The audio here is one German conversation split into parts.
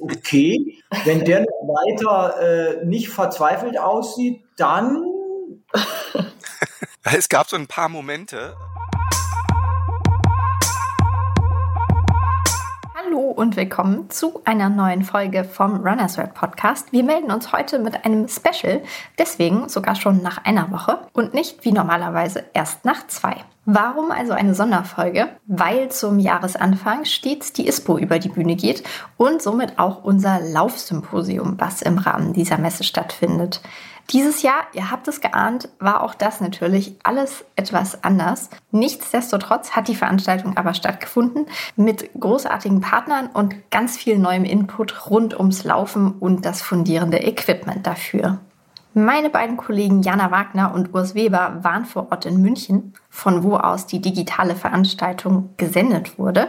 okay. Wenn der weiter äh, nicht verzweifelt aussieht, dann. es gab so ein paar Momente. Hallo und willkommen zu einer neuen Folge vom Runners World Podcast. Wir melden uns heute mit einem Special, deswegen sogar schon nach einer Woche und nicht wie normalerweise erst nach zwei. Warum also eine Sonderfolge? Weil zum Jahresanfang stets die ISPO über die Bühne geht und somit auch unser Laufsymposium, was im Rahmen dieser Messe stattfindet. Dieses Jahr, ihr habt es geahnt, war auch das natürlich alles etwas anders. Nichtsdestotrotz hat die Veranstaltung aber stattgefunden mit großartigen Partnern und ganz viel neuem Input rund ums Laufen und das fundierende Equipment dafür. Meine beiden Kollegen Jana Wagner und Urs Weber waren vor Ort in München, von wo aus die digitale Veranstaltung gesendet wurde.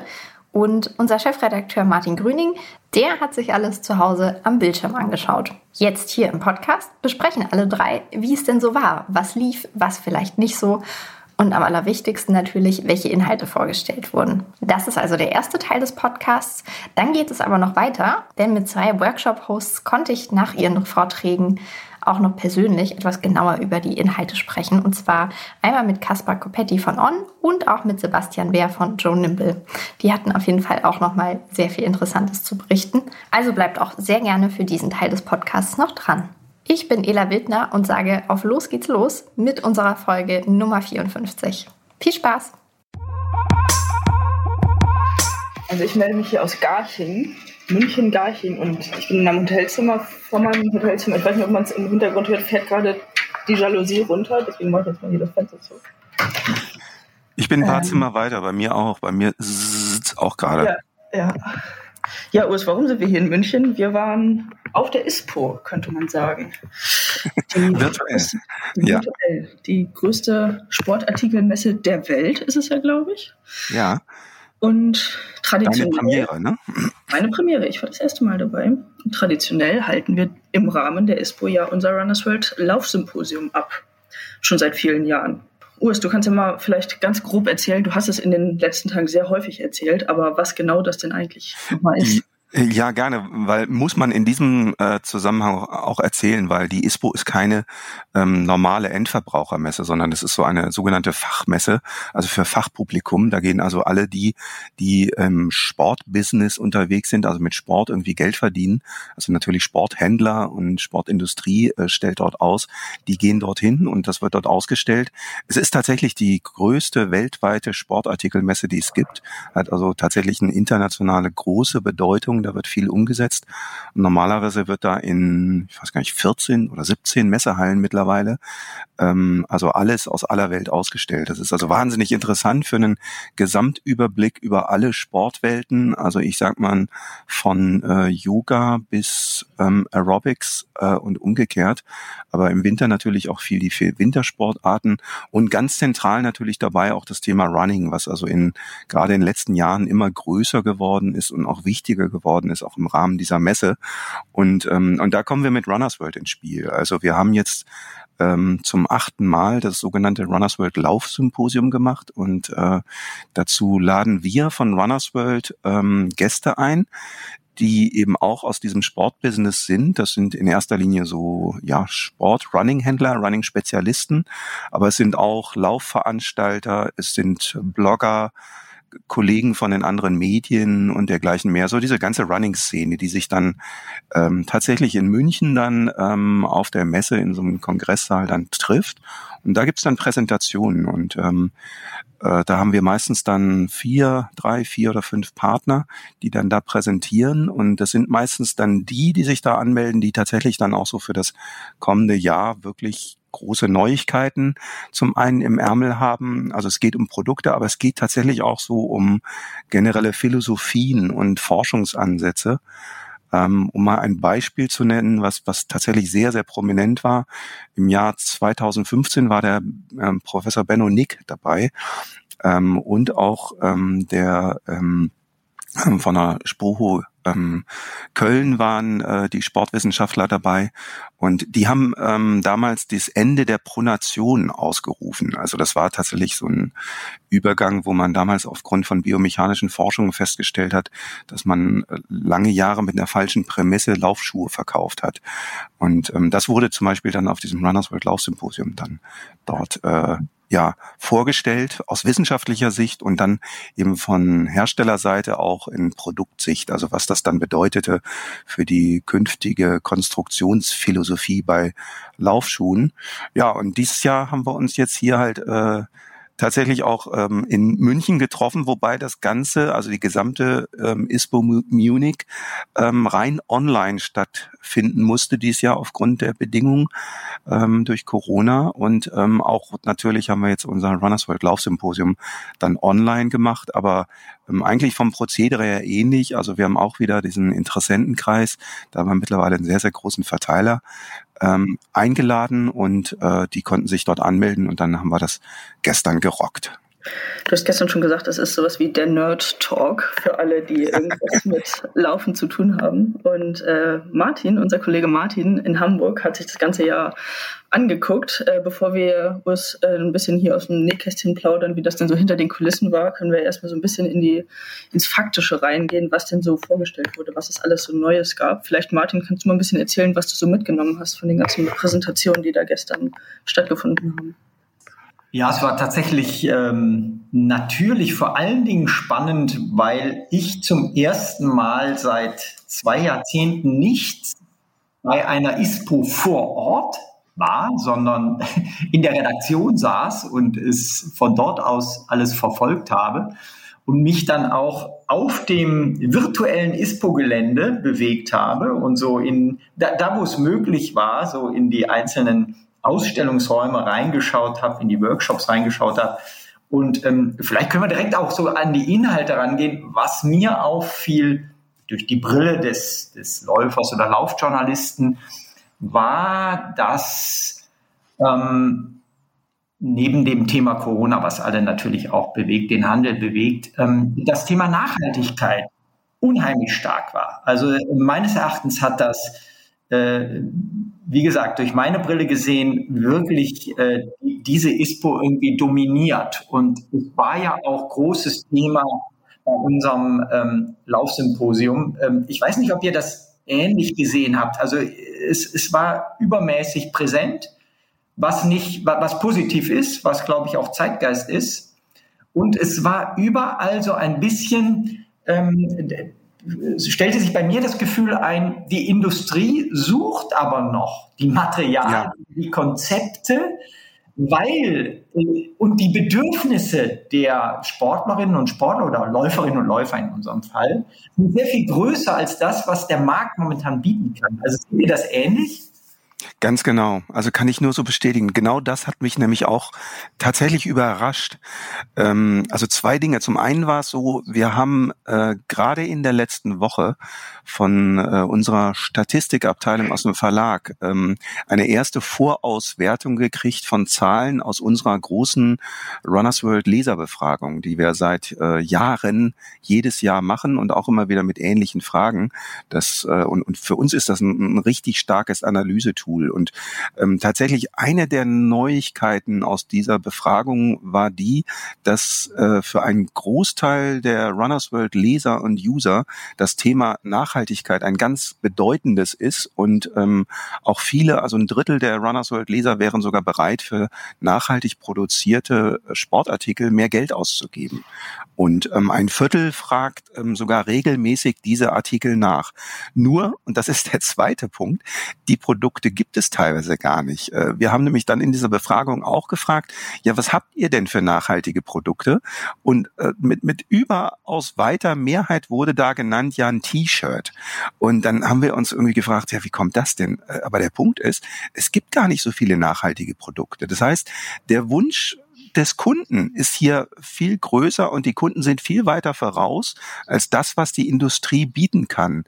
Und unser Chefredakteur Martin Grüning, der hat sich alles zu Hause am Bildschirm angeschaut. Jetzt hier im Podcast besprechen alle drei, wie es denn so war, was lief, was vielleicht nicht so und am allerwichtigsten natürlich, welche Inhalte vorgestellt wurden. Das ist also der erste Teil des Podcasts. Dann geht es aber noch weiter, denn mit zwei Workshop-Hosts konnte ich nach ihren Vorträgen auch noch persönlich etwas genauer über die Inhalte sprechen. Und zwar einmal mit Caspar Copetti von On und auch mit Sebastian Wehr von Joe Nimble. Die hatten auf jeden Fall auch noch mal sehr viel Interessantes zu berichten. Also bleibt auch sehr gerne für diesen Teil des Podcasts noch dran. Ich bin Ela Wildner und sage auf los geht's los mit unserer Folge Nummer 54. Viel Spaß! Also ich melde mich hier aus Garching, München-Garching und ich bin in einem Hotelzimmer, vor meinem Hotelzimmer, ich weiß nicht, ob man es im Hintergrund hört, fährt gerade die Jalousie runter, deswegen mache ich jetzt mal hier das Fenster zu. Ich bin ein paar ähm, Zimmer weiter, bei mir auch, bei mir sitzt auch gerade. Ja, ja. Ja, Urs, warum sind wir hier in München? Wir waren auf der ISPO, könnte man sagen. Die, virtuell. ja. virtuell. Die größte Sportartikelmesse der Welt ist es ja, glaube ich. Ja. Und traditionell. Deine Premiere, ne? Meine Premiere, ich war das erste Mal dabei. Und traditionell halten wir im Rahmen der ISPO ja unser Runners World Laufsymposium ab. Schon seit vielen Jahren. Urs, du kannst ja mal vielleicht ganz grob erzählen, du hast es in den letzten Tagen sehr häufig erzählt, aber was genau das denn eigentlich ist. Ja, gerne, weil muss man in diesem äh, Zusammenhang auch erzählen, weil die ISPO ist keine ähm, normale Endverbrauchermesse, sondern es ist so eine sogenannte Fachmesse, also für Fachpublikum. Da gehen also alle die, die im Sportbusiness unterwegs sind, also mit Sport irgendwie Geld verdienen, also natürlich Sporthändler und Sportindustrie äh, stellt dort aus, die gehen dorthin und das wird dort ausgestellt. Es ist tatsächlich die größte weltweite Sportartikelmesse, die es gibt, hat also tatsächlich eine internationale große Bedeutung da wird viel umgesetzt. Normalerweise wird da in, ich weiß gar nicht, 14 oder 17 Messehallen mittlerweile, ähm, also alles aus aller Welt ausgestellt. Das ist also wahnsinnig interessant für einen Gesamtüberblick über alle Sportwelten. Also ich sag mal von äh, Yoga bis ähm, Aerobics äh, und umgekehrt. Aber im Winter natürlich auch viel die viel Wintersportarten und ganz zentral natürlich dabei auch das Thema Running, was also in gerade in den letzten Jahren immer größer geworden ist und auch wichtiger geworden geworden ist, auch im Rahmen dieser Messe. Und, ähm, und da kommen wir mit Runners World ins Spiel. Also wir haben jetzt ähm, zum achten Mal das sogenannte Runners World Laufsymposium gemacht und äh, dazu laden wir von Runners World ähm, Gäste ein, die eben auch aus diesem Sportbusiness sind. Das sind in erster Linie so ja Sport-Running-Händler, Running-Spezialisten, aber es sind auch Laufveranstalter, es sind Blogger, Kollegen von den anderen Medien und dergleichen mehr, so diese ganze Running-Szene, die sich dann ähm, tatsächlich in München dann ähm, auf der Messe in so einem Kongresssaal dann trifft. Und da gibt's dann Präsentationen und ähm, äh, da haben wir meistens dann vier, drei, vier oder fünf Partner, die dann da präsentieren. Und das sind meistens dann die, die sich da anmelden, die tatsächlich dann auch so für das kommende Jahr wirklich große Neuigkeiten zum einen im Ärmel haben. Also es geht um Produkte, aber es geht tatsächlich auch so um generelle Philosophien und Forschungsansätze. Ähm, um mal ein Beispiel zu nennen, was, was tatsächlich sehr, sehr prominent war. Im Jahr 2015 war der ähm, Professor Benno Nick dabei ähm, und auch ähm, der ähm, von der Spoho ähm, Köln waren äh, die Sportwissenschaftler dabei und die haben ähm, damals das Ende der Pronation ausgerufen. Also das war tatsächlich so ein Übergang, wo man damals aufgrund von biomechanischen Forschungen festgestellt hat, dass man äh, lange Jahre mit einer falschen Prämisse Laufschuhe verkauft hat. Und ähm, das wurde zum Beispiel dann auf diesem Runners World Laufsymposium dann dort äh, ja vorgestellt aus wissenschaftlicher Sicht und dann eben von Herstellerseite auch in Produktsicht, also was das dann bedeutete für die künftige Konstruktionsphilosophie bei Laufschuhen. Ja, und dieses Jahr haben wir uns jetzt hier halt äh, tatsächlich auch ähm, in München getroffen, wobei das Ganze, also die gesamte ähm, ISPO Munich, ähm, rein online stattfinden musste dieses Jahr aufgrund der Bedingungen ähm, durch Corona. Und ähm, auch natürlich haben wir jetzt unser Runners World Laufsymposium dann online gemacht, aber ähm, eigentlich vom Prozedere her ähnlich. Also wir haben auch wieder diesen Interessentenkreis, da haben wir mittlerweile einen sehr, sehr großen Verteiler ähm, eingeladen und äh, die konnten sich dort anmelden und dann haben wir das gestern gerockt. Du hast gestern schon gesagt, es ist sowas wie der Nerd Talk für alle, die irgendwas mit Laufen zu tun haben. Und äh, Martin, unser Kollege Martin in Hamburg, hat sich das ganze Jahr angeguckt. Äh, bevor wir uns äh, ein bisschen hier aus dem Nähkästchen plaudern, wie das denn so hinter den Kulissen war, können wir erstmal so ein bisschen in die, ins Faktische reingehen, was denn so vorgestellt wurde, was es alles so Neues gab. Vielleicht, Martin, kannst du mal ein bisschen erzählen, was du so mitgenommen hast von den ganzen Präsentationen, die da gestern stattgefunden haben. Ja, es war tatsächlich ähm, natürlich vor allen Dingen spannend, weil ich zum ersten Mal seit zwei Jahrzehnten nicht bei einer ISPO vor Ort war, sondern in der Redaktion saß und es von dort aus alles verfolgt habe und mich dann auch auf dem virtuellen ISPO-Gelände bewegt habe und so in, da, da wo es möglich war, so in die einzelnen Ausstellungsräume reingeschaut habe, in die Workshops reingeschaut habe. Und ähm, vielleicht können wir direkt auch so an die Inhalte rangehen, was mir auffiel durch die Brille des, des Läufers oder Laufjournalisten, war, dass ähm, neben dem Thema Corona, was alle natürlich auch bewegt, den Handel bewegt, ähm, das Thema Nachhaltigkeit unheimlich stark war. Also meines Erachtens hat das äh, wie gesagt, durch meine Brille gesehen, wirklich äh, diese ISPO irgendwie dominiert. Und es war ja auch großes Thema bei unserem ähm, Laufsymposium. Ähm, ich weiß nicht, ob ihr das ähnlich gesehen habt. Also es, es war übermäßig präsent, was nicht, was positiv ist, was glaube ich auch Zeitgeist ist. Und es war überall so ein bisschen ähm, stellte sich bei mir das Gefühl ein, die Industrie sucht aber noch die Materialien, ja. die Konzepte, weil äh, und die Bedürfnisse der Sportlerinnen und Sportler oder Läuferinnen und Läufer in unserem Fall sind sehr viel größer als das, was der Markt momentan bieten kann. Also seht ihr das ähnlich? Ganz genau. Also kann ich nur so bestätigen. Genau das hat mich nämlich auch tatsächlich überrascht. Ähm, also zwei Dinge. Zum einen war es so, wir haben äh, gerade in der letzten Woche von äh, unserer Statistikabteilung aus dem Verlag ähm, eine erste Vorauswertung gekriegt von Zahlen aus unserer großen Runners World Leserbefragung, die wir seit äh, Jahren jedes Jahr machen und auch immer wieder mit ähnlichen Fragen. Das, äh, und, und für uns ist das ein, ein richtig starkes Analysetool Tool. Und ähm, tatsächlich eine der Neuigkeiten aus dieser Befragung war die, dass äh, für einen Großteil der Runners World Leser und User das Thema Nachhaltigkeit ein ganz bedeutendes ist und ähm, auch viele, also ein Drittel der Runners World Leser wären sogar bereit für nachhaltig produzierte Sportartikel mehr Geld auszugeben. Und ähm, ein Viertel fragt ähm, sogar regelmäßig diese Artikel nach. Nur, und das ist der zweite Punkt, die Produkte gibt es teilweise gar nicht. Äh, wir haben nämlich dann in dieser Befragung auch gefragt, ja, was habt ihr denn für nachhaltige Produkte? Und äh, mit, mit überaus weiter Mehrheit wurde da genannt, ja, ein T-Shirt. Und dann haben wir uns irgendwie gefragt, ja, wie kommt das denn? Äh, aber der Punkt ist, es gibt gar nicht so viele nachhaltige Produkte. Das heißt, der Wunsch des Kunden ist hier viel größer und die Kunden sind viel weiter voraus als das, was die Industrie bieten kann.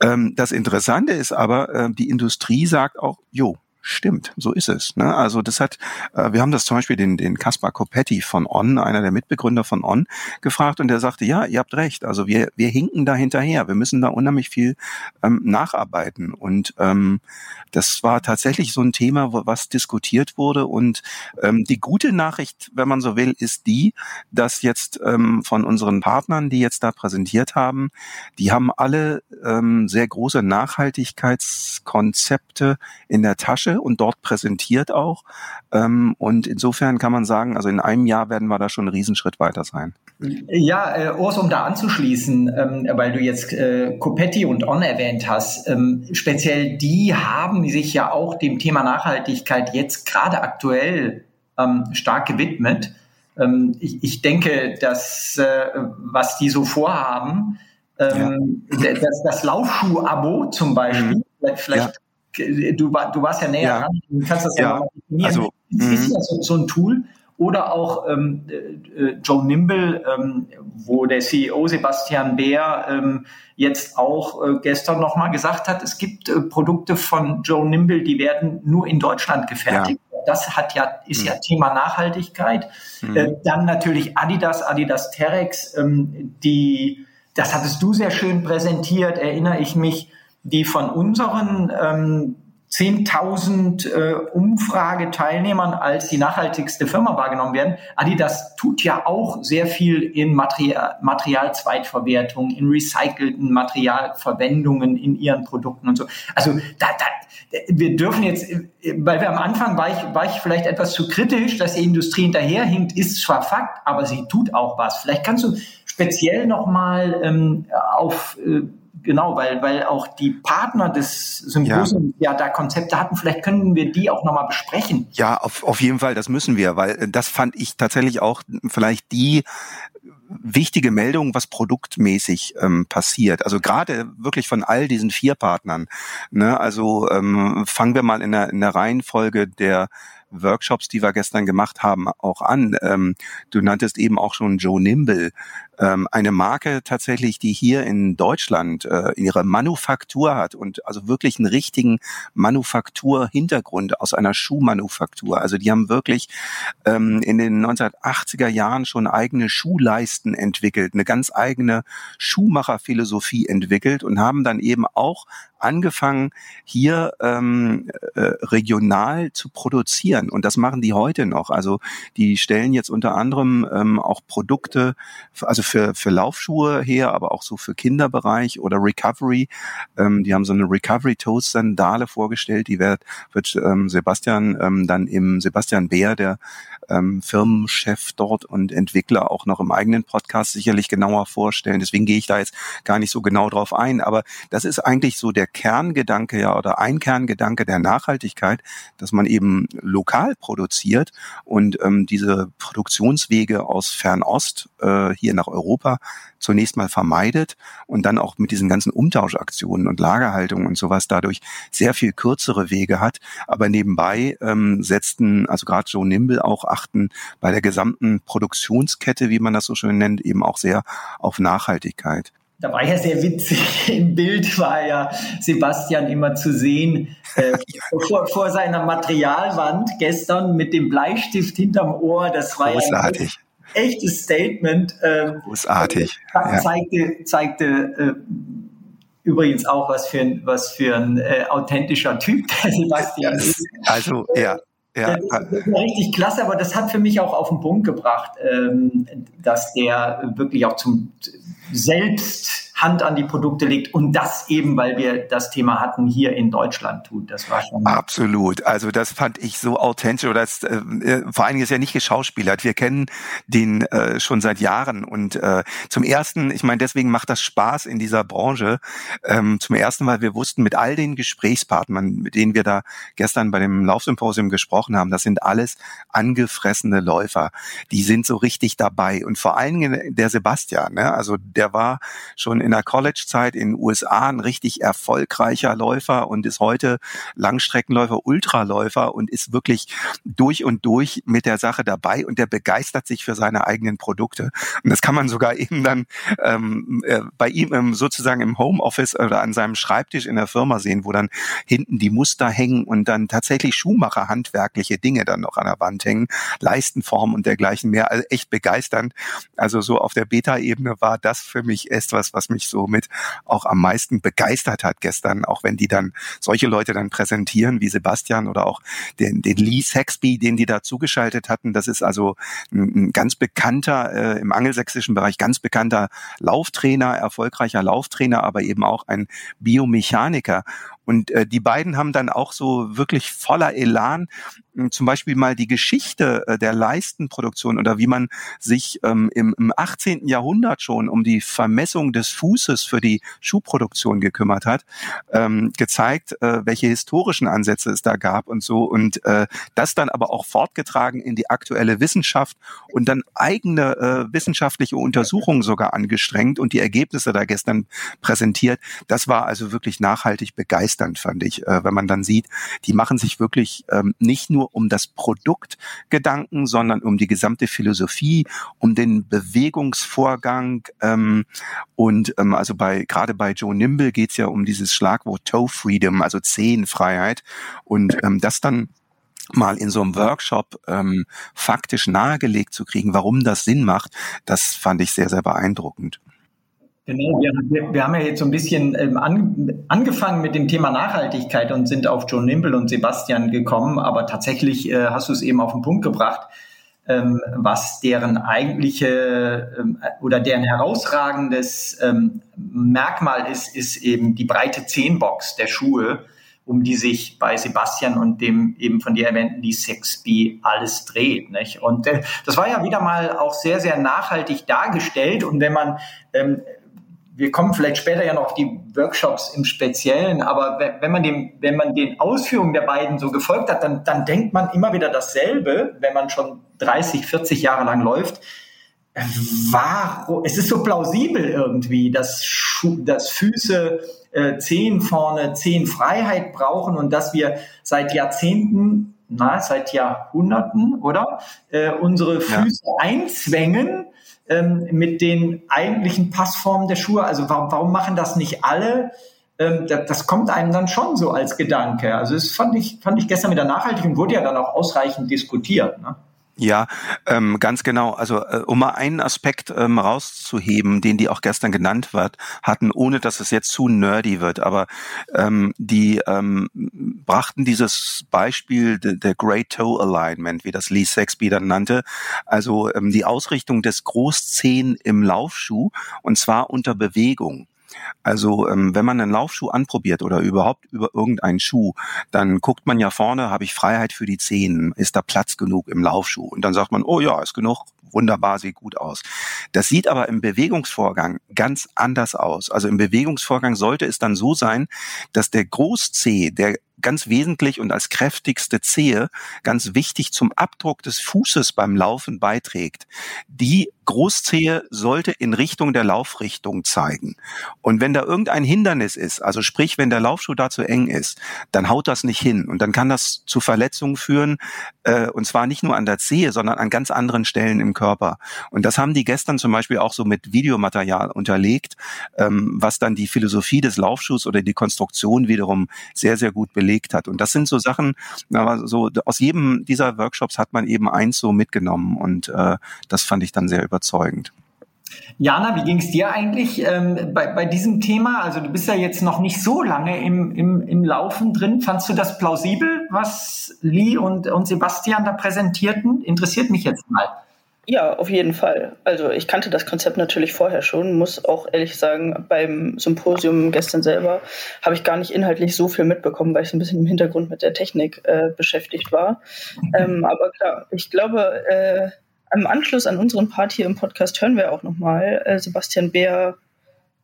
Ähm, das Interessante ist aber, äh, die Industrie sagt auch, jo, stimmt, so ist es. Ne? Also das hat, äh, wir haben das zum Beispiel den, den Kaspar Kopetti von On, einer der Mitbegründer von On, gefragt und der sagte, ja, ihr habt recht, also wir, wir hinken da hinterher, wir müssen da unheimlich viel ähm, nacharbeiten und ähm, das war tatsächlich so ein Thema, was diskutiert wurde und ähm, die gute Nachricht, wenn man so will, ist die, dass jetzt ähm, von unseren Partnern, die jetzt da präsentiert haben, die haben alle ähm, sehr große Nachhaltigkeitskonzepte in der Tasche und dort präsentiert auch. Ähm, und insofern kann man sagen, also in einem Jahr werden wir da schon einen Riesenschritt weiter sein. Ja, äh, Urs, um da anzuschließen, ähm, weil du jetzt äh, Copetti und On erwähnt hast, ähm, speziell die haben sich ja auch dem Thema Nachhaltigkeit jetzt gerade aktuell ähm, stark gewidmet. Ähm, ich, ich, denke, dass äh, was die so vorhaben, ähm, ja. das, das Laufschuh-Abo zum Beispiel, mhm. vielleicht, vielleicht Du, du warst ja näher ja. dran, du kannst das ja, ja. mal definieren. Also, ist mhm. ja so, so, ein Tool. Oder auch ähm, äh, Joe Nimble, ähm, wo der CEO Sebastian Bär ähm, jetzt auch äh, gestern nochmal gesagt hat, es gibt äh, Produkte von Joe Nimble, die werden nur in Deutschland gefertigt. Ja. Das hat ja, ist mhm. ja Thema Nachhaltigkeit. Mhm. Äh, dann natürlich Adidas, Adidas Terex, ähm, die, das hattest du sehr schön präsentiert, erinnere ich mich, die von unseren ähm, 10.000 äh, Umfrageteilnehmern als die nachhaltigste Firma wahrgenommen werden. Adidas tut ja auch sehr viel in Material, Materialzweitverwertung, in recycelten Materialverwendungen in ihren Produkten und so. Also da, da, wir dürfen jetzt, weil wir am Anfang war ich, war ich vielleicht etwas zu kritisch, dass die Industrie hinterherhinkt, ist zwar Fakt, aber sie tut auch was. Vielleicht kannst du speziell nochmal ähm, auf äh, Genau, weil, weil auch die Partner des Symposiums ja. ja da Konzepte hatten. Vielleicht können wir die auch nochmal besprechen. Ja, auf, auf jeden Fall, das müssen wir, weil äh, das fand ich tatsächlich auch vielleicht die wichtige Meldung, was produktmäßig ähm, passiert. Also gerade wirklich von all diesen vier Partnern. Ne? Also ähm, fangen wir mal in der, in der Reihenfolge der Workshops, die wir gestern gemacht haben, auch an. Ähm, du nanntest eben auch schon Joe Nimble, ähm, eine Marke tatsächlich, die hier in Deutschland äh, ihre Manufaktur hat und also wirklich einen richtigen Manufakturhintergrund aus einer Schuhmanufaktur. Also die haben wirklich ähm, in den 1980er Jahren schon eigene Schuhleisten entwickelt, eine ganz eigene Schuhmacherphilosophie entwickelt und haben dann eben auch angefangen, hier ähm, äh, regional zu produzieren. Und das machen die heute noch. Also die stellen jetzt unter anderem ähm, auch Produkte, also für, für Laufschuhe her, aber auch so für Kinderbereich oder Recovery. Ähm, die haben so eine Recovery Toast Sandale vorgestellt, die wird, wird ähm, Sebastian ähm, dann im Sebastian Bär, der ähm, Firmenchef dort und Entwickler auch noch im eigenen Podcast sicherlich genauer vorstellen. Deswegen gehe ich da jetzt gar nicht so genau drauf ein. Aber das ist eigentlich so der Kerngedanke ja oder ein Kerngedanke der Nachhaltigkeit, dass man eben lokal produziert und ähm, diese Produktionswege aus Fernost äh, hier nach Europa zunächst mal vermeidet und dann auch mit diesen ganzen Umtauschaktionen und Lagerhaltung und sowas dadurch sehr viel kürzere Wege hat. Aber nebenbei ähm, setzten, also gerade Joe Nimble auch achten bei der gesamten Produktionskette, wie man das so schön nennt, eben auch sehr auf Nachhaltigkeit. Da war ja sehr witzig, im Bild war ja Sebastian immer zu sehen, äh, vor, vor, seiner Materialwand gestern mit dem Bleistift hinterm Ohr. Das war Großartig. ja echtes Statement. Ähm, Großartig. Äh, zeigte, zeigte äh, übrigens auch, was für ein, was für ein äh, authentischer Typ der Sebastian ist. Also, ja. Ja. Das ist richtig klasse, aber das hat für mich auch auf den Punkt gebracht, ähm, dass der wirklich auch zum selbst Hand an die Produkte legt und das eben, weil wir das Thema hatten, hier in Deutschland tut. Das war schon. Absolut. Also das fand ich so authentisch das, äh, äh, vor allen Dingen ist ja nicht geschauspielert. Wir kennen den äh, schon seit Jahren und äh, zum ersten, ich meine, deswegen macht das Spaß in dieser Branche. Ähm, zum ersten Mal, wir wussten mit all den Gesprächspartnern, mit denen wir da gestern bei dem Laufsymposium gesprochen haben, das sind alles angefressene Läufer. Die sind so richtig dabei und vor allen Dingen der Sebastian, ne? also der war schon in in der College-Zeit in den USA ein richtig erfolgreicher Läufer und ist heute Langstreckenläufer, Ultraläufer und ist wirklich durch und durch mit der Sache dabei und der begeistert sich für seine eigenen Produkte. Und das kann man sogar eben dann ähm, äh, bei ihm im, sozusagen im Homeoffice oder an seinem Schreibtisch in der Firma sehen, wo dann hinten die Muster hängen und dann tatsächlich Schuhmacher handwerkliche Dinge dann noch an der Wand hängen, Leistenformen und dergleichen mehr. Also echt begeisternd. Also so auf der Beta-Ebene war das für mich etwas, was mich so mit auch am meisten begeistert hat gestern, auch wenn die dann solche Leute dann präsentieren wie Sebastian oder auch den, den Lee Saxby, den die da zugeschaltet hatten. Das ist also ein, ein ganz bekannter, äh, im angelsächsischen Bereich ganz bekannter Lauftrainer, erfolgreicher Lauftrainer, aber eben auch ein Biomechaniker. Und äh, die beiden haben dann auch so wirklich voller Elan hm, zum Beispiel mal die Geschichte äh, der Leistenproduktion oder wie man sich ähm, im, im 18. Jahrhundert schon um die Vermessung des Fußes für die Schuhproduktion gekümmert hat, ähm, gezeigt, äh, welche historischen Ansätze es da gab und so und äh, das dann aber auch fortgetragen in die aktuelle Wissenschaft und dann eigene äh, wissenschaftliche Untersuchungen sogar angestrengt und die Ergebnisse da gestern präsentiert. Das war also wirklich nachhaltig begeistert begeisternd, fand ich, äh, wenn man dann sieht, die machen sich wirklich ähm, nicht nur um das Produkt Gedanken, sondern um die gesamte Philosophie, um den Bewegungsvorgang ähm, und ähm, also bei gerade bei Joe Nimble geht's ja um dieses Schlagwort Toe Freedom, also Zehenfreiheit und ähm, das dann mal in so einem Workshop ähm, faktisch nahegelegt zu kriegen, warum das Sinn macht, das fand ich sehr, sehr beeindruckend. Genau, wir, wir, haben ja jetzt so ein bisschen ähm, an, angefangen mit dem Thema Nachhaltigkeit und sind auf Joe Nimble und Sebastian gekommen, aber tatsächlich äh, hast du es eben auf den Punkt gebracht, ähm, was deren eigentliche ähm, oder deren herausragendes ähm, Merkmal ist, ist eben die breite Zehnbox der Schuhe, um die sich bei Sebastian und dem eben von dir erwähnten Lee Sexby alles dreht. Nicht? Und äh, das war ja wieder mal auch sehr, sehr nachhaltig dargestellt. Und wenn man ähm, wir kommen vielleicht später ja noch auf die Workshops im Speziellen, aber wenn man dem, wenn man den Ausführungen der beiden so gefolgt hat, dann, dann denkt man immer wieder dasselbe, wenn man schon 30, 40 Jahre lang läuft. Warum? Es ist so plausibel irgendwie, dass, Schu dass Füße äh, Zehen vorne, Zehen Freiheit brauchen und dass wir seit Jahrzehnten, na, seit Jahrhunderten, oder? Äh, unsere Füße ja. einzwängen ähm, mit den eigentlichen Passformen der Schuhe? Also warum, warum machen das nicht alle? Ähm, das, das, kommt einem dann schon so als Gedanke. Also das fand ich, fand ich gestern wieder nachhaltig und wurde ja dann auch ausreichend diskutiert. Ne? Ja, ähm, ganz genau. Also äh, um mal einen Aspekt ähm, rauszuheben, den die auch gestern genannt wird, hatten, ohne dass es jetzt zu nerdy wird, aber ähm, die ähm, brachten dieses Beispiel de, der Great Toe Alignment, wie das Lee Sexby dann nannte, also ähm, die Ausrichtung des Großzehen im Laufschuh und zwar unter Bewegung. Also ähm, wenn man einen Laufschuh anprobiert oder überhaupt über irgendeinen Schuh, dann guckt man ja vorne, habe ich Freiheit für die Zehen, ist da Platz genug im Laufschuh? Und dann sagt man, oh ja, ist genug, wunderbar, sieht gut aus. Das sieht aber im Bewegungsvorgang ganz anders aus. Also im Bewegungsvorgang sollte es dann so sein, dass der Großzeh, der ganz wesentlich und als kräftigste Zehe ganz wichtig zum Abdruck des Fußes beim Laufen beiträgt. Die Großzehe sollte in Richtung der Laufrichtung zeigen. Und wenn da irgendein Hindernis ist, also sprich, wenn der Laufschuh da zu eng ist, dann haut das nicht hin. Und dann kann das zu Verletzungen führen, äh, und zwar nicht nur an der Zehe, sondern an ganz anderen Stellen im Körper. Und das haben die gestern zum Beispiel auch so mit Videomaterial unterlegt, ähm, was dann die Philosophie des Laufschuhs oder die Konstruktion wiederum sehr, sehr gut belegt gelegt hat. Und das sind so Sachen, aber so aus jedem dieser Workshops hat man eben eins so mitgenommen und äh, das fand ich dann sehr überzeugend. Jana, wie ging es dir eigentlich ähm, bei, bei diesem Thema? Also du bist ja jetzt noch nicht so lange im, im, im Laufen drin. Fandst du das plausibel, was Lee und, und Sebastian da präsentierten? Interessiert mich jetzt mal. Ja, auf jeden Fall. Also ich kannte das Konzept natürlich vorher schon, muss auch ehrlich sagen, beim Symposium gestern selber habe ich gar nicht inhaltlich so viel mitbekommen, weil ich so ein bisschen im Hintergrund mit der Technik äh, beschäftigt war. Ähm, aber klar, ich glaube, äh, im Anschluss an unseren Part hier im Podcast hören wir auch nochmal äh, Sebastian Beer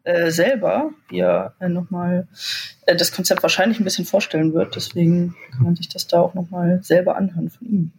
äh, selber, wie er äh, nochmal äh, das Konzept wahrscheinlich ein bisschen vorstellen wird. Deswegen kann man sich das da auch nochmal selber anhören von ihm.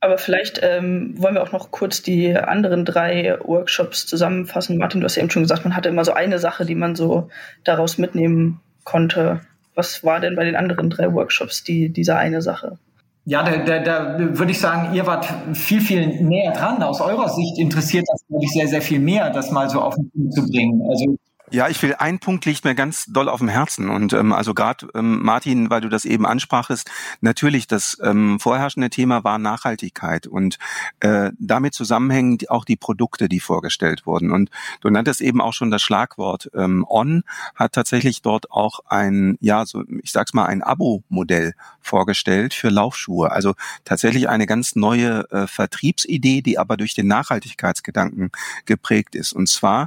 Aber vielleicht ähm, wollen wir auch noch kurz die anderen drei Workshops zusammenfassen. Martin, du hast ja eben schon gesagt, man hatte immer so eine Sache, die man so daraus mitnehmen konnte. Was war denn bei den anderen drei Workshops die, diese eine Sache? Ja, da, da, da würde ich sagen, ihr wart viel, viel näher dran. Aus eurer Sicht interessiert das wirklich sehr, sehr viel mehr, das mal so auf den Punkt zu bringen. Also ja, ich will, ein Punkt liegt mir ganz doll auf dem Herzen. Und ähm, also gerade, ähm, Martin, weil du das eben ansprachest, natürlich, das ähm, vorherrschende Thema war Nachhaltigkeit und äh, damit zusammenhängend auch die Produkte, die vorgestellt wurden. Und du nanntest eben auch schon das Schlagwort. Ähm, On hat tatsächlich dort auch ein, ja, so ich sag's mal, ein Abo-Modell vorgestellt für Laufschuhe. Also tatsächlich eine ganz neue äh, Vertriebsidee, die aber durch den Nachhaltigkeitsgedanken geprägt ist. Und zwar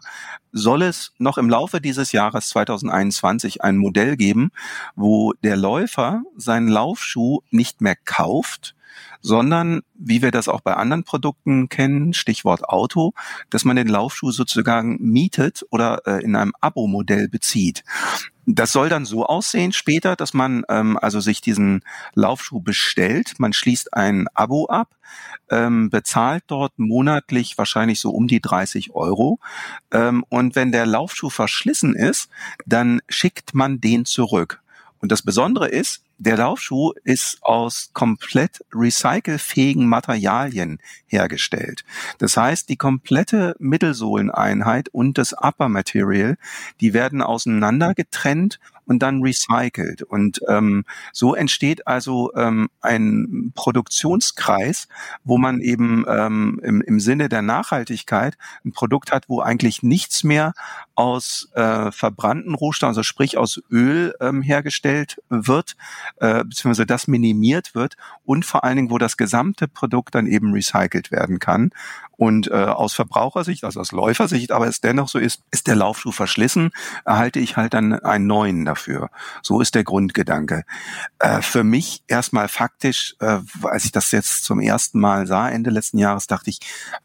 soll es noch im Laufe dieses Jahres 2021 ein Modell geben, wo der Läufer seinen Laufschuh nicht mehr kauft, sondern wie wir das auch bei anderen Produkten kennen, Stichwort Auto, dass man den Laufschuh sozusagen mietet oder äh, in einem Abo-Modell bezieht. Das soll dann so aussehen später, dass man ähm, also sich diesen Laufschuh bestellt, man schließt ein Abo ab, ähm, bezahlt dort monatlich wahrscheinlich so um die 30 Euro ähm, und wenn der Laufschuh verschlissen ist, dann schickt man den zurück. Und das Besondere ist, der Laufschuh ist aus komplett recycelfähigen Materialien hergestellt. Das heißt, die komplette Mittelsohleneinheit und das Upper Material, die werden auseinander getrennt und dann recycelt. Und ähm, so entsteht also ähm, ein Produktionskreis, wo man eben ähm, im, im Sinne der Nachhaltigkeit ein Produkt hat, wo eigentlich nichts mehr aus äh, verbrannten Rohstoffen, also sprich aus Öl ähm, hergestellt wird, äh, beziehungsweise das minimiert wird und vor allen Dingen, wo das gesamte Produkt dann eben recycelt werden kann. Und äh, aus Verbrauchersicht, also aus Läufersicht, aber es dennoch so ist, ist der Laufschuh verschlissen, erhalte ich halt dann einen neuen dafür. So ist der Grundgedanke. Äh, für mich erstmal faktisch, äh, als ich das jetzt zum ersten Mal sah, Ende letzten Jahres, dachte ich,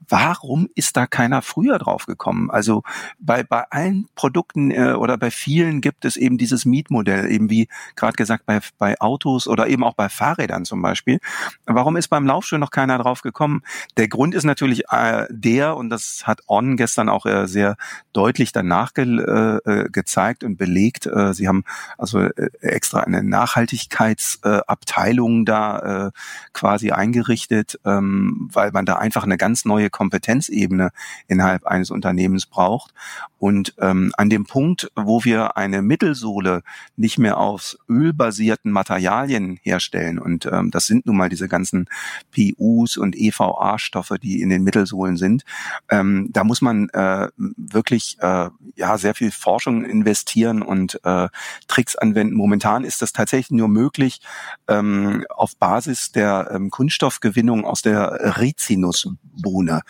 warum ist da keiner früher drauf gekommen? Also bei, bei allen Produkten äh, oder bei vielen gibt es eben dieses Mietmodell, eben wie gerade gesagt bei, bei Autos oder eben auch bei Fahrrädern zum Beispiel. Warum ist beim Laufschuh noch keiner drauf gekommen? Der Grund ist natürlich äh, der, und das hat On gestern auch äh, sehr deutlich danach ge äh, äh gezeigt und belegt, äh, sie haben also äh, extra eine Nachhaltigkeitsabteilung äh, da äh, quasi eingerichtet, ähm, weil man da einfach eine ganz neue Kompetenzebene innerhalb eines Unternehmens braucht. Und ähm, an dem Punkt, wo wir eine Mittelsohle nicht mehr aus ölbasierten Materialien herstellen, und ähm, das sind nun mal diese ganzen PUs und EVA-Stoffe, die in den Mittelsohlen Konsolen sind. Ähm, da muss man äh, wirklich äh, ja sehr viel Forschung investieren und äh, Tricks anwenden. Momentan ist das tatsächlich nur möglich ähm, auf Basis der ähm, Kunststoffgewinnung aus der Rizinusbohne.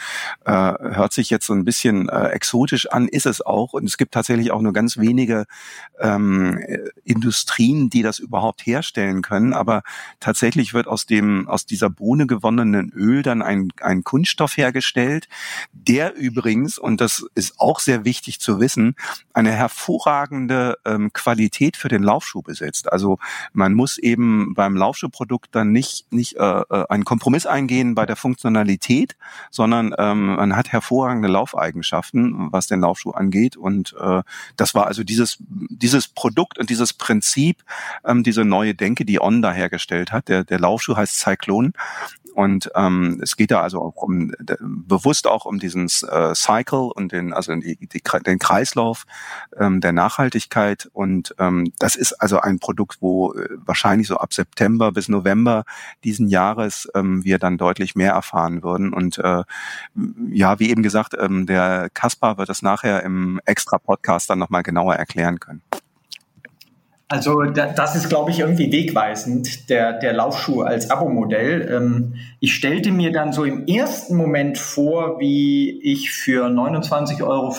Äh, hört sich jetzt so ein bisschen äh, exotisch an, ist es auch. Und es gibt tatsächlich auch nur ganz wenige ähm, Industrien, die das überhaupt herstellen können. Aber tatsächlich wird aus dem aus dieser Bohne gewonnenen Öl dann ein, ein Kunststoff hergestellt hergestellt, der übrigens, und das ist auch sehr wichtig zu wissen, eine hervorragende ähm, Qualität für den Laufschuh besitzt. Also man muss eben beim Laufschuhprodukt dann nicht, nicht äh, äh, einen Kompromiss eingehen bei der Funktionalität, sondern ähm, man hat hervorragende Laufeigenschaften, was den Laufschuh angeht. Und äh, das war also dieses, dieses Produkt und dieses Prinzip, ähm, diese neue Denke, die On da hergestellt hat. Der, der Laufschuh heißt Cyclone und ähm, es geht da also auch um bewusst auch um diesen äh, Cycle und den also die, die, den Kreislauf ähm, der Nachhaltigkeit. Und ähm, das ist also ein Produkt, wo äh, wahrscheinlich so ab September bis November diesen Jahres ähm, wir dann deutlich mehr erfahren würden. Und äh, ja, wie eben gesagt, ähm, der Kaspar wird das nachher im extra Podcast dann nochmal genauer erklären können. Also das ist, glaube ich, irgendwie wegweisend, der, der Laufschuh als Abo-Modell. Ähm, ich stellte mir dann so im ersten Moment vor, wie ich für 29,95 Euro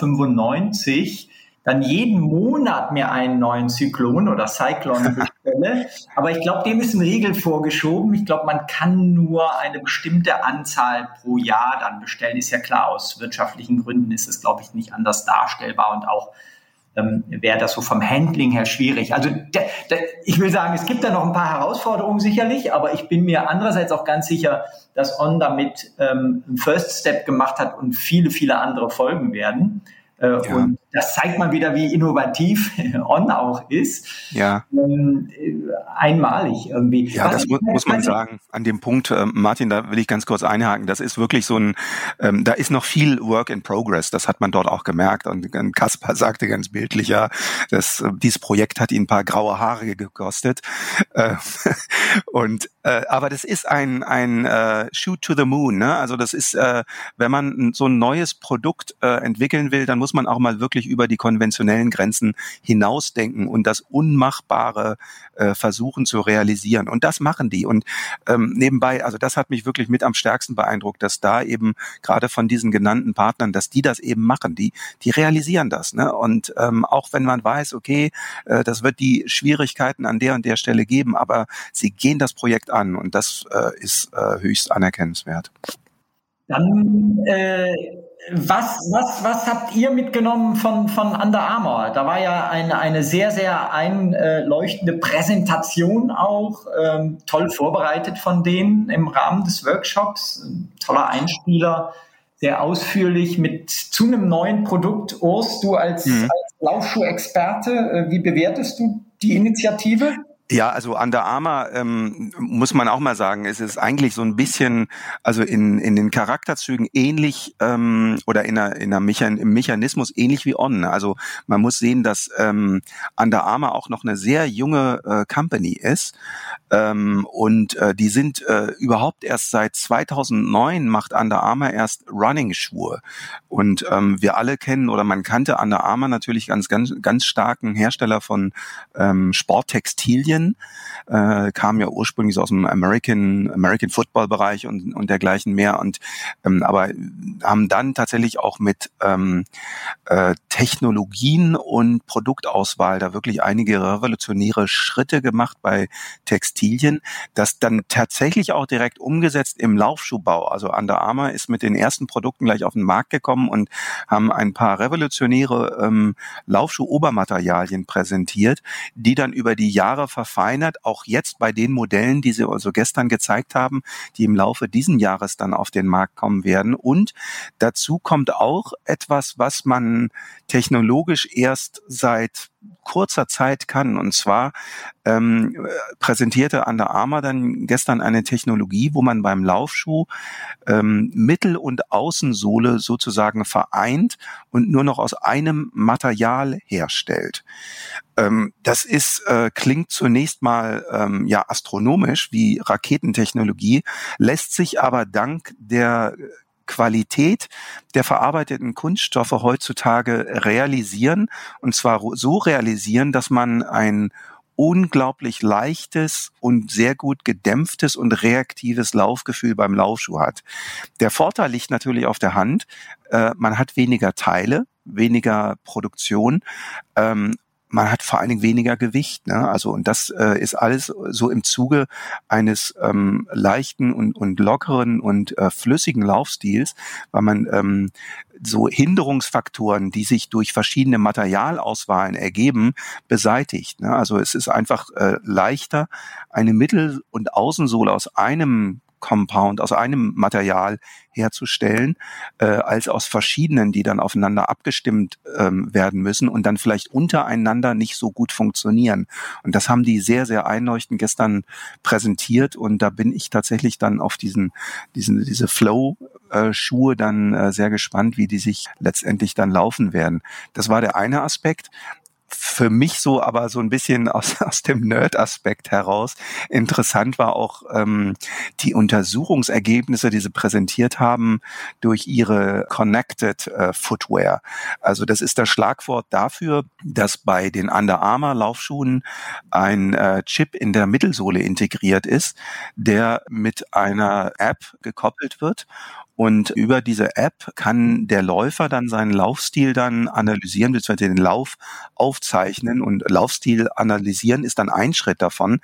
dann jeden Monat mir einen neuen Zyklon oder Cyclone bestelle. Aber ich glaube, dem ist eine Regel vorgeschoben. Ich glaube, man kann nur eine bestimmte Anzahl pro Jahr dann bestellen. Ist ja klar, aus wirtschaftlichen Gründen ist es, glaube ich, nicht anders darstellbar und auch ähm, wäre das so vom Handling her schwierig. Also de, de, ich will sagen, es gibt da noch ein paar Herausforderungen sicherlich, aber ich bin mir andererseits auch ganz sicher, dass On damit ähm, einen First Step gemacht hat und viele, viele andere folgen werden. Äh, ja. Und das zeigt mal wieder, wie innovativ On auch ist. Ja. Ähm, einmalig irgendwie. Ja, Was das mu muss man sagen. An dem Punkt, äh, Martin, da will ich ganz kurz einhaken. Das ist wirklich so ein, ähm, da ist noch viel Work in Progress. Das hat man dort auch gemerkt. Und Kaspar sagte ganz bildlich, ja, dass äh, dieses Projekt hat ihn ein paar graue Haare gekostet. Äh, und äh, aber das ist ein ein äh, Shoot to the Moon. Ne? Also das ist, äh, wenn man so ein neues Produkt äh, entwickeln will, dann muss man auch mal wirklich über die konventionellen Grenzen hinausdenken und das Unmachbare äh, versuchen zu realisieren. Und das machen die. Und ähm, nebenbei, also das hat mich wirklich mit am stärksten beeindruckt, dass da eben gerade von diesen genannten Partnern, dass die das eben machen. Die, die realisieren das. Ne? Und ähm, auch wenn man weiß, okay, äh, das wird die Schwierigkeiten an der und der Stelle geben, aber sie gehen das Projekt an und das äh, ist äh, höchst anerkennenswert. Dann äh, was, was, was habt ihr mitgenommen von, von Under Armour? Da war ja eine, eine sehr, sehr einleuchtende Präsentation auch, ähm, toll vorbereitet von denen im Rahmen des Workshops. Ein toller Einspieler, sehr ausführlich mit zu einem neuen Produkt. Urs, du als, mhm. als Laufschuh-Experte, äh, wie bewertest du die Initiative? Ja, also Under Armour ähm, muss man auch mal sagen, es ist eigentlich so ein bisschen, also in, in den Charakterzügen ähnlich ähm, oder in einer, in einer Mechan im Mechanismus ähnlich wie On. Also man muss sehen, dass ähm, Under Armour auch noch eine sehr junge äh, Company ist. Ähm, und äh, die sind äh, überhaupt erst seit 2009 macht Under Armour erst Running-Schuhe. Und ähm, wir alle kennen oder man kannte Under Armour natürlich ganz ganz ganz starken Hersteller von ähm, Sporttextilien Italien, äh, kam ja ursprünglich so aus dem American, American Football Bereich und, und dergleichen mehr und ähm, aber haben dann tatsächlich auch mit ähm, äh, Technologien und Produktauswahl da wirklich einige revolutionäre Schritte gemacht bei Textilien, das dann tatsächlich auch direkt umgesetzt im Laufschuhbau. Also Under Armour ist mit den ersten Produkten gleich auf den Markt gekommen und haben ein paar revolutionäre ähm, Laufschuh-Obermaterialien präsentiert, die dann über die Jahre verfeinert, auch jetzt bei den Modellen, die Sie also gestern gezeigt haben, die im Laufe diesen Jahres dann auf den Markt kommen werden. Und dazu kommt auch etwas, was man technologisch erst seit kurzer Zeit kann. Und zwar ähm, präsentierte Under Armour dann gestern eine Technologie, wo man beim Laufschuh ähm, Mittel- und Außensohle sozusagen vereint und nur noch aus einem Material herstellt. Ähm, das ist äh, klingt zunächst mal ähm, ja astronomisch wie Raketentechnologie, lässt sich aber dank der Qualität der verarbeiteten Kunststoffe heutzutage realisieren. Und zwar so realisieren, dass man ein unglaublich leichtes und sehr gut gedämpftes und reaktives Laufgefühl beim Laufschuh hat. Der Vorteil liegt natürlich auf der Hand. Äh, man hat weniger Teile, weniger Produktion ähm, man hat vor allen Dingen weniger Gewicht. Ne? Also und das äh, ist alles so im Zuge eines ähm, leichten und, und lockeren und äh, flüssigen Laufstils, weil man ähm, so Hinderungsfaktoren, die sich durch verschiedene Materialauswahlen ergeben, beseitigt. Ne? Also es ist einfach äh, leichter, eine Mittel- und Außensohle aus einem Compound, aus einem Material herzustellen, äh, als aus verschiedenen, die dann aufeinander abgestimmt ähm, werden müssen und dann vielleicht untereinander nicht so gut funktionieren. Und das haben die sehr, sehr einleuchtend gestern präsentiert und da bin ich tatsächlich dann auf diesen, diesen diese Flow-Schuhe dann äh, sehr gespannt, wie die sich letztendlich dann laufen werden. Das war der eine Aspekt für mich so aber so ein bisschen aus, aus dem Nerd-Aspekt heraus interessant war auch ähm, die Untersuchungsergebnisse, die sie präsentiert haben durch ihre Connected äh, Footwear. Also das ist das Schlagwort dafür, dass bei den Under Armour Laufschuhen ein äh, Chip in der Mittelsohle integriert ist, der mit einer App gekoppelt wird und über diese App kann der Läufer dann seinen Laufstil dann analysieren, beziehungsweise den Lauf aufzeichnen. Und Laufstil analysieren ist dann ein Schritt davon.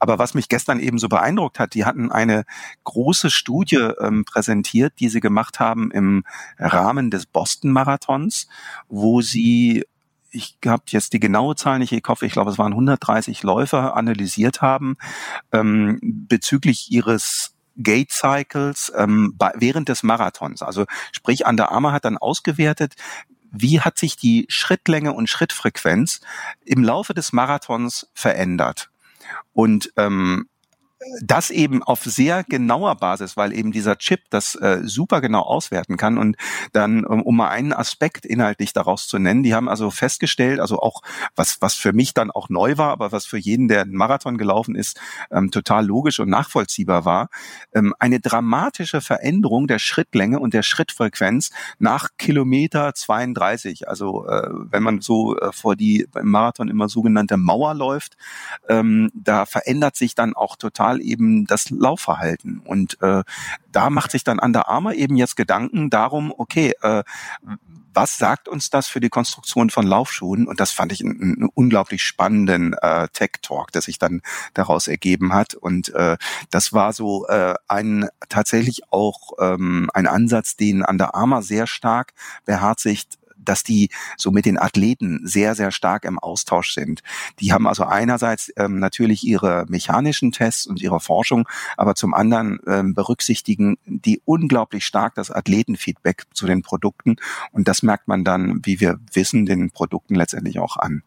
Aber was mich gestern eben so beeindruckt hat, die hatten eine große Studie ähm, präsentiert, die sie gemacht haben im Rahmen des Boston Marathons, wo sie ich habe jetzt die genaue Zahl nicht im Kopf, ich glaube, es waren 130 Läufer analysiert haben ähm, bezüglich ihres Gate Cycles ähm, bei, während des Marathons. Also sprich, Under hat dann ausgewertet, wie hat sich die Schrittlänge und Schrittfrequenz im Laufe des Marathons verändert. Und ähm, das eben auf sehr genauer Basis, weil eben dieser Chip das äh, super genau auswerten kann und dann, um, um mal einen Aspekt inhaltlich daraus zu nennen, die haben also festgestellt, also auch was, was für mich dann auch neu war, aber was für jeden, der einen Marathon gelaufen ist, ähm, total logisch und nachvollziehbar war, ähm, eine dramatische Veränderung der Schrittlänge und der Schrittfrequenz nach Kilometer 32. Also äh, wenn man so äh, vor die beim Marathon immer sogenannte Mauer läuft, ähm, da verändert sich dann auch total mal eben das Laufverhalten. Und äh, da macht sich dann Under Armour eben jetzt Gedanken darum, okay, äh, was sagt uns das für die Konstruktion von Laufschuhen? Und das fand ich einen, einen unglaublich spannenden äh, Tech-Talk, der sich dann daraus ergeben hat. Und äh, das war so äh, ein tatsächlich auch ähm, ein Ansatz, den Under Armour sehr stark beherzigt, dass die so mit den Athleten sehr, sehr stark im Austausch sind. Die haben also einerseits ähm, natürlich ihre mechanischen Tests und ihre Forschung, aber zum anderen ähm, berücksichtigen die unglaublich stark das Athletenfeedback zu den Produkten und das merkt man dann, wie wir wissen, den Produkten letztendlich auch an.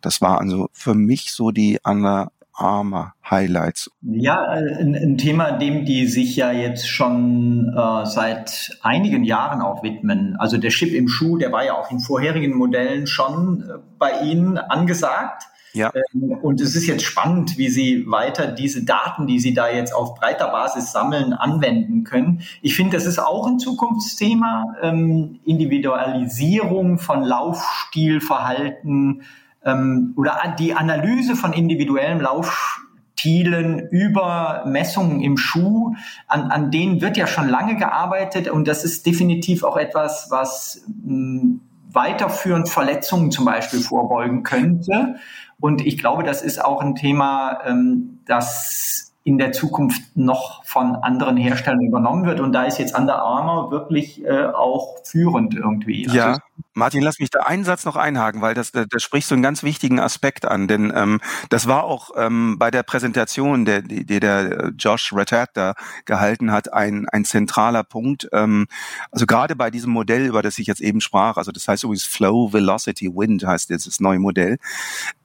Das war also für mich so die Under Armour Highlights? Ja, ein, ein, Thema, dem die sich ja jetzt schon äh, seit einigen Jahren auch widmen. Also der Chip im Schuh, der war ja auch in vorherigen Modellen schon äh, bei Ihnen angesagt. Ja. Ähm, und es ist jetzt spannend, wie Sie weiter diese Daten, die Sie da jetzt auf breiter Basis sammeln, anwenden können. Ich finde, das ist auch ein Zukunftsthema. Ähm, Individualisierung von Laufstilverhalten, ähm, oder die Analyse von individuellem Laufstilen über Messungen im Schuh, an, an denen wird ja schon lange gearbeitet und das ist definitiv auch etwas, was mh, hm, weiterführend Verletzungen zum Beispiel vorbeugen könnte. Und ich glaube, das ist auch ein Thema, ähm, das in der Zukunft noch von anderen Herstellern übernommen wird. Und da ist jetzt Under Armour wirklich äh, auch führend irgendwie. Also ja, Martin, lass mich da einen Satz noch einhaken, weil das, das, das spricht so einen ganz wichtigen Aspekt an. Denn ähm, das war auch ähm, bei der Präsentation, der, die, die der Josh Ratat da gehalten hat, ein, ein zentraler Punkt. Ähm, also gerade bei diesem Modell, über das ich jetzt eben sprach, also das heißt übrigens Flow Velocity Wind heißt jetzt das neue Modell,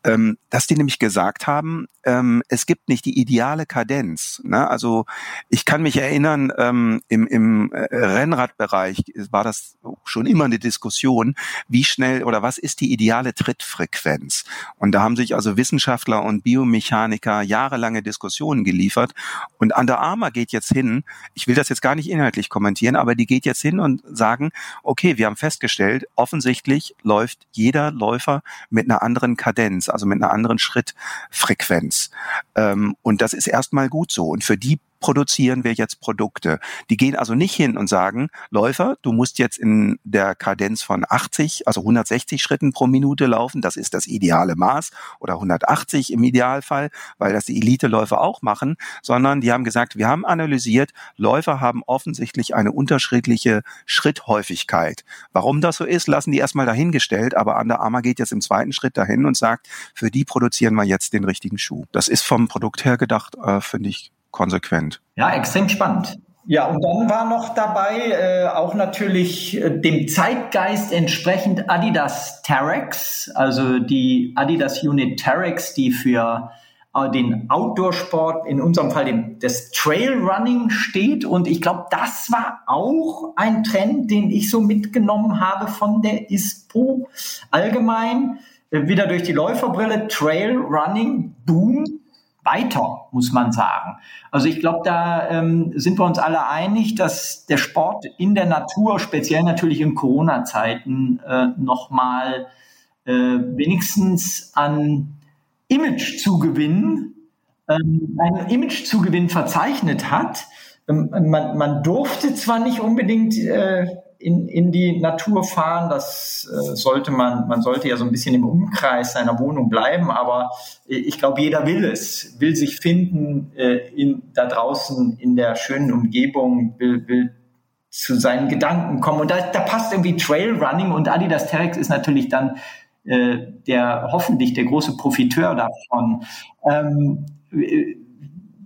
ähm, dass die nämlich gesagt haben, ähm, es gibt nicht die ideale Kadenz. Ne? Also ich kann mich erinnern, ähm, im, im äh, Rennradbereich war das schon immer eine Diskussion, wie schnell oder was ist die ideale Trittfrequenz. Und da haben sich also Wissenschaftler und Biomechaniker jahrelange Diskussionen geliefert. Und Under Armour geht jetzt hin, ich will das jetzt gar nicht inhaltlich kommentieren, aber die geht jetzt hin und sagen, okay, wir haben festgestellt, offensichtlich läuft jeder Läufer mit einer anderen Kadenz also mit einer anderen Schrittfrequenz. Ähm, und das ist erstmal gut so. Und für die produzieren wir jetzt Produkte. Die gehen also nicht hin und sagen, Läufer, du musst jetzt in der Kadenz von 80, also 160 Schritten pro Minute laufen, das ist das ideale Maß, oder 180 im Idealfall, weil das die Elite-Läufer auch machen, sondern die haben gesagt, wir haben analysiert, Läufer haben offensichtlich eine unterschiedliche Schritthäufigkeit. Warum das so ist, lassen die erstmal dahingestellt, aber Under Armour geht jetzt im zweiten Schritt dahin und sagt, für die produzieren wir jetzt den richtigen Schuh. Das ist vom Produkt her gedacht, äh, finde ich konsequent. Ja, extrem spannend. Ja, und dann war noch dabei äh, auch natürlich äh, dem Zeitgeist entsprechend Adidas Terex, also die Adidas Unit Terex, die für äh, den Outdoor-Sport, in unserem Fall dem, das Trailrunning steht. Und ich glaube, das war auch ein Trend, den ich so mitgenommen habe von der ISPO allgemein. Äh, wieder durch die Läuferbrille, Trailrunning, Boom weiter, muss man sagen. Also ich glaube, da ähm, sind wir uns alle einig, dass der Sport in der Natur, speziell natürlich in Corona-Zeiten, äh, nochmal äh, wenigstens an Imagezugewinn, ähm, einen Imagezugewinn verzeichnet hat. Ähm, man, man durfte zwar nicht unbedingt äh, in, in die Natur fahren. Das äh, sollte man, man sollte ja so ein bisschen im Umkreis seiner Wohnung bleiben, aber äh, ich glaube, jeder will es, will sich finden äh, in, da draußen in der schönen Umgebung, will, will zu seinen Gedanken kommen. Und da, da passt irgendwie Trailrunning und Adidas Terex ist natürlich dann äh, der hoffentlich der große Profiteur davon. Ähm,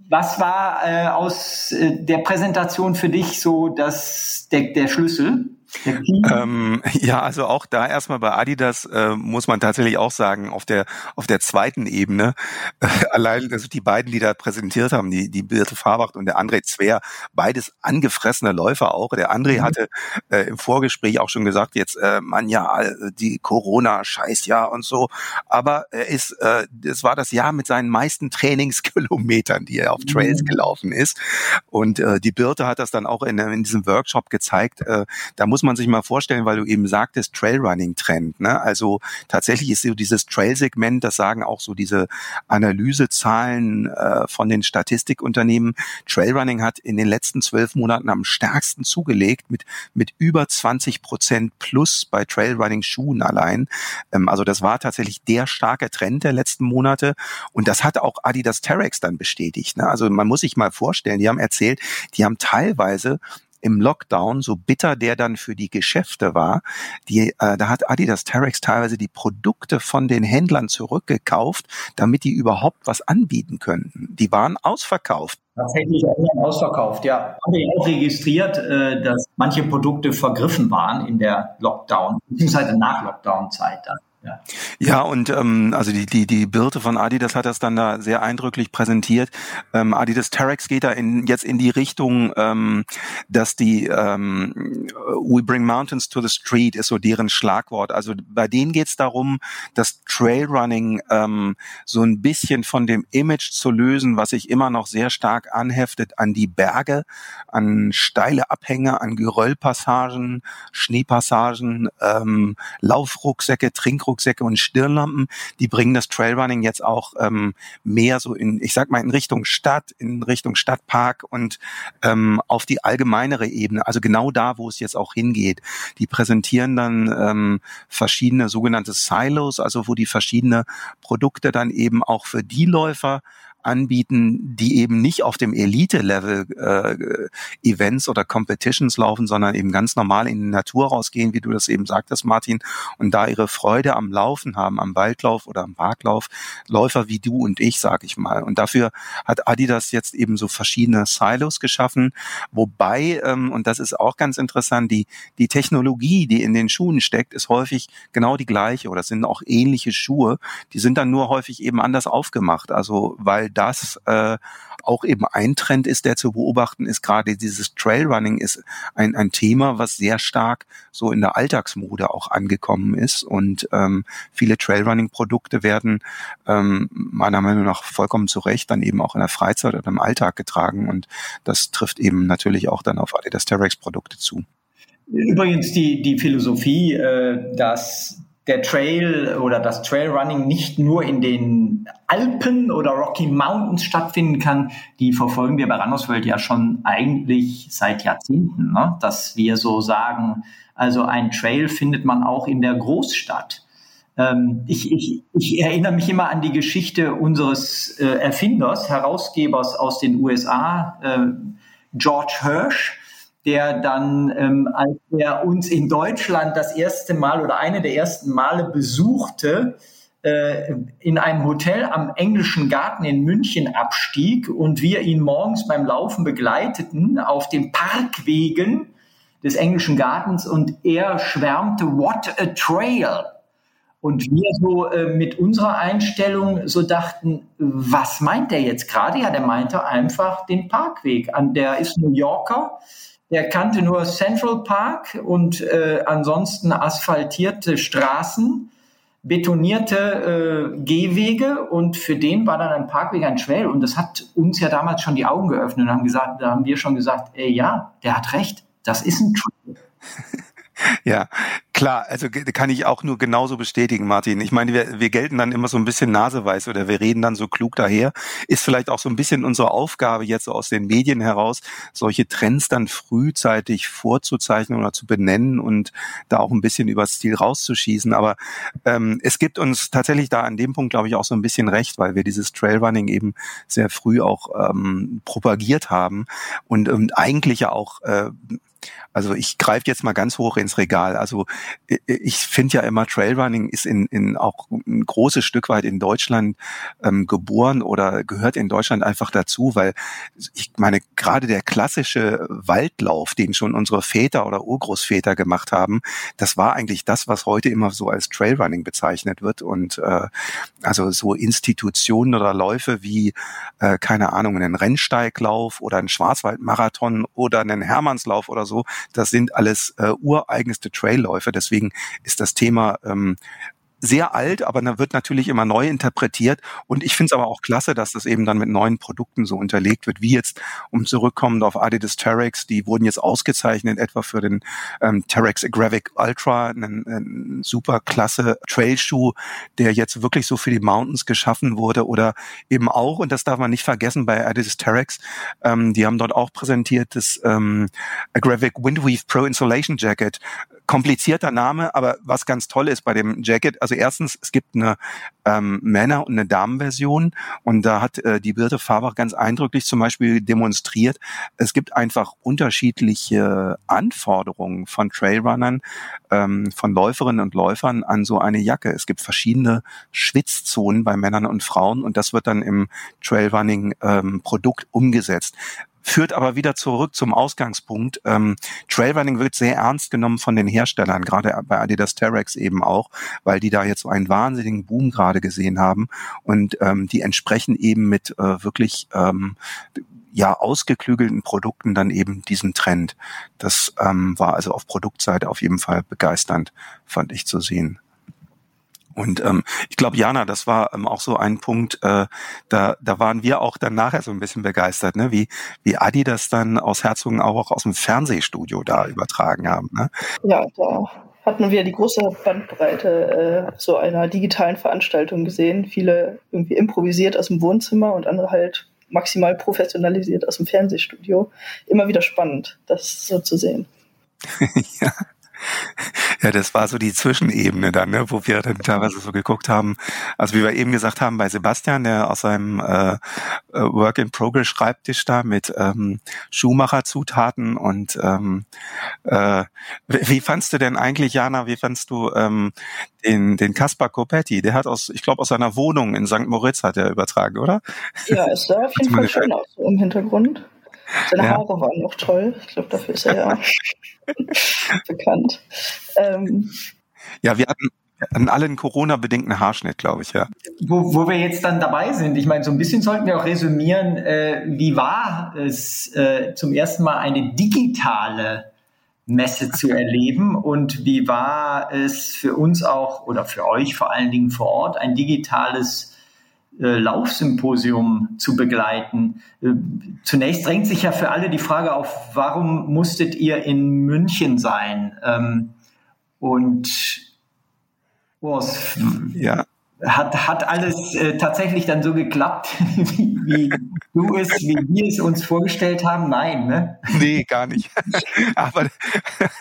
was war äh, aus äh, der Präsentation für dich so das, der, der Schlüssel? Ähm, ja, also auch da erstmal bei Adidas äh, muss man tatsächlich auch sagen, auf der auf der zweiten Ebene, äh, allein also die beiden, die da präsentiert haben, die die Birte Fahrbach und der André Zwer, beides angefressene Läufer auch. Der André mhm. hatte äh, im Vorgespräch auch schon gesagt, jetzt äh, man ja die Corona Scheißjahr und so, aber er ist äh, es war das Jahr mit seinen meisten Trainingskilometern, die er auf Trails mhm. gelaufen ist und äh, die Birte hat das dann auch in, in diesem Workshop gezeigt, äh, da muss muss man sich mal vorstellen, weil du eben sagtest, Trailrunning-Trend. Ne? Also tatsächlich ist so dieses Trail-Segment, das sagen auch so diese Analysezahlen äh, von den Statistikunternehmen. Trailrunning hat in den letzten zwölf Monaten am stärksten zugelegt mit, mit über 20 Prozent plus bei Trailrunning-Schuhen allein. Ähm, also das war tatsächlich der starke Trend der letzten Monate. Und das hat auch Adidas Terex dann bestätigt. Ne? Also man muss sich mal vorstellen, die haben erzählt, die haben teilweise im Lockdown, so bitter der dann für die Geschäfte war, die, äh, da hat Adidas Terex teilweise die Produkte von den Händlern zurückgekauft, damit die überhaupt was anbieten könnten. Die waren ausverkauft. Tatsächlich ausverkauft, ja. Haben wir auch registriert, äh, dass manche Produkte vergriffen waren in der Lockdown, beziehungsweise nach Lockdown-Zeit dann. Ja, ja und ähm, also die, die, die Birte von Adidas hat das dann da sehr eindrücklich präsentiert. Ähm, Adidas Terex geht da in, jetzt in die Richtung, ähm, dass die ähm, We Bring Mountains to the Street ist so deren Schlagwort. Also bei denen geht es darum, das Trailrunning ähm, so ein bisschen von dem Image zu lösen, was sich immer noch sehr stark anheftet an die Berge, an steile Abhänge, an Geröllpassagen, Schneepassagen, ähm, Laufrucksäcke, Trinkrucksäcke Rucksäcke und Stirnlampen, die bringen das Trailrunning jetzt auch ähm, mehr so in, ich sag mal, in Richtung Stadt, in Richtung Stadtpark und ähm, auf die allgemeinere Ebene, also genau da, wo es jetzt auch hingeht. Die präsentieren dann ähm, verschiedene sogenannte Silos, also wo die verschiedene Produkte dann eben auch für die Läufer anbieten, die eben nicht auf dem Elite-Level äh, Events oder Competitions laufen, sondern eben ganz normal in die Natur rausgehen, wie du das eben sagtest, Martin, und da ihre Freude am Laufen haben, am Waldlauf oder am Parklauf, Läufer wie du und ich, sag ich mal. Und dafür hat Adidas jetzt eben so verschiedene Silos geschaffen, wobei, ähm, und das ist auch ganz interessant, die, die Technologie, die in den Schuhen steckt, ist häufig genau die gleiche oder sind auch ähnliche Schuhe. Die sind dann nur häufig eben anders aufgemacht. Also weil das äh, auch eben ein Trend ist, der zu beobachten ist. Gerade dieses Trailrunning ist ein, ein Thema, was sehr stark so in der Alltagsmode auch angekommen ist. Und ähm, viele Trailrunning-Produkte werden ähm, meiner Meinung nach vollkommen zu Recht dann eben auch in der Freizeit oder im Alltag getragen. Und das trifft eben natürlich auch dann auf Adidas Terex-Produkte zu. Übrigens die, die Philosophie, äh, dass der Trail oder das Trailrunning nicht nur in den Alpen oder Rocky Mountains stattfinden kann, die verfolgen wir bei Randerswelt ja schon eigentlich seit Jahrzehnten, ne? dass wir so sagen, also ein Trail findet man auch in der Großstadt. Ähm, ich, ich, ich erinnere mich immer an die Geschichte unseres äh, Erfinders, Herausgebers aus den USA, äh, George Hirsch, der dann, ähm, als er uns in Deutschland das erste Mal oder eine der ersten Male besuchte, äh, in einem Hotel am Englischen Garten in München abstieg und wir ihn morgens beim Laufen begleiteten auf den Parkwegen des Englischen Gartens und er schwärmte, what a trail. Und wir so äh, mit unserer Einstellung so dachten, was meint der jetzt gerade? Ja, der meinte einfach den Parkweg. An der ist New Yorker, der kannte nur Central Park und äh, ansonsten asphaltierte Straßen, betonierte äh, Gehwege und für den war dann ein Parkweg ein Trail und das hat uns ja damals schon die Augen geöffnet und haben gesagt, da haben wir schon gesagt, ey, ja, der hat recht, das ist ein Trail. Ja, klar, also kann ich auch nur genauso bestätigen, Martin. Ich meine, wir, wir gelten dann immer so ein bisschen naseweiß oder wir reden dann so klug daher. Ist vielleicht auch so ein bisschen unsere Aufgabe jetzt so aus den Medien heraus, solche Trends dann frühzeitig vorzuzeichnen oder zu benennen und da auch ein bisschen übers Ziel rauszuschießen. Aber ähm, es gibt uns tatsächlich da an dem Punkt, glaube ich, auch so ein bisschen recht, weil wir dieses Trailrunning eben sehr früh auch ähm, propagiert haben und, und eigentlich ja auch äh, also ich greife jetzt mal ganz hoch ins Regal. Also ich finde ja immer, Trailrunning ist in, in auch ein großes Stück weit in Deutschland ähm, geboren oder gehört in Deutschland einfach dazu, weil ich meine, gerade der klassische Waldlauf, den schon unsere Väter oder Urgroßväter gemacht haben, das war eigentlich das, was heute immer so als Trailrunning bezeichnet wird. Und äh, also so Institutionen oder Läufe wie, äh, keine Ahnung, einen Rennsteiglauf oder einen Schwarzwaldmarathon oder einen Hermannslauf oder so, das sind alles äh, ureigenste Trailläufe. Deswegen ist das Thema ähm, sehr alt, aber da wird natürlich immer neu interpretiert. Und ich finde es aber auch klasse, dass das eben dann mit neuen Produkten so unterlegt wird, wie jetzt, um zurückkommend auf Adidas Terex, die wurden jetzt ausgezeichnet, etwa für den ähm, Terex Agravic Ultra, einen, einen super klasse Trailschuh, der jetzt wirklich so für die Mountains geschaffen wurde oder eben auch, und das darf man nicht vergessen bei Adidas Terex, ähm, die haben dort auch präsentiert das ähm, Agravic Windweave Pro Insulation Jacket, komplizierter Name, aber was ganz toll ist bei dem Jacket, also erstens, es gibt eine ähm, Männer- und eine Damenversion und da hat äh, die Birte Fabach ganz eindrücklich zum Beispiel demonstriert, es gibt einfach unterschiedliche Anforderungen von Trailrunnern, ähm, von Läuferinnen und Läufern an so eine Jacke. Es gibt verschiedene Schwitzzonen bei Männern und Frauen und das wird dann im Trailrunning-Produkt ähm, umgesetzt führt aber wieder zurück zum Ausgangspunkt. Ähm, Trailrunning wird sehr ernst genommen von den Herstellern, gerade bei Adidas Terex eben auch, weil die da jetzt so einen wahnsinnigen Boom gerade gesehen haben und ähm, die entsprechen eben mit äh, wirklich ähm, ja ausgeklügelten Produkten dann eben diesen Trend. Das ähm, war also auf Produktseite auf jeden Fall begeisternd, fand ich zu sehen. Und ähm, ich glaube, Jana, das war ähm, auch so ein Punkt, äh, da, da waren wir auch dann nachher so ein bisschen begeistert, ne? wie, wie Adi das dann aus Herzogen auch aus dem Fernsehstudio da übertragen haben. Ne? Ja, da hatten wir die große Bandbreite äh, so einer digitalen Veranstaltung gesehen. Viele irgendwie improvisiert aus dem Wohnzimmer und andere halt maximal professionalisiert aus dem Fernsehstudio. Immer wieder spannend, das so zu sehen. ja. Ja, das war so die Zwischenebene dann, ne, wo wir dann teilweise so geguckt haben. Also wie wir eben gesagt haben, bei Sebastian, der aus seinem äh, äh Work-in-Progress-Schreibtisch da mit ähm, Schuhmacherzutaten und ähm, äh, wie fandst du denn eigentlich, Jana, wie fandst du ähm, den, den Kaspar Copetti? Der hat aus, ich glaube, aus seiner Wohnung in St. Moritz hat er übertragen, oder? Ja, es sah auf jeden Fall schön aus so im Hintergrund. Seine ja. Haare waren noch toll. Ich glaube, dafür ist er ja bekannt. Ähm, ja, wir hatten an allen Corona-bedingten Haarschnitt, glaube ich, ja. Wo, wo wir jetzt dann dabei sind, ich meine, so ein bisschen sollten wir auch resümieren, äh, wie war es äh, zum ersten Mal eine digitale Messe zu erleben und wie war es für uns auch oder für euch vor allen Dingen vor Ort ein digitales äh, Laufsymposium zu begleiten. Äh, zunächst drängt sich ja für alle die Frage auf, warum musstet ihr in München sein? Ähm, und oh, ja hat, hat alles äh, tatsächlich dann so geklappt, wie, wie du es, wie wir es uns vorgestellt haben? Nein, ne? Nee, gar nicht. Aber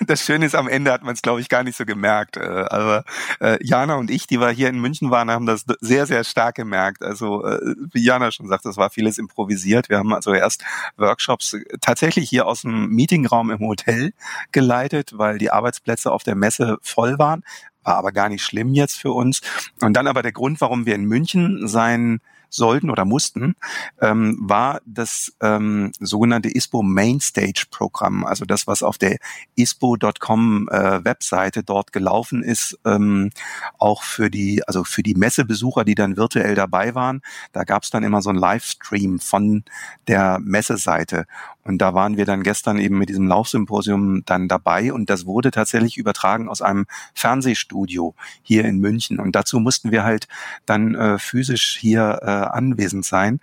das Schöne ist, am Ende hat man es, glaube ich, gar nicht so gemerkt. Äh, aber äh, Jana und ich, die wir hier in München waren, haben das sehr, sehr stark gemerkt. Also, äh, wie Jana schon sagt, das war vieles improvisiert. Wir haben also erst Workshops tatsächlich hier aus dem Meetingraum im Hotel geleitet, weil die Arbeitsplätze auf der Messe voll waren war aber gar nicht schlimm jetzt für uns. Und dann aber der Grund, warum wir in München sein sollten oder mussten, ähm, war das ähm, sogenannte ISPO Mainstage Programm, also das, was auf der ISPO.com äh, Webseite dort gelaufen ist, ähm, auch für die, also für die Messebesucher, die dann virtuell dabei waren. Da gab es dann immer so einen Livestream von der Messeseite. Und da waren wir dann gestern eben mit diesem Laufsymposium dann dabei und das wurde tatsächlich übertragen aus einem Fernsehstudio hier in München. Und dazu mussten wir halt dann äh, physisch hier äh, anwesend sein.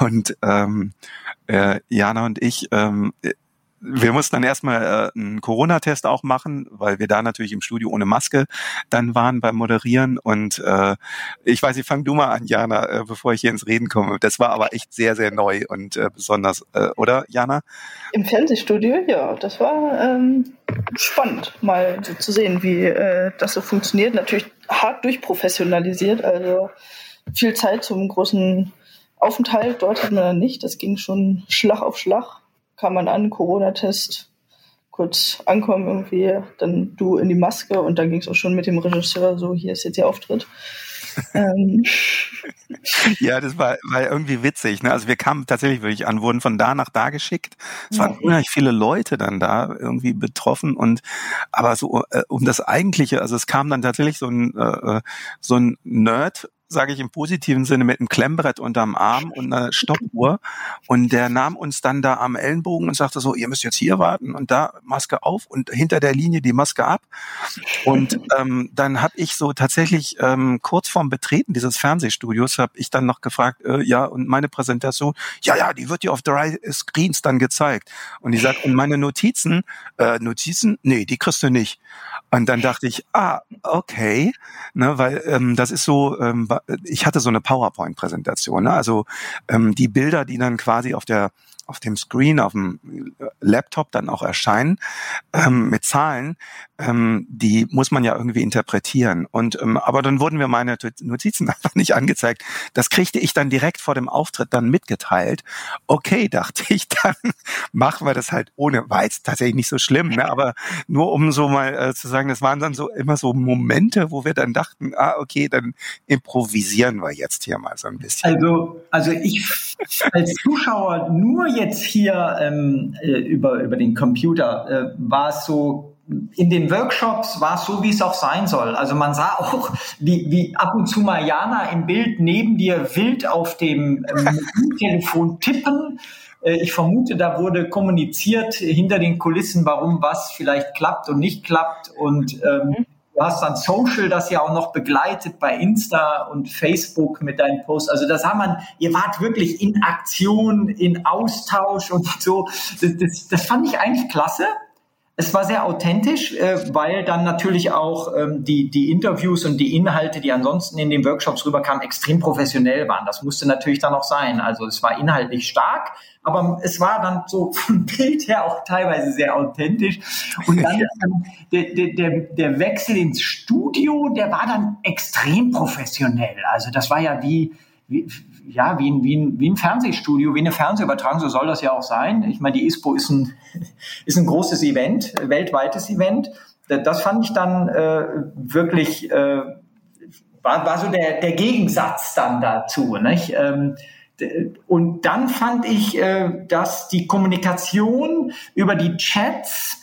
Und ähm, äh, Jana und ich ähm, wir mussten dann erstmal äh, einen Corona-Test auch machen, weil wir da natürlich im Studio ohne Maske dann waren beim Moderieren. Und äh, ich weiß, ich fang du mal an, Jana, äh, bevor ich hier ins Reden komme. Das war aber echt sehr, sehr neu und äh, besonders, äh, oder Jana? Im Fernsehstudio, ja, das war ähm, spannend, mal so zu sehen, wie äh, das so funktioniert. Natürlich hart durchprofessionalisiert, also viel Zeit zum großen Aufenthalt dort hat man dann nicht. Das ging schon Schlag auf Schlag kam man an, Corona-Test, kurz ankommen irgendwie, dann du in die Maske und dann ging es auch schon mit dem Regisseur so, hier ist jetzt der Auftritt. ähm. Ja, das war, war irgendwie witzig. Ne? Also wir kamen tatsächlich wirklich an, wurden von da nach da geschickt. Es waren unheimlich viele Leute dann da irgendwie betroffen und aber so äh, um das eigentliche, also es kam dann tatsächlich so ein äh, äh so ein Nerd sage ich im positiven Sinne, mit einem Klemmbrett unterm Arm und einer Stoppuhr. Und der nahm uns dann da am Ellenbogen und sagte so, ihr müsst jetzt hier warten und da Maske auf und hinter der Linie die Maske ab. Und ähm, dann habe ich so tatsächlich ähm, kurz vorm Betreten dieses Fernsehstudios habe ich dann noch gefragt, äh, ja, und meine Präsentation, ja, ja, die wird dir auf drei Screens dann gezeigt. Und ich sag, und meine Notizen, äh, Notizen, nee, die kriegst du nicht. Und dann dachte ich, ah, okay, ne, weil ähm, das ist so, ähm, ich hatte so eine PowerPoint-Präsentation, ne? also ähm, die Bilder, die dann quasi auf der auf dem Screen, auf dem Laptop dann auch erscheinen ähm, mit Zahlen, ähm, die muss man ja irgendwie interpretieren. Und ähm, aber dann wurden mir meine Notizen einfach nicht angezeigt. Das kriegte ich dann direkt vor dem Auftritt dann mitgeteilt. Okay, dachte ich, dann machen wir das halt ohne. War jetzt tatsächlich nicht so schlimm, ne? aber nur um so mal äh, zu sagen, das waren dann so immer so Momente, wo wir dann dachten, ah, okay, dann improvisieren wir jetzt hier mal so ein bisschen. Also, also ich als Zuschauer nur jetzt hier ähm, äh, über, über den Computer, äh, war es so, in den Workshops war es so, wie es auch sein soll. Also man sah auch, wie, wie ab und zu mal Jana im Bild neben dir wild auf dem ähm, Telefon tippen. Äh, ich vermute, da wurde kommuniziert hinter den Kulissen, warum was vielleicht klappt und nicht klappt. Und ähm, mhm. Du hast dann Social das ja auch noch begleitet bei Insta und Facebook mit deinen Posts. Also das haben man, ihr wart wirklich in Aktion, in Austausch und so. Das, das, das fand ich eigentlich klasse. Es war sehr authentisch, äh, weil dann natürlich auch ähm, die, die Interviews und die Inhalte, die ansonsten in den Workshops rüberkamen, extrem professionell waren. Das musste natürlich dann auch sein. Also es war inhaltlich stark, aber es war dann so vom Bild her auch teilweise sehr authentisch. Und dann der, der, der Wechsel ins Studio, der war dann extrem professionell. Also das war ja wie, wie ja, wie ein, wie, ein, wie ein Fernsehstudio, wie eine Fernsehübertragung, so soll das ja auch sein. Ich meine, die ISPO ist ein, ist ein großes Event, weltweites Event. Das fand ich dann äh, wirklich, äh, war, war so der, der Gegensatz dann dazu. Nicht? Ähm, und dann fand ich, äh, dass die Kommunikation über die Chats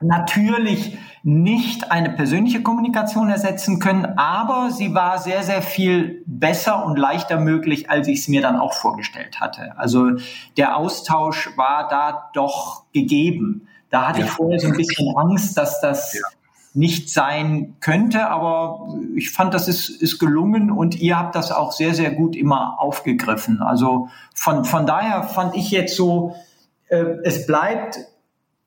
natürlich nicht eine persönliche Kommunikation ersetzen können, aber sie war sehr, sehr viel besser und leichter möglich, als ich es mir dann auch vorgestellt hatte. Also der Austausch war da doch gegeben. Da hatte ja. ich vorher so ein bisschen Angst, dass das ja. nicht sein könnte, aber ich fand, das ist, ist gelungen und ihr habt das auch sehr, sehr gut immer aufgegriffen. Also von, von daher fand ich jetzt so, äh, es bleibt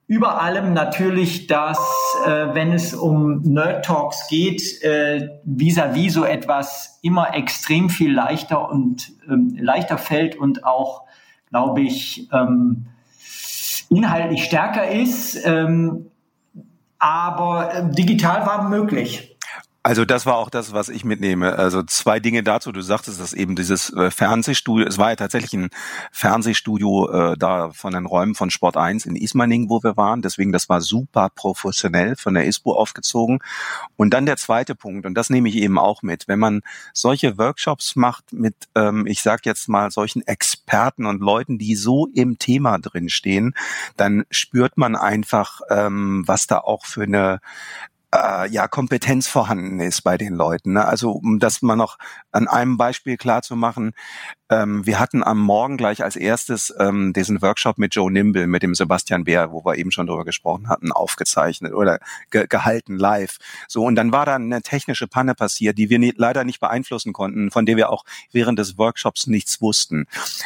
über allem natürlich, dass, äh, wenn es um Nerd Talks geht, äh, vis-à-vis -vis so etwas immer extrem viel leichter und ähm, leichter fällt und auch, glaube ich, ähm, inhaltlich stärker ist. Ähm, aber äh, digital war möglich. Also das war auch das, was ich mitnehme. Also zwei Dinge dazu. Du sagtest, dass eben dieses äh, Fernsehstudio, es war ja tatsächlich ein Fernsehstudio äh, da von den Räumen von Sport 1 in Ismaning, wo wir waren. Deswegen, das war super professionell von der ISPO aufgezogen. Und dann der zweite Punkt, und das nehme ich eben auch mit. Wenn man solche Workshops macht mit, ähm, ich sage jetzt mal, solchen Experten und Leuten, die so im Thema drinstehen, dann spürt man einfach, ähm, was da auch für eine äh, ja Kompetenz vorhanden ist bei den Leuten. Ne? Also um das mal noch an einem Beispiel klar zu machen, ähm, wir hatten am Morgen gleich als erstes ähm, diesen Workshop mit Joe Nimble, mit dem Sebastian Bär, wo wir eben schon drüber gesprochen hatten, aufgezeichnet oder ge gehalten live. So und dann war da eine technische Panne passiert, die wir nie, leider nicht beeinflussen konnten, von der wir auch während des Workshops nichts wussten.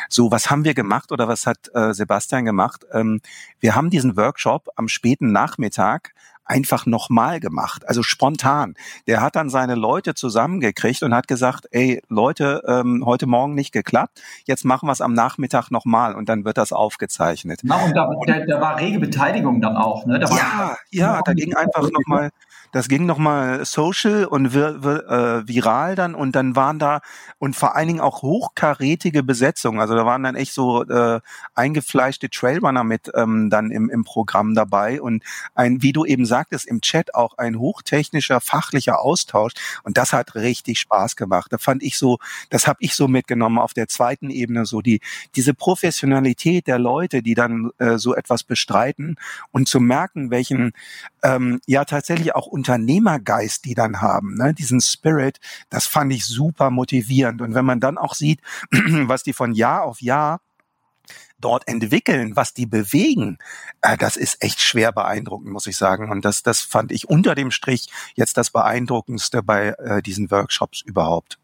So was haben wir gemacht oder was hat äh, Sebastian gemacht? Ähm, wir haben diesen Workshop am späten Nachmittag einfach nochmal gemacht, also spontan. Der hat dann seine Leute zusammengekriegt und hat gesagt, ey Leute, ähm, heute Morgen nicht geklappt, jetzt machen wir es am Nachmittag nochmal und dann wird das aufgezeichnet. Na, und da, da, da war rege Beteiligung dann auch, ne? Da ja, ja, da ging einfach nochmal das ging nochmal social und vir, vir, äh, viral dann und dann waren da und vor allen Dingen auch hochkarätige Besetzungen. Also da waren dann echt so äh, eingefleischte Trailrunner mit ähm, dann im, im Programm dabei und ein, wie du eben sagtest, im Chat auch ein hochtechnischer, fachlicher Austausch und das hat richtig Spaß gemacht. Da fand ich so, das habe ich so mitgenommen auf der zweiten Ebene, so die diese Professionalität der Leute, die dann äh, so etwas bestreiten und zu merken, welchen ähm, ja tatsächlich auch Unternehmergeist die dann haben, ne? diesen Spirit, das fand ich super motivierend. Und wenn man dann auch sieht, was die von Jahr auf Jahr dort entwickeln, was die bewegen, äh, das ist echt schwer beeindruckend, muss ich sagen. Und das, das fand ich unter dem Strich jetzt das Beeindruckendste bei äh, diesen Workshops überhaupt.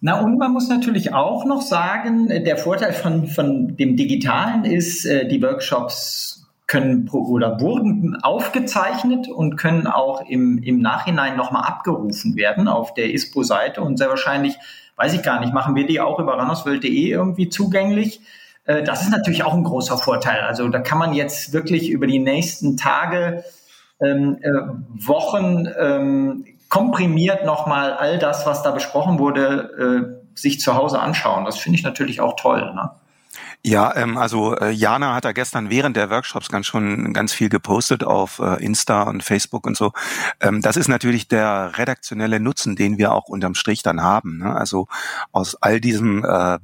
Na, und man muss natürlich auch noch sagen, äh, der Vorteil von, von dem Digitalen ist, äh, die Workshops können oder wurden aufgezeichnet und können auch im, im Nachhinein nochmal abgerufen werden auf der ISPO-Seite und sehr wahrscheinlich, weiß ich gar nicht, machen wir die auch über runnersworld.de irgendwie zugänglich. Äh, das ist natürlich auch ein großer Vorteil. Also da kann man jetzt wirklich über die nächsten Tage, ähm, äh, Wochen ähm, komprimiert nochmal all das, was da besprochen wurde, äh, sich zu Hause anschauen. Das finde ich natürlich auch toll. Ne? Ja, ähm, also äh, Jana hat da gestern während der Workshops ganz schon ganz viel gepostet auf äh, Insta und Facebook und so. Ähm, das ist natürlich der redaktionelle Nutzen, den wir auch unterm Strich dann haben. Ne? Also aus all diesem äh,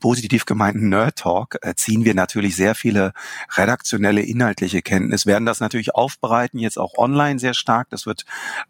positiv gemeinten Nerd Talk äh, ziehen wir natürlich sehr viele redaktionelle, inhaltliche Kenntnis, werden das natürlich aufbereiten, jetzt auch online sehr stark. Das wird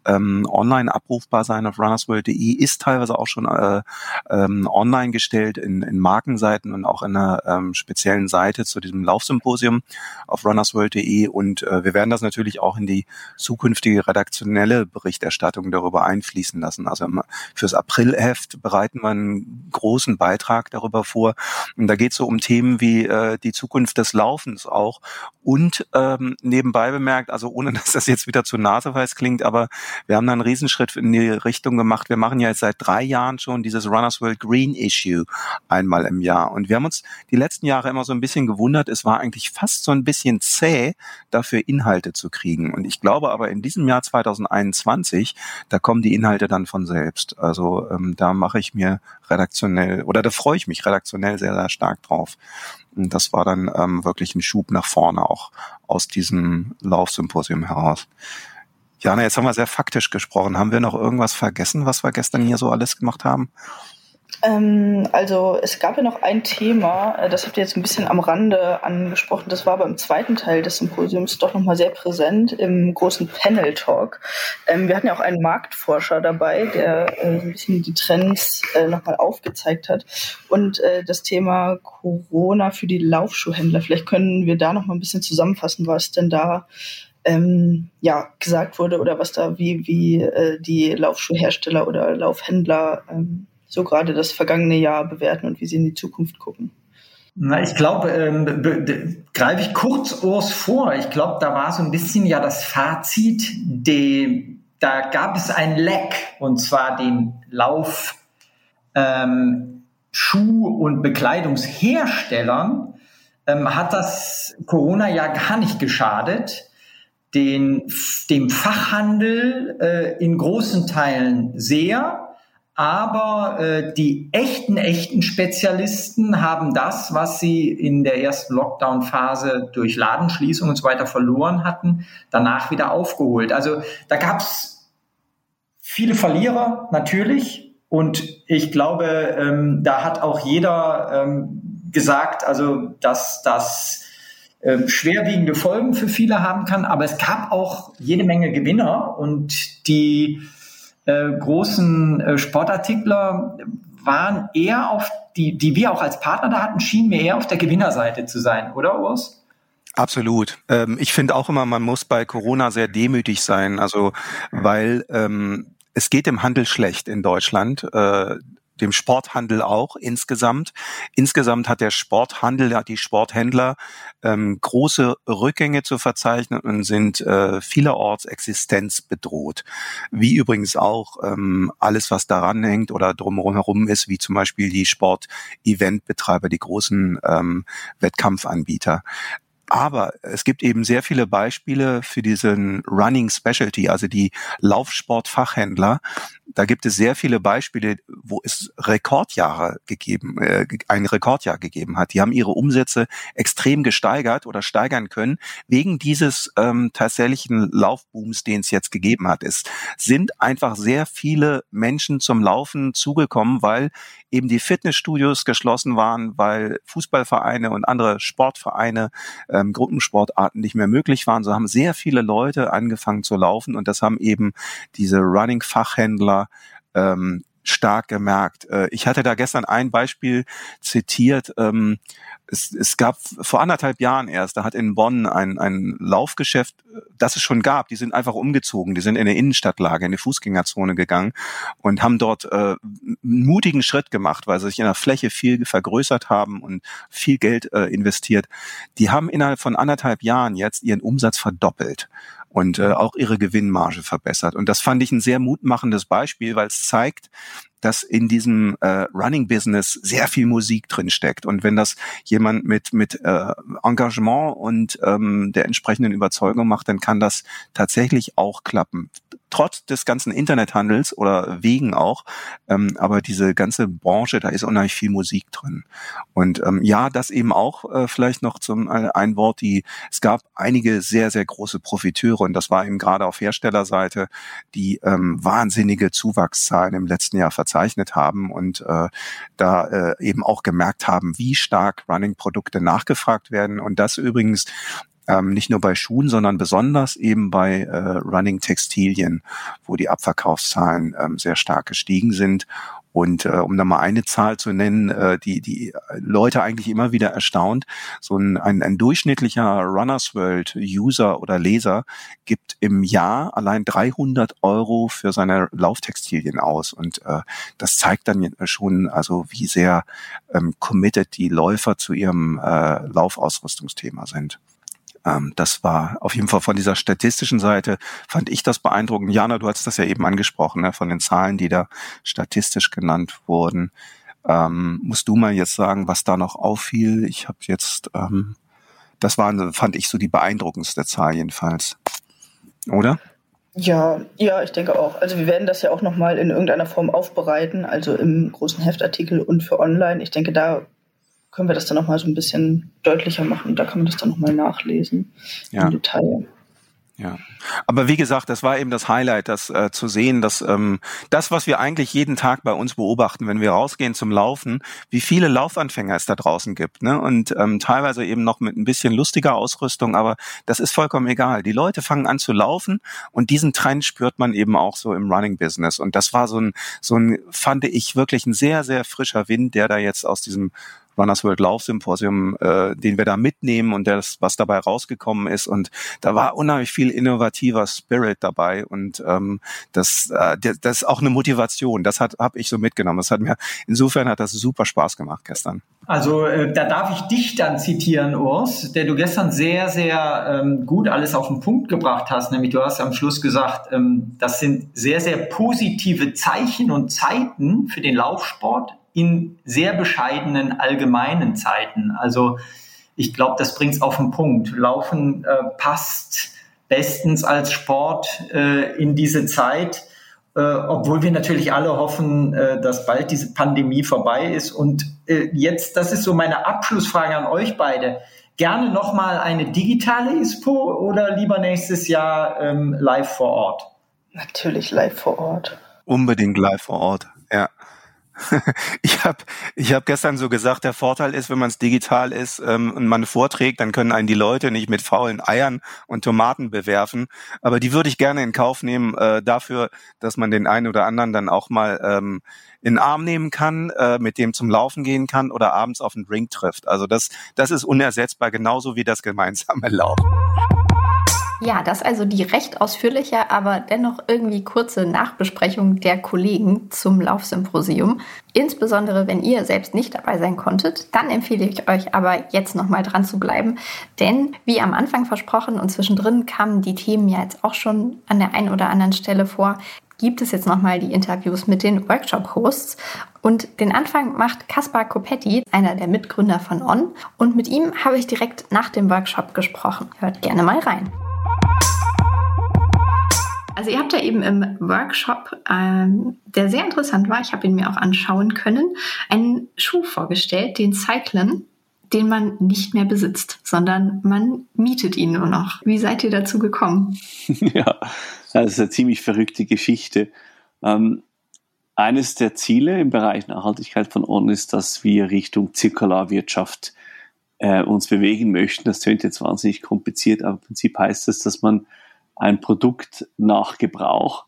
ähm, online abrufbar sein auf runnersworld.de, ist teilweise auch schon äh, ähm, online gestellt in, in Markenseiten und auch in einer ähm, speziellen Seite zu diesem Laufsymposium auf runnersworld.de und äh, wir werden das natürlich auch in die zukünftige redaktionelle Berichterstattung darüber einfließen lassen. Also fürs Aprilheft bereiten wir einen großen Beitrag darüber vor, vor. Und da geht es so um Themen wie äh, die Zukunft des Laufens auch. Und ähm, nebenbei bemerkt, also ohne dass das jetzt wieder zu naseweiß klingt, aber wir haben da einen Riesenschritt in die Richtung gemacht. Wir machen ja jetzt seit drei Jahren schon dieses Runners World Green Issue einmal im Jahr. Und wir haben uns die letzten Jahre immer so ein bisschen gewundert, es war eigentlich fast so ein bisschen zäh, dafür Inhalte zu kriegen. Und ich glaube aber in diesem Jahr 2021, da kommen die Inhalte dann von selbst. Also ähm, da mache ich mir redaktionell oder da freue ich mich redaktionell sehr, sehr stark drauf. Und das war dann ähm, wirklich ein Schub nach vorne auch aus diesem Laufsymposium heraus. Jana, jetzt haben wir sehr faktisch gesprochen. Haben wir noch irgendwas vergessen, was wir gestern hier so alles gemacht haben? Ähm, also es gab ja noch ein Thema, äh, das habt ihr jetzt ein bisschen am Rande angesprochen, das war beim zweiten Teil des Symposiums doch nochmal sehr präsent im großen Panel-Talk. Ähm, wir hatten ja auch einen Marktforscher dabei, der äh, ein bisschen die Trends äh, nochmal aufgezeigt hat. Und äh, das Thema Corona für die Laufschuhhändler, vielleicht können wir da nochmal ein bisschen zusammenfassen, was denn da ähm, ja, gesagt wurde oder was da, wie, wie äh, die Laufschuhhersteller oder Laufhändler ähm, so gerade das vergangene Jahr bewerten und wie sie in die Zukunft gucken? Na, ich glaube, ähm, greife ich kurz Urs vor. Ich glaube, da war so ein bisschen ja das Fazit, de, da gab es ein Leck, und zwar den Lauf ähm, Schuh- und Bekleidungsherstellern ähm, hat das Corona ja gar nicht geschadet. Den, dem Fachhandel äh, in großen Teilen sehr, aber äh, die echten, echten Spezialisten haben das, was sie in der ersten Lockdown-Phase durch Ladenschließung und so weiter verloren hatten, danach wieder aufgeholt. Also da gab es viele Verlierer natürlich. Und ich glaube, ähm, da hat auch jeder ähm, gesagt, also dass das äh, schwerwiegende Folgen für viele haben kann. Aber es gab auch jede Menge Gewinner und die äh, großen äh, Sportartikler waren eher auf die, die wir auch als Partner da hatten, schienen mir eher auf der Gewinnerseite zu sein, oder Urs? Absolut. Ähm, ich finde auch immer, man muss bei Corona sehr demütig sein, also weil ähm, es geht im Handel schlecht in Deutschland. Äh, dem Sporthandel auch insgesamt. Insgesamt hat der Sporthandel, hat die Sporthändler ähm, große Rückgänge zu verzeichnen und sind äh, vielerorts existenzbedroht. Wie übrigens auch ähm, alles, was daran hängt oder drumherum ist, wie zum Beispiel die Sport-Event-Betreiber, die großen ähm, Wettkampfanbieter. Aber es gibt eben sehr viele Beispiele für diesen Running Specialty, also die Laufsportfachhändler. Da gibt es sehr viele Beispiele, wo es Rekordjahre gegeben, äh, ein Rekordjahr gegeben hat. Die haben ihre Umsätze extrem gesteigert oder steigern können wegen dieses ähm, tatsächlichen Laufbooms, den es jetzt gegeben hat. Es sind einfach sehr viele Menschen zum Laufen zugekommen, weil eben die Fitnessstudios geschlossen waren, weil Fußballvereine und andere Sportvereine ähm, Gruppensportarten nicht mehr möglich waren. So haben sehr viele Leute angefangen zu laufen und das haben eben diese Running-Fachhändler ähm, stark gemerkt. Äh, ich hatte da gestern ein Beispiel zitiert. Ähm, es, es gab vor anderthalb Jahren erst, da hat in Bonn ein, ein Laufgeschäft, das es schon gab, die sind einfach umgezogen, die sind in eine Innenstadtlage, in eine Fußgängerzone gegangen und haben dort äh, einen mutigen Schritt gemacht, weil sie sich in der Fläche viel vergrößert haben und viel Geld äh, investiert. Die haben innerhalb von anderthalb Jahren jetzt ihren Umsatz verdoppelt und äh, auch ihre Gewinnmarge verbessert. Und das fand ich ein sehr mutmachendes Beispiel, weil es zeigt, dass in diesem äh, Running Business sehr viel Musik drin steckt und wenn das jemand mit mit äh, Engagement und ähm, der entsprechenden Überzeugung macht, dann kann das tatsächlich auch klappen trotz des ganzen Internethandels oder wegen auch, ähm, aber diese ganze Branche, da ist unheimlich viel Musik drin. Und ähm, ja, das eben auch äh, vielleicht noch zum äh, ein Wort, die es gab einige sehr, sehr große Profiteure und das war eben gerade auf Herstellerseite, die ähm, wahnsinnige Zuwachszahlen im letzten Jahr verzeichnet haben und äh, da äh, eben auch gemerkt haben, wie stark Running-Produkte nachgefragt werden. Und das übrigens ähm, nicht nur bei Schuhen, sondern besonders eben bei äh, Running Textilien, wo die Abverkaufszahlen ähm, sehr stark gestiegen sind. Und äh, um da mal eine Zahl zu nennen, äh, die die Leute eigentlich immer wieder erstaunt, so ein, ein, ein durchschnittlicher Runners World User oder Leser gibt im Jahr allein 300 Euro für seine Lauftextilien aus. Und äh, das zeigt dann schon, also wie sehr ähm, committed die Läufer zu ihrem äh, Laufausrüstungsthema sind. Ähm, das war auf jeden Fall von dieser statistischen Seite, fand ich das beeindruckend. Jana, du hast das ja eben angesprochen, ne, von den Zahlen, die da statistisch genannt wurden. Ähm, musst du mal jetzt sagen, was da noch auffiel? Ich habe jetzt, ähm, das war, fand ich so die beeindruckendste Zahl jedenfalls. Oder? Ja, ja, ich denke auch. Also wir werden das ja auch nochmal in irgendeiner Form aufbereiten, also im großen Heftartikel und für online. Ich denke, da können wir das dann nochmal so ein bisschen deutlicher machen. Da kann man das dann nochmal nachlesen ja. im Detail. Ja, aber wie gesagt, das war eben das Highlight, das äh, zu sehen, dass ähm, das, was wir eigentlich jeden Tag bei uns beobachten, wenn wir rausgehen zum Laufen, wie viele Laufanfänger es da draußen gibt, ne? Und ähm, teilweise eben noch mit ein bisschen lustiger Ausrüstung, aber das ist vollkommen egal. Die Leute fangen an zu laufen und diesen Trend spürt man eben auch so im Running Business. Und das war so ein, so ein, fand ich wirklich ein sehr, sehr frischer Wind, der da jetzt aus diesem Runners World Laufsymposium, äh, den wir da mitnehmen und das, was dabei rausgekommen ist. Und da war unheimlich viel innovativer Spirit dabei und ähm, das, äh, das ist auch eine Motivation. Das hat habe ich so mitgenommen. Das hat mir insofern hat das super Spaß gemacht gestern. Also äh, da darf ich dich dann zitieren, Urs, der du gestern sehr, sehr ähm, gut alles auf den Punkt gebracht hast. Nämlich du hast am Schluss gesagt, ähm, das sind sehr, sehr positive Zeichen und Zeiten für den Laufsport in sehr bescheidenen allgemeinen Zeiten. Also ich glaube, das bringt es auf den Punkt. Laufen äh, passt bestens als Sport äh, in diese Zeit, äh, obwohl wir natürlich alle hoffen, äh, dass bald diese Pandemie vorbei ist. Und äh, jetzt, das ist so meine Abschlussfrage an euch beide. Gerne nochmal eine digitale ISPO oder lieber nächstes Jahr ähm, live vor Ort? Natürlich live vor Ort. Unbedingt live vor Ort, ja. ich habe ich hab gestern so gesagt, der Vorteil ist, wenn man es digital ist ähm, und man vorträgt, dann können einen die Leute nicht mit faulen Eiern und Tomaten bewerfen. Aber die würde ich gerne in Kauf nehmen äh, dafür, dass man den einen oder anderen dann auch mal ähm, in den Arm nehmen kann, äh, mit dem zum Laufen gehen kann oder abends auf einen Drink trifft. Also das, das ist unersetzbar, genauso wie das gemeinsame Laufen. Ja, das also die recht ausführliche, aber dennoch irgendwie kurze Nachbesprechung der Kollegen zum Laufsymposium. Insbesondere wenn ihr selbst nicht dabei sein konntet, dann empfehle ich euch aber jetzt nochmal dran zu bleiben. Denn wie am Anfang versprochen und zwischendrin kamen die Themen ja jetzt auch schon an der einen oder anderen Stelle vor, gibt es jetzt nochmal die Interviews mit den Workshop-Hosts. Und den Anfang macht Kaspar Kopetti, einer der Mitgründer von On. Und mit ihm habe ich direkt nach dem Workshop gesprochen. Hört gerne mal rein. Also ihr habt da eben im Workshop, ähm, der sehr interessant war, ich habe ihn mir auch anschauen können, einen Schuh vorgestellt, den Cyclen, den man nicht mehr besitzt, sondern man mietet ihn nur noch. Wie seid ihr dazu gekommen? ja, das ist eine ziemlich verrückte Geschichte. Ähm, eines der Ziele im Bereich Nachhaltigkeit von On ist, dass wir Richtung Zirkularwirtschaft äh, uns bewegen möchten. Das klingt jetzt wahnsinnig kompliziert, aber im Prinzip heißt das, dass man ein Produkt nach Gebrauch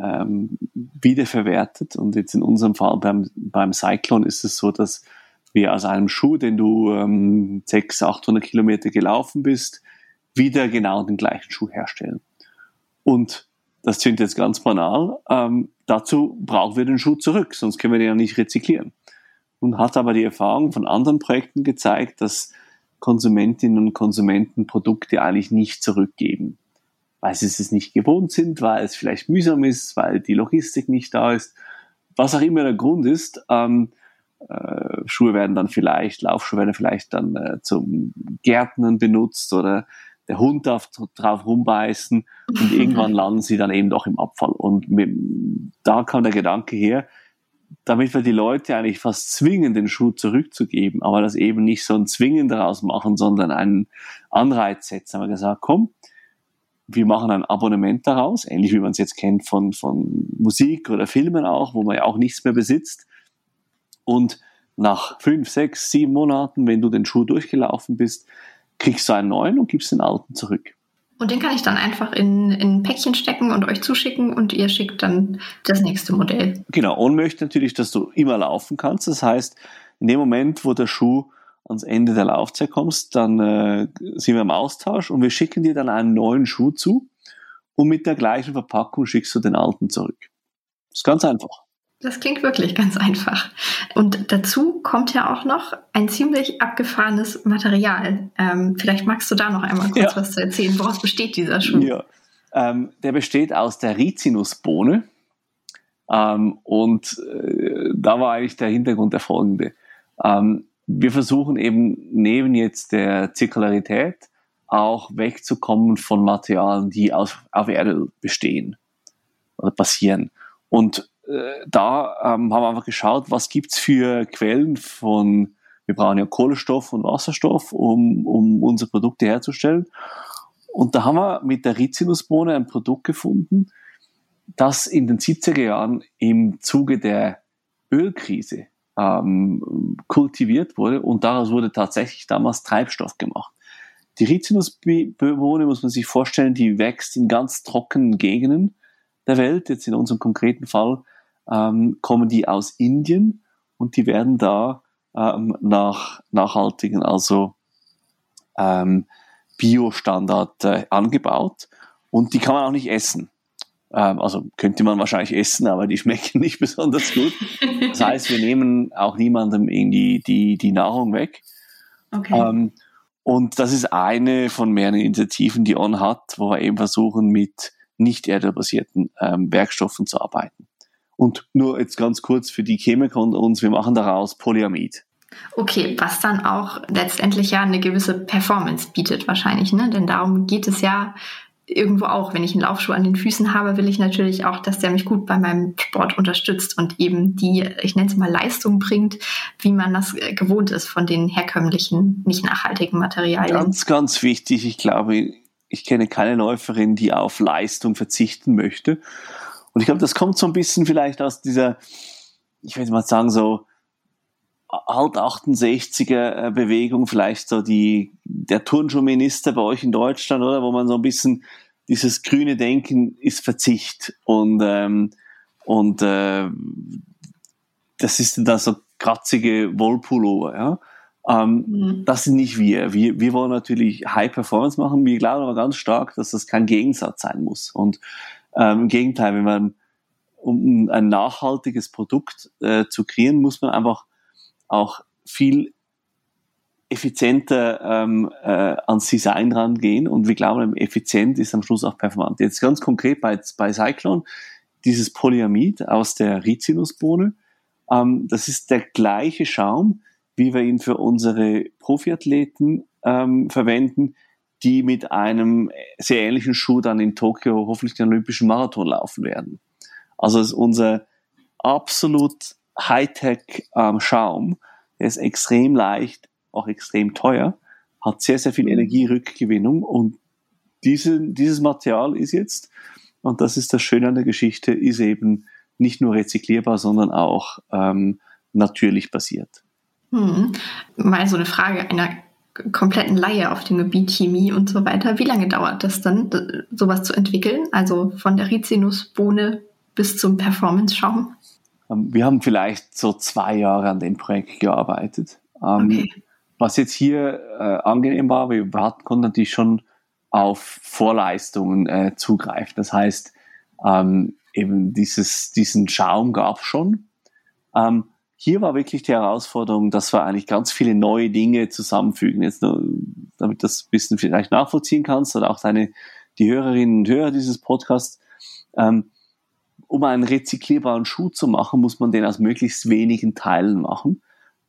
ähm, wiederverwertet. Und jetzt in unserem Fall beim, beim Cyclone ist es so, dass wir aus einem Schuh, den du ähm, 600, 800 Kilometer gelaufen bist, wieder genau den gleichen Schuh herstellen. Und das klingt jetzt ganz banal. Ähm, dazu brauchen wir den Schuh zurück, sonst können wir den ja nicht rezyklieren. Und hat aber die Erfahrung von anderen Projekten gezeigt, dass Konsumentinnen und Konsumenten Produkte eigentlich nicht zurückgeben weil sie es nicht gewohnt sind, weil es vielleicht mühsam ist, weil die Logistik nicht da ist, was auch immer der Grund ist. Ähm, äh, Schuhe werden dann vielleicht, Laufschuhe werden vielleicht dann äh, zum Gärtnern benutzt oder der Hund darf drauf rumbeißen und irgendwann landen sie dann eben doch im Abfall. Und mit, da kam der Gedanke her, damit wir die Leute eigentlich fast zwingen, den Schuh zurückzugeben, aber das eben nicht so ein Zwingen daraus machen, sondern einen Anreiz setzen. Haben wir gesagt, komm, wir machen ein Abonnement daraus, ähnlich wie man es jetzt kennt von, von Musik oder Filmen auch, wo man ja auch nichts mehr besitzt. Und nach fünf, sechs, sieben Monaten, wenn du den Schuh durchgelaufen bist, kriegst du einen neuen und gibst den alten zurück. Und den kann ich dann einfach in, in ein Päckchen stecken und euch zuschicken und ihr schickt dann das nächste Modell. Genau, und möchte natürlich, dass du immer laufen kannst. Das heißt, in dem Moment, wo der Schuh ans Ende der Laufzeit kommst, dann äh, sind wir im Austausch und wir schicken dir dann einen neuen Schuh zu und mit der gleichen Verpackung schickst du den alten zurück. Das ist ganz einfach. Das klingt wirklich ganz einfach. Und dazu kommt ja auch noch ein ziemlich abgefahrenes Material. Ähm, vielleicht magst du da noch einmal kurz ja. was zu erzählen. Woraus besteht dieser Schuh? Ja, ähm, der besteht aus der Rizinusbohne. Ähm, und äh, da war eigentlich der Hintergrund der folgende. Ähm, wir versuchen eben neben jetzt der Zirkularität auch wegzukommen von Materialien, die auf, auf Erde bestehen oder basieren. Und äh, da ähm, haben wir einfach geschaut, was gibt's für Quellen von, wir brauchen ja Kohlenstoff und Wasserstoff, um, um unsere Produkte herzustellen. Und da haben wir mit der Rizinusbohne ein Produkt gefunden, das in den 70er Jahren im Zuge der Ölkrise ähm, kultiviert wurde und daraus wurde tatsächlich damals Treibstoff gemacht. Die Rizinusbohne muss man sich vorstellen, die wächst in ganz trockenen Gegenden der Welt. Jetzt in unserem konkreten Fall ähm, kommen die aus Indien und die werden da ähm, nach nachhaltigen, also ähm, Bio-Standard äh, angebaut und die kann man auch nicht essen. Ähm, also könnte man wahrscheinlich essen, aber die schmecken nicht besonders gut. Das heißt, wir nehmen auch niemandem irgendwie die, die Nahrung weg. Okay. Ähm, und das ist eine von mehreren Initiativen, die On hat, wo wir eben versuchen, mit nicht erdölbasierten ähm, Werkstoffen zu arbeiten. Und nur jetzt ganz kurz für die Chemiker unter uns, wir machen daraus Polyamid. Okay, was dann auch letztendlich ja eine gewisse Performance bietet wahrscheinlich, ne? Denn darum geht es ja irgendwo auch, wenn ich einen Laufschuh an den Füßen habe, will ich natürlich auch, dass der mich gut bei meinem Sport unterstützt und eben die, ich nenne es mal Leistung bringt, wie man das äh, gewohnt ist von den herkömmlichen, nicht nachhaltigen Materialien. Ganz, ganz wichtig. Ich glaube, ich kenne keine Läuferin, die auf Leistung verzichten möchte. Und ich glaube, das kommt so ein bisschen vielleicht aus dieser, ich würde mal sagen, so alt 68er Bewegung, vielleicht so die, der Turnschuhminister bei euch in Deutschland, oder? Wo man so ein bisschen dieses grüne Denken ist Verzicht und, ähm, und äh, das ist dann so kratzige Wollpullover, ja. Ähm, mhm. Das sind nicht wir. wir. Wir wollen natürlich High Performance machen. Wir glauben aber ganz stark, dass das kein Gegensatz sein muss. Und ähm, im Gegenteil, wenn man um ein nachhaltiges Produkt äh, zu kreieren, muss man einfach auch viel effizienter ähm, äh, ans Design rangehen. Und wir glauben, effizient ist am Schluss auch performant. Jetzt ganz konkret bei, bei Cyclone, dieses Polyamid aus der Rizinusbohne, ähm, das ist der gleiche Schaum, wie wir ihn für unsere Profiathleten ähm, verwenden, die mit einem sehr ähnlichen Schuh dann in Tokio hoffentlich den Olympischen Marathon laufen werden. Also ist unser absolut Hightech ähm, Schaum, der ist extrem leicht, auch extrem teuer, hat sehr, sehr viel mhm. Energierückgewinnung und diese, dieses Material ist jetzt, und das ist das Schöne an der Geschichte, ist eben nicht nur rezyklierbar, sondern auch ähm, natürlich basiert. Hm. Mal so eine Frage einer kompletten Laie auf dem Gebiet Chemie und so weiter. Wie lange dauert das dann, sowas zu entwickeln? Also von der Rizinusbohne bis zum Performance-Schaum? Ähm, wir haben vielleicht so zwei Jahre an dem Projekt gearbeitet. Ähm, okay. Was jetzt hier äh, angenehm war, wir hatten, konnten natürlich schon auf Vorleistungen äh, zugreifen. Das heißt, ähm, eben dieses, diesen Schaum gab es schon. Ähm, hier war wirklich die Herausforderung, dass wir eigentlich ganz viele neue Dinge zusammenfügen. Jetzt nur, damit das ein bisschen vielleicht nachvollziehen kannst oder auch deine, die Hörerinnen und Hörer dieses Podcasts. Ähm, um einen rezyklierbaren Schuh zu machen, muss man den aus möglichst wenigen Teilen machen,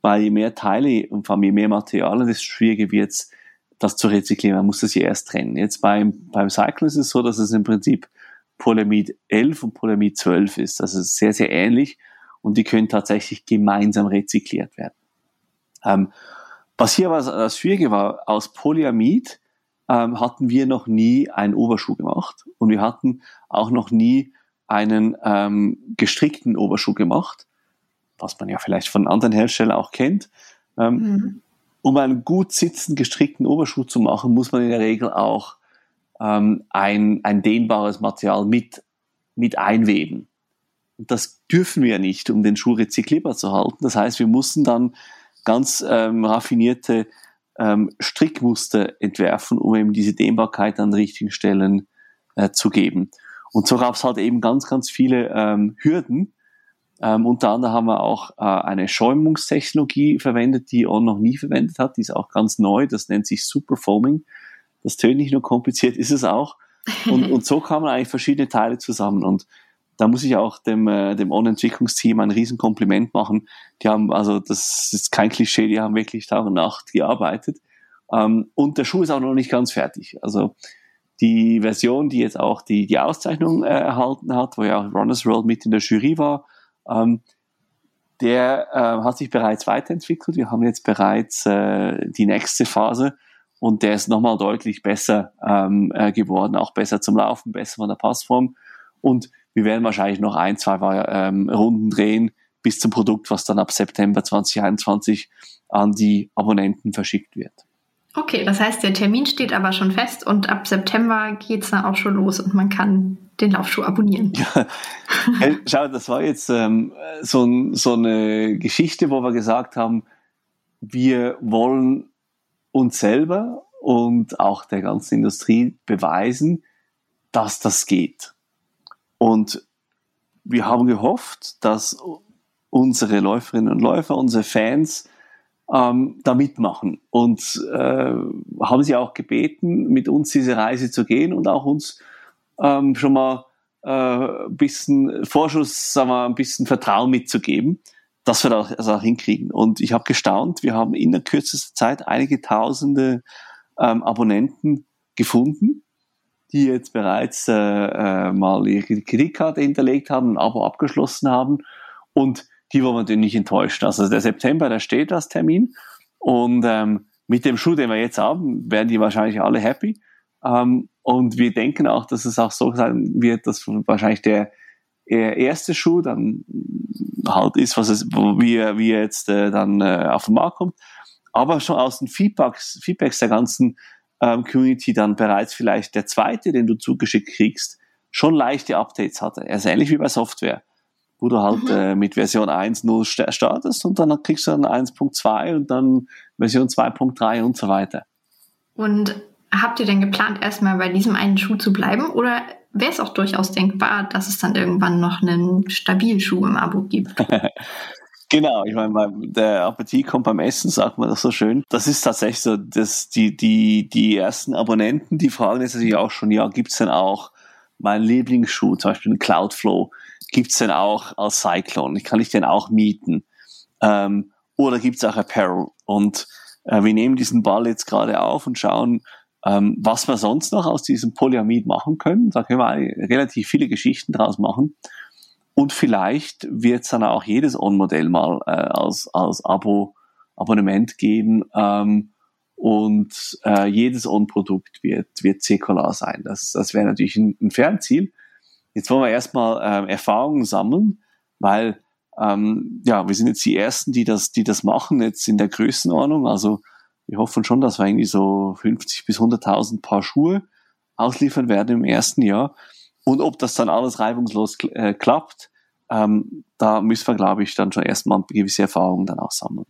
weil je mehr Teile und vor allem je mehr Materialien, desto schwieriger wird es, das zu rezyklieren. Man muss das ja erst trennen. Jetzt beim, beim Cycling ist es so, dass es im Prinzip Polyamid 11 und Polyamid 12 ist. Das ist sehr, sehr ähnlich und die können tatsächlich gemeinsam rezykliert werden. Ähm, was hier aber das Schwierige war, aus Polyamid ähm, hatten wir noch nie einen Oberschuh gemacht und wir hatten auch noch nie einen ähm, gestrickten Oberschuh gemacht, was man ja vielleicht von anderen Herstellern auch kennt. Ähm, mhm. Um einen gut sitzenden gestrickten Oberschuh zu machen, muss man in der Regel auch ähm, ein, ein dehnbares Material mit, mit einweben. Und das dürfen wir nicht, um den Schuh rezyklierbar zu halten. Das heißt, wir mussten dann ganz ähm, raffinierte ähm, Strickmuster entwerfen, um eben diese Dehnbarkeit an den richtigen Stellen äh, zu geben. Und so gab es halt eben ganz, ganz viele ähm, Hürden. Ähm, unter anderem haben wir auch äh, eine Schäumungstechnologie verwendet, die On noch nie verwendet hat. Die ist auch ganz neu. Das nennt sich Superfoaming. Das tönt nicht nur kompliziert, ist es auch. Und, und so kamen eigentlich verschiedene Teile zusammen. Und da muss ich auch dem, äh, dem On-Entwicklungsteam ein Riesenkompliment machen. Die haben, also das ist kein Klischee, die haben wirklich Tag und Nacht gearbeitet. Ähm, und der Schuh ist auch noch nicht ganz fertig. Also die Version, die jetzt auch die, die Auszeichnung äh, erhalten hat, wo ja auch Runners World mit in der Jury war, ähm, der äh, hat sich bereits weiterentwickelt. Wir haben jetzt bereits äh, die nächste Phase und der ist nochmal deutlich besser ähm, äh, geworden, auch besser zum Laufen, besser von der Passform. Und wir werden wahrscheinlich noch ein, zwei ähm, Runden drehen bis zum Produkt, was dann ab September 2021 an die Abonnenten verschickt wird. Okay, das heißt, der Termin steht aber schon fest und ab September geht es dann auch schon los und man kann den Laufschuh abonnieren. Ja. Schau, das war jetzt ähm, so, so eine Geschichte, wo wir gesagt haben, wir wollen uns selber und auch der ganzen Industrie beweisen, dass das geht. Und wir haben gehofft, dass unsere Läuferinnen und Läufer, unsere Fans ähm, da mitmachen und äh, haben sie auch gebeten, mit uns diese Reise zu gehen und auch uns ähm, schon mal äh, ein bisschen Vorschuss, sagen wir, ein bisschen Vertrauen mitzugeben, dass wir das auch hinkriegen. Und ich habe gestaunt, wir haben in der kürzesten Zeit einige tausende ähm, Abonnenten gefunden, die jetzt bereits äh, äh, mal ihre Kreditkarte hinterlegt haben, ein Abo abgeschlossen haben und die wollen wir natürlich nicht enttäuschen. Also der September, da steht das Termin und ähm, mit dem Schuh, den wir jetzt haben, werden die wahrscheinlich alle happy. Ähm, und wir denken auch, dass es auch so sein wird, dass wahrscheinlich der erste Schuh dann halt ist, was es, wie, er, wie jetzt äh, dann äh, auf den Markt kommt. Aber schon aus den Feedbacks, Feedbacks der ganzen ähm, Community dann bereits vielleicht der zweite, den du zugeschickt kriegst, schon leichte Updates hatte. Er ist ähnlich wie bei Software, wo du halt mhm. äh, mit Version 1.0 startest und dann kriegst du dann 1.2 und dann Version 2.3 und so weiter. Und habt ihr denn geplant, erstmal bei diesem einen Schuh zu bleiben oder wäre es auch durchaus denkbar, dass es dann irgendwann noch einen stabilen Schuh im Abo gibt? Genau, ich meine, der Appetit kommt beim Essen, sagt man das so schön. Das ist tatsächlich so, dass die, die, die ersten Abonnenten, die fragen jetzt natürlich auch schon, ja, gibt's denn auch meinen Lieblingsschuh, zum Beispiel den Cloudflow, gibt's denn auch als Cyclone? Kann ich den auch mieten? Ähm, oder gibt's auch Apparel? Und äh, wir nehmen diesen Ball jetzt gerade auf und schauen, ähm, was wir sonst noch aus diesem Polyamid machen können. Da können wir relativ viele Geschichten draus machen. Und vielleicht wird es dann auch jedes On-Modell mal äh, als, als Abo, Abonnement geben. Ähm, und äh, jedes On-Produkt wird, wird säkular sein. Das, das wäre natürlich ein, ein Fernziel. Jetzt wollen wir erstmal äh, Erfahrungen sammeln, weil ähm, ja, wir sind jetzt die Ersten, die das, die das machen, jetzt in der Größenordnung. Also wir hoffen schon, dass wir irgendwie so 50 bis 100.000 Paar Schuhe ausliefern werden im ersten Jahr. Und ob das dann alles reibungslos äh, klappt, ähm, da müssen wir, glaube ich, dann schon erstmal gewisse Erfahrungen dann auch sammeln.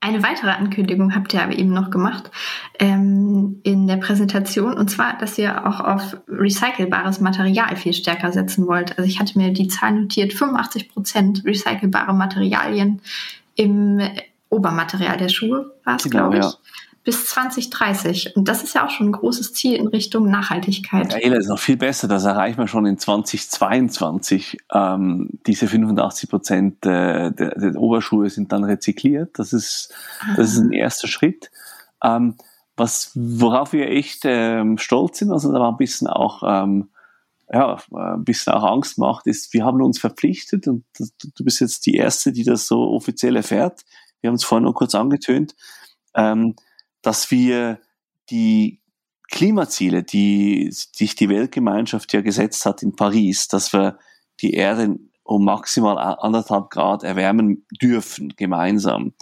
Eine weitere Ankündigung habt ihr aber eben noch gemacht ähm, in der Präsentation, und zwar, dass ihr auch auf recycelbares Material viel stärker setzen wollt. Also ich hatte mir die Zahl notiert, 85 Prozent recycelbare Materialien im Obermaterial der Schuhe war es, genau, glaube ich. Ja bis 2030. Und das ist ja auch schon ein großes Ziel in Richtung Nachhaltigkeit. Ja, das ist noch viel besser. Das erreichen wir schon in 2022. Ähm, diese 85 Prozent der, der, der, Oberschuhe sind dann rezykliert. Das ist, das ist ein erster Schritt. Ähm, was, worauf wir echt ähm, stolz sind, also da war ein bisschen auch, ähm, ja, ein bisschen auch Angst macht, ist, wir haben uns verpflichtet und du bist jetzt die Erste, die das so offiziell erfährt. Wir haben es vorhin nur kurz angetönt. Ähm, dass wir die Klimaziele, die sich die Weltgemeinschaft ja gesetzt hat in Paris, dass wir die Erde um maximal anderthalb Grad erwärmen dürfen, gemeinsam.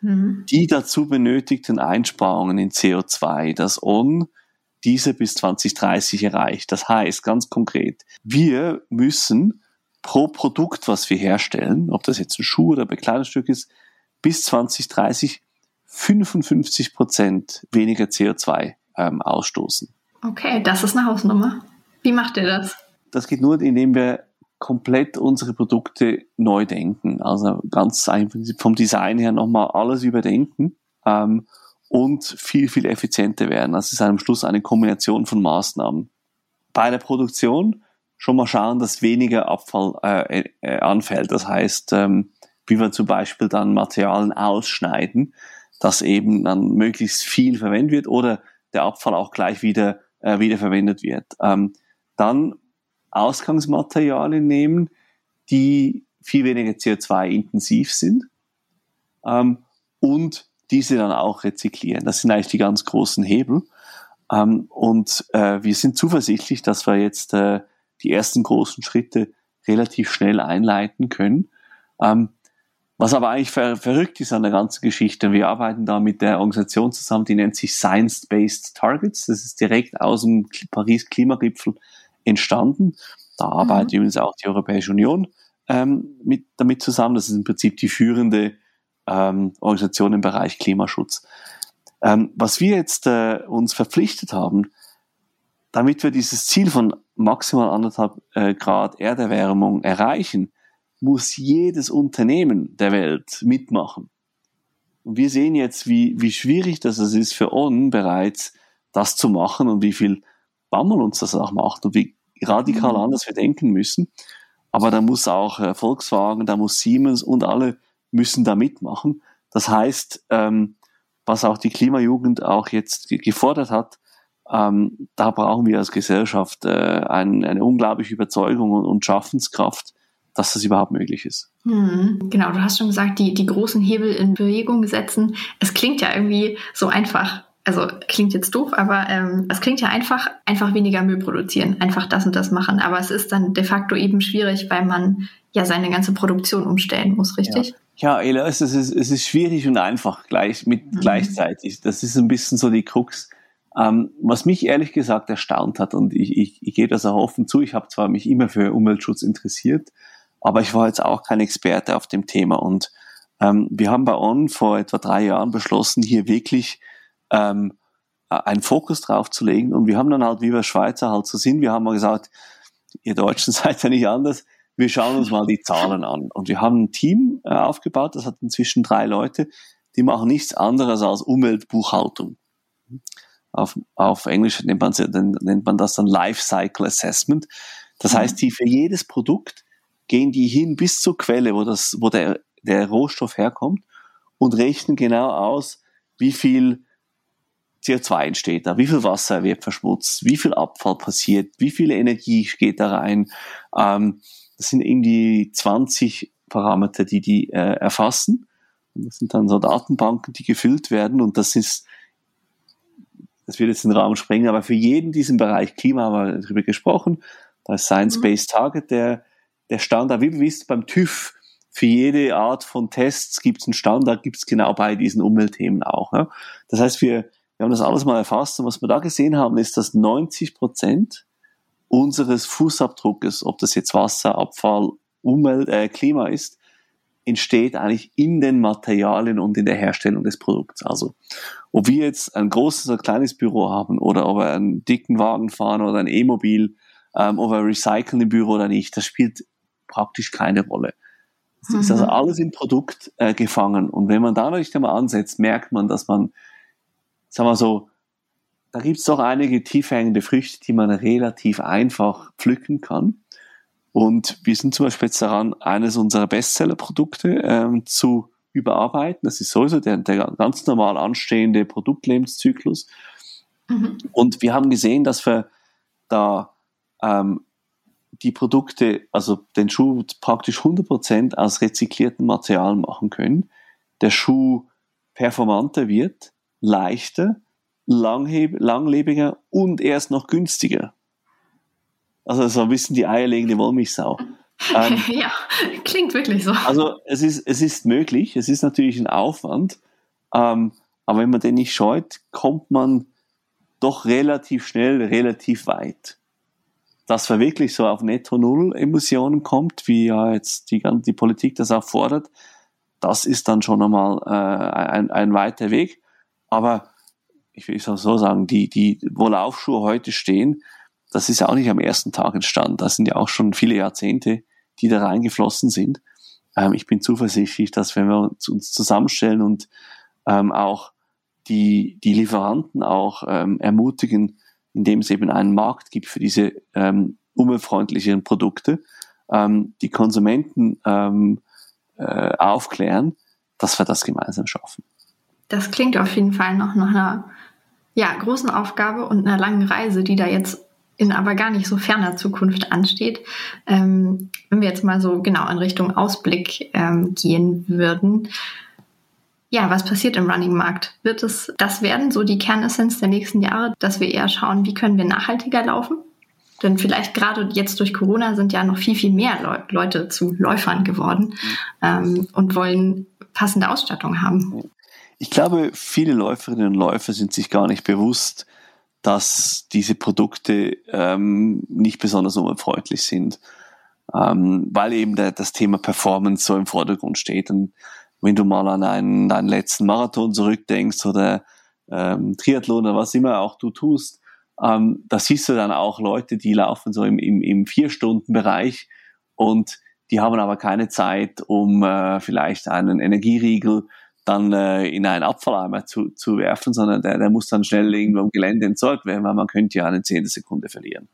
Mhm. Die dazu benötigten Einsparungen in CO2, das ON diese bis 2030 erreicht. Das heißt ganz konkret, wir müssen pro Produkt, was wir herstellen, ob das jetzt ein Schuh oder ein Bekleidungsstück ist, bis 2030 55 Prozent weniger CO2 ähm, ausstoßen. Okay, das ist eine Hausnummer. Wie macht ihr das? Das geht nur, indem wir komplett unsere Produkte neu denken. Also ganz einfach vom Design her nochmal alles überdenken ähm, und viel, viel effizienter werden. Das ist am Schluss eine Kombination von Maßnahmen. Bei der Produktion schon mal schauen, dass weniger Abfall äh, äh, anfällt. Das heißt, ähm, wie wir zum Beispiel dann Materialien ausschneiden, dass eben dann möglichst viel verwendet wird oder der Abfall auch gleich wieder, äh, wieder verwendet wird. Ähm, dann Ausgangsmaterialien nehmen, die viel weniger CO2-intensiv sind ähm, und diese dann auch rezyklieren. Das sind eigentlich die ganz großen Hebel. Ähm, und äh, wir sind zuversichtlich, dass wir jetzt äh, die ersten großen Schritte relativ schnell einleiten können. Ähm, was aber eigentlich ver verrückt ist an der ganzen Geschichte, wir arbeiten da mit der Organisation zusammen, die nennt sich Science-Based Targets. Das ist direkt aus dem Paris-Klimagipfel entstanden. Da mhm. arbeitet übrigens auch die Europäische Union ähm, mit, damit zusammen. Das ist im Prinzip die führende ähm, Organisation im Bereich Klimaschutz. Ähm, was wir jetzt äh, uns verpflichtet haben, damit wir dieses Ziel von maximal anderthalb äh, Grad Erderwärmung erreichen, muss jedes Unternehmen der Welt mitmachen. Und wir sehen jetzt, wie, wie schwierig das ist für On bereits, das zu machen und wie viel Bammel uns das auch macht und wie radikal mhm. anders wir denken müssen. Aber da muss auch äh, Volkswagen, da muss Siemens und alle müssen da mitmachen. Das heißt, ähm, was auch die Klimajugend auch jetzt gefordert hat, ähm, da brauchen wir als Gesellschaft äh, ein, eine unglaubliche Überzeugung und, und Schaffenskraft, dass das überhaupt möglich ist. Hm, genau, du hast schon gesagt, die, die großen Hebel in Bewegung setzen. Es klingt ja irgendwie so einfach. Also klingt jetzt doof, aber ähm, es klingt ja einfach, einfach weniger Müll produzieren, einfach das und das machen. Aber es ist dann de facto eben schwierig, weil man ja seine ganze Produktion umstellen muss, richtig? Ja, ja Ela, es ist, es ist schwierig und einfach gleich mit mhm. gleichzeitig. Das ist ein bisschen so die Krux. Ähm, was mich ehrlich gesagt erstaunt hat, und ich, ich, ich gebe das auch offen zu, ich habe zwar mich immer für Umweltschutz interessiert, aber ich war jetzt auch kein Experte auf dem Thema. Und ähm, wir haben bei On vor etwa drei Jahren beschlossen, hier wirklich ähm, einen Fokus drauf zu legen. Und wir haben dann halt, wie wir Schweizer halt so sind, wir haben mal gesagt, ihr Deutschen seid ja nicht anders, wir schauen uns mal die Zahlen an. Und wir haben ein Team äh, aufgebaut, das hat inzwischen drei Leute, die machen nichts anderes als Umweltbuchhaltung. Auf, auf Englisch nennt man, nennt man das dann Life Cycle Assessment. Das heißt, die für jedes Produkt gehen die hin bis zur Quelle, wo, das, wo der, der Rohstoff herkommt und rechnen genau aus, wie viel CO2 entsteht da, wie viel Wasser wird verschmutzt, wie viel Abfall passiert, wie viel Energie geht da rein. Ähm, das sind irgendwie 20 Parameter, die die äh, erfassen. Und das sind dann so Datenbanken, die gefüllt werden und das ist, das wird jetzt den Raum sprengen, aber für jeden diesen Bereich Klima haben wir darüber gesprochen. Da ist Science-Based Target der, der Standard, wie wisst beim TÜV, für jede Art von Tests gibt es einen Standard, gibt es genau bei diesen Umweltthemen auch. Ja? Das heißt, wir, wir haben das alles mal erfasst und was wir da gesehen haben, ist, dass 90 Prozent unseres Fußabdruckes, ob das jetzt Wasser, Abfall, Umwelt, äh, Klima ist, entsteht eigentlich in den Materialien und in der Herstellung des Produkts. Also ob wir jetzt ein großes oder kleines Büro haben oder ob wir einen dicken Wagen fahren oder ein E-Mobil, ähm, ob wir recyceln im Büro oder nicht, das spielt praktisch keine Rolle. Es mhm. ist also alles im Produkt äh, gefangen. Und wenn man da nicht einmal ansetzt, merkt man, dass man, sagen wir so, da gibt es doch einige tiefhängende Früchte, die man relativ einfach pflücken kann. Und wir sind zum Beispiel jetzt daran, eines unserer Bestseller-Produkte ähm, zu überarbeiten. Das ist sowieso der, der ganz normal anstehende Produktlebenszyklus. Mhm. Und wir haben gesehen, dass wir da ähm, die Produkte, also den Schuh praktisch 100% aus rezyklierten Materialien machen können. Der Schuh performanter wird, leichter, langlebiger und erst noch günstiger. Also so ein bisschen die eierlegende Wollmilchsau. Ähm, ja, klingt wirklich so. Also es ist, es ist möglich, es ist natürlich ein Aufwand, ähm, aber wenn man den nicht scheut, kommt man doch relativ schnell, relativ weit. Dass man wirklich so auf Netto Null Emissionen kommt, wie ja jetzt die, die Politik das auch fordert, das ist dann schon einmal äh, ein, ein weiter Weg. Aber ich will es auch so sagen, die, die, wo Laufschuhe heute stehen, das ist ja auch nicht am ersten Tag entstanden. Das sind ja auch schon viele Jahrzehnte, die da reingeflossen sind. Ähm, ich bin zuversichtlich, dass wenn wir uns zusammenstellen und ähm, auch die, die Lieferanten auch ähm, ermutigen, indem es eben einen Markt gibt für diese ähm, umweltfreundlichen Produkte, ähm, die Konsumenten ähm, äh, aufklären, dass wir das gemeinsam schaffen. Das klingt auf jeden Fall noch nach einer ja, großen Aufgabe und einer langen Reise, die da jetzt in aber gar nicht so ferner Zukunft ansteht. Ähm, wenn wir jetzt mal so genau in Richtung Ausblick ähm, gehen würden. Ja, was passiert im Running-Markt? Wird es das werden, so die Kernessenz der nächsten Jahre, dass wir eher schauen, wie können wir nachhaltiger laufen? Denn vielleicht gerade jetzt durch Corona sind ja noch viel, viel mehr Le Leute zu Läufern geworden ähm, und wollen passende Ausstattung haben. Ich glaube, viele Läuferinnen und Läufer sind sich gar nicht bewusst, dass diese Produkte ähm, nicht besonders umweltfreundlich sind, ähm, weil eben der, das Thema Performance so im Vordergrund steht. Und wenn du mal an einen, deinen letzten Marathon zurückdenkst oder ähm, Triathlon oder was immer auch du tust, ähm, da siehst du dann auch Leute, die laufen so im, im, im Vier-Stunden-Bereich und die haben aber keine Zeit, um äh, vielleicht einen Energieriegel dann äh, in einen Abfalleimer zu, zu werfen, sondern der, der muss dann schnell irgendwo im Gelände entsorgt werden, weil man könnte ja eine Zehntelsekunde verlieren.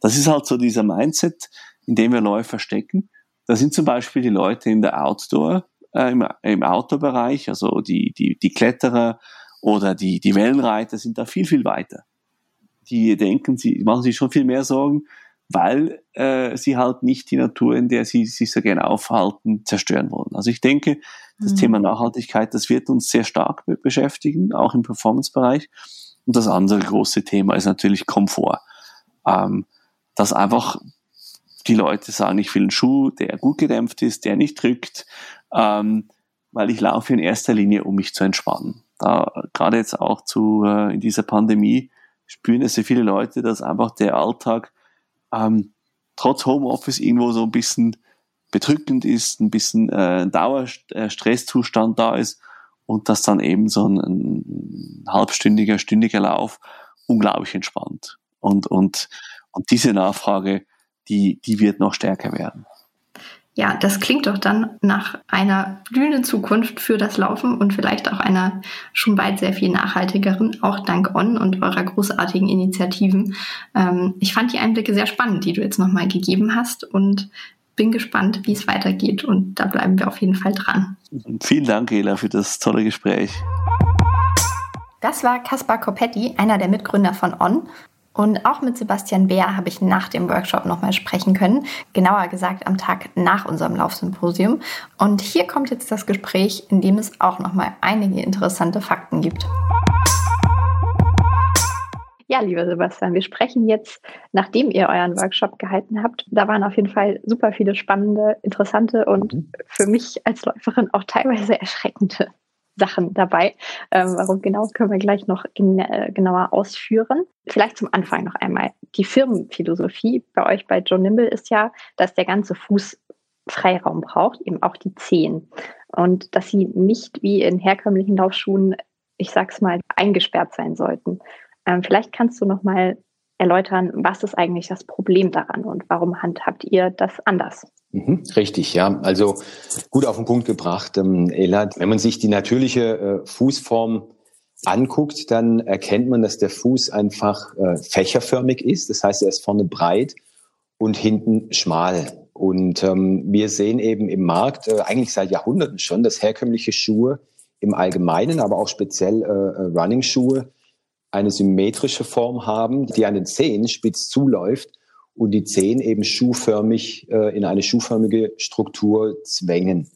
Das ist halt so dieser Mindset, in dem wir Läufer stecken. Da sind zum Beispiel die Leute in der Outdoor, äh, im, im Outdoor-Bereich, also die, die, die Kletterer oder die, die Wellenreiter sind da viel, viel weiter. Die denken, sie machen sich schon viel mehr Sorgen, weil äh, sie halt nicht die Natur, in der sie sich so gerne aufhalten, zerstören wollen. Also ich denke, das mhm. Thema Nachhaltigkeit, das wird uns sehr stark beschäftigen, auch im Performance-Bereich. Und das andere große Thema ist natürlich Komfort. Ähm, dass einfach die Leute sagen, ich will einen Schuh, der gut gedämpft ist, der nicht drückt, ähm, weil ich laufe in erster Linie, um mich zu entspannen. Da gerade jetzt auch zu äh, in dieser Pandemie spüren es sehr viele Leute, dass einfach der Alltag ähm, trotz Homeoffice irgendwo so ein bisschen bedrückend ist, ein bisschen äh, Dauerstresszustand da ist und dass dann eben so ein, ein halbstündiger, stündiger Lauf unglaublich entspannt. Und, und, und diese Nachfrage, die, die wird noch stärker werden. Ja, das klingt doch dann nach einer blühenden Zukunft für das Laufen und vielleicht auch einer schon bald sehr viel nachhaltigeren, auch dank On und eurer großartigen Initiativen. Ähm, ich fand die Einblicke sehr spannend, die du jetzt nochmal gegeben hast und bin gespannt, wie es weitergeht und da bleiben wir auf jeden Fall dran. Vielen Dank, Ela, für das tolle Gespräch. Das war Kaspar Kopetti, einer der Mitgründer von On. Und auch mit Sebastian Beer habe ich nach dem Workshop nochmal sprechen können, genauer gesagt am Tag nach unserem Laufsymposium. Und hier kommt jetzt das Gespräch, in dem es auch nochmal einige interessante Fakten gibt. Ja, lieber Sebastian, wir sprechen jetzt, nachdem ihr euren Workshop gehalten habt. Da waren auf jeden Fall super viele spannende, interessante und für mich als Läuferin auch teilweise erschreckende Sachen dabei. Ähm, warum genau, können wir gleich noch gen äh, genauer ausführen. Vielleicht zum Anfang noch einmal. Die Firmenphilosophie bei euch bei Joe Nimble ist ja, dass der ganze Fuß Freiraum braucht, eben auch die Zehen. Und dass sie nicht wie in herkömmlichen Laufschuhen, ich sag's mal, eingesperrt sein sollten. Ähm, vielleicht kannst du noch mal erläutern, was ist eigentlich das Problem daran und warum handhabt ihr das anders? Mhm, richtig, ja. Also gut auf den Punkt gebracht, ähm, Elad. Wenn man sich die natürliche äh, Fußform anguckt, dann erkennt man, dass der Fuß einfach äh, fächerförmig ist. Das heißt, er ist vorne breit und hinten schmal. Und ähm, wir sehen eben im Markt, äh, eigentlich seit Jahrhunderten schon, dass herkömmliche Schuhe im Allgemeinen, aber auch speziell Running-Schuhe eine symmetrische Form haben, die an den Zehen spitz zuläuft und die Zehen eben schuhförmig äh, in eine schuhförmige Struktur zwängen.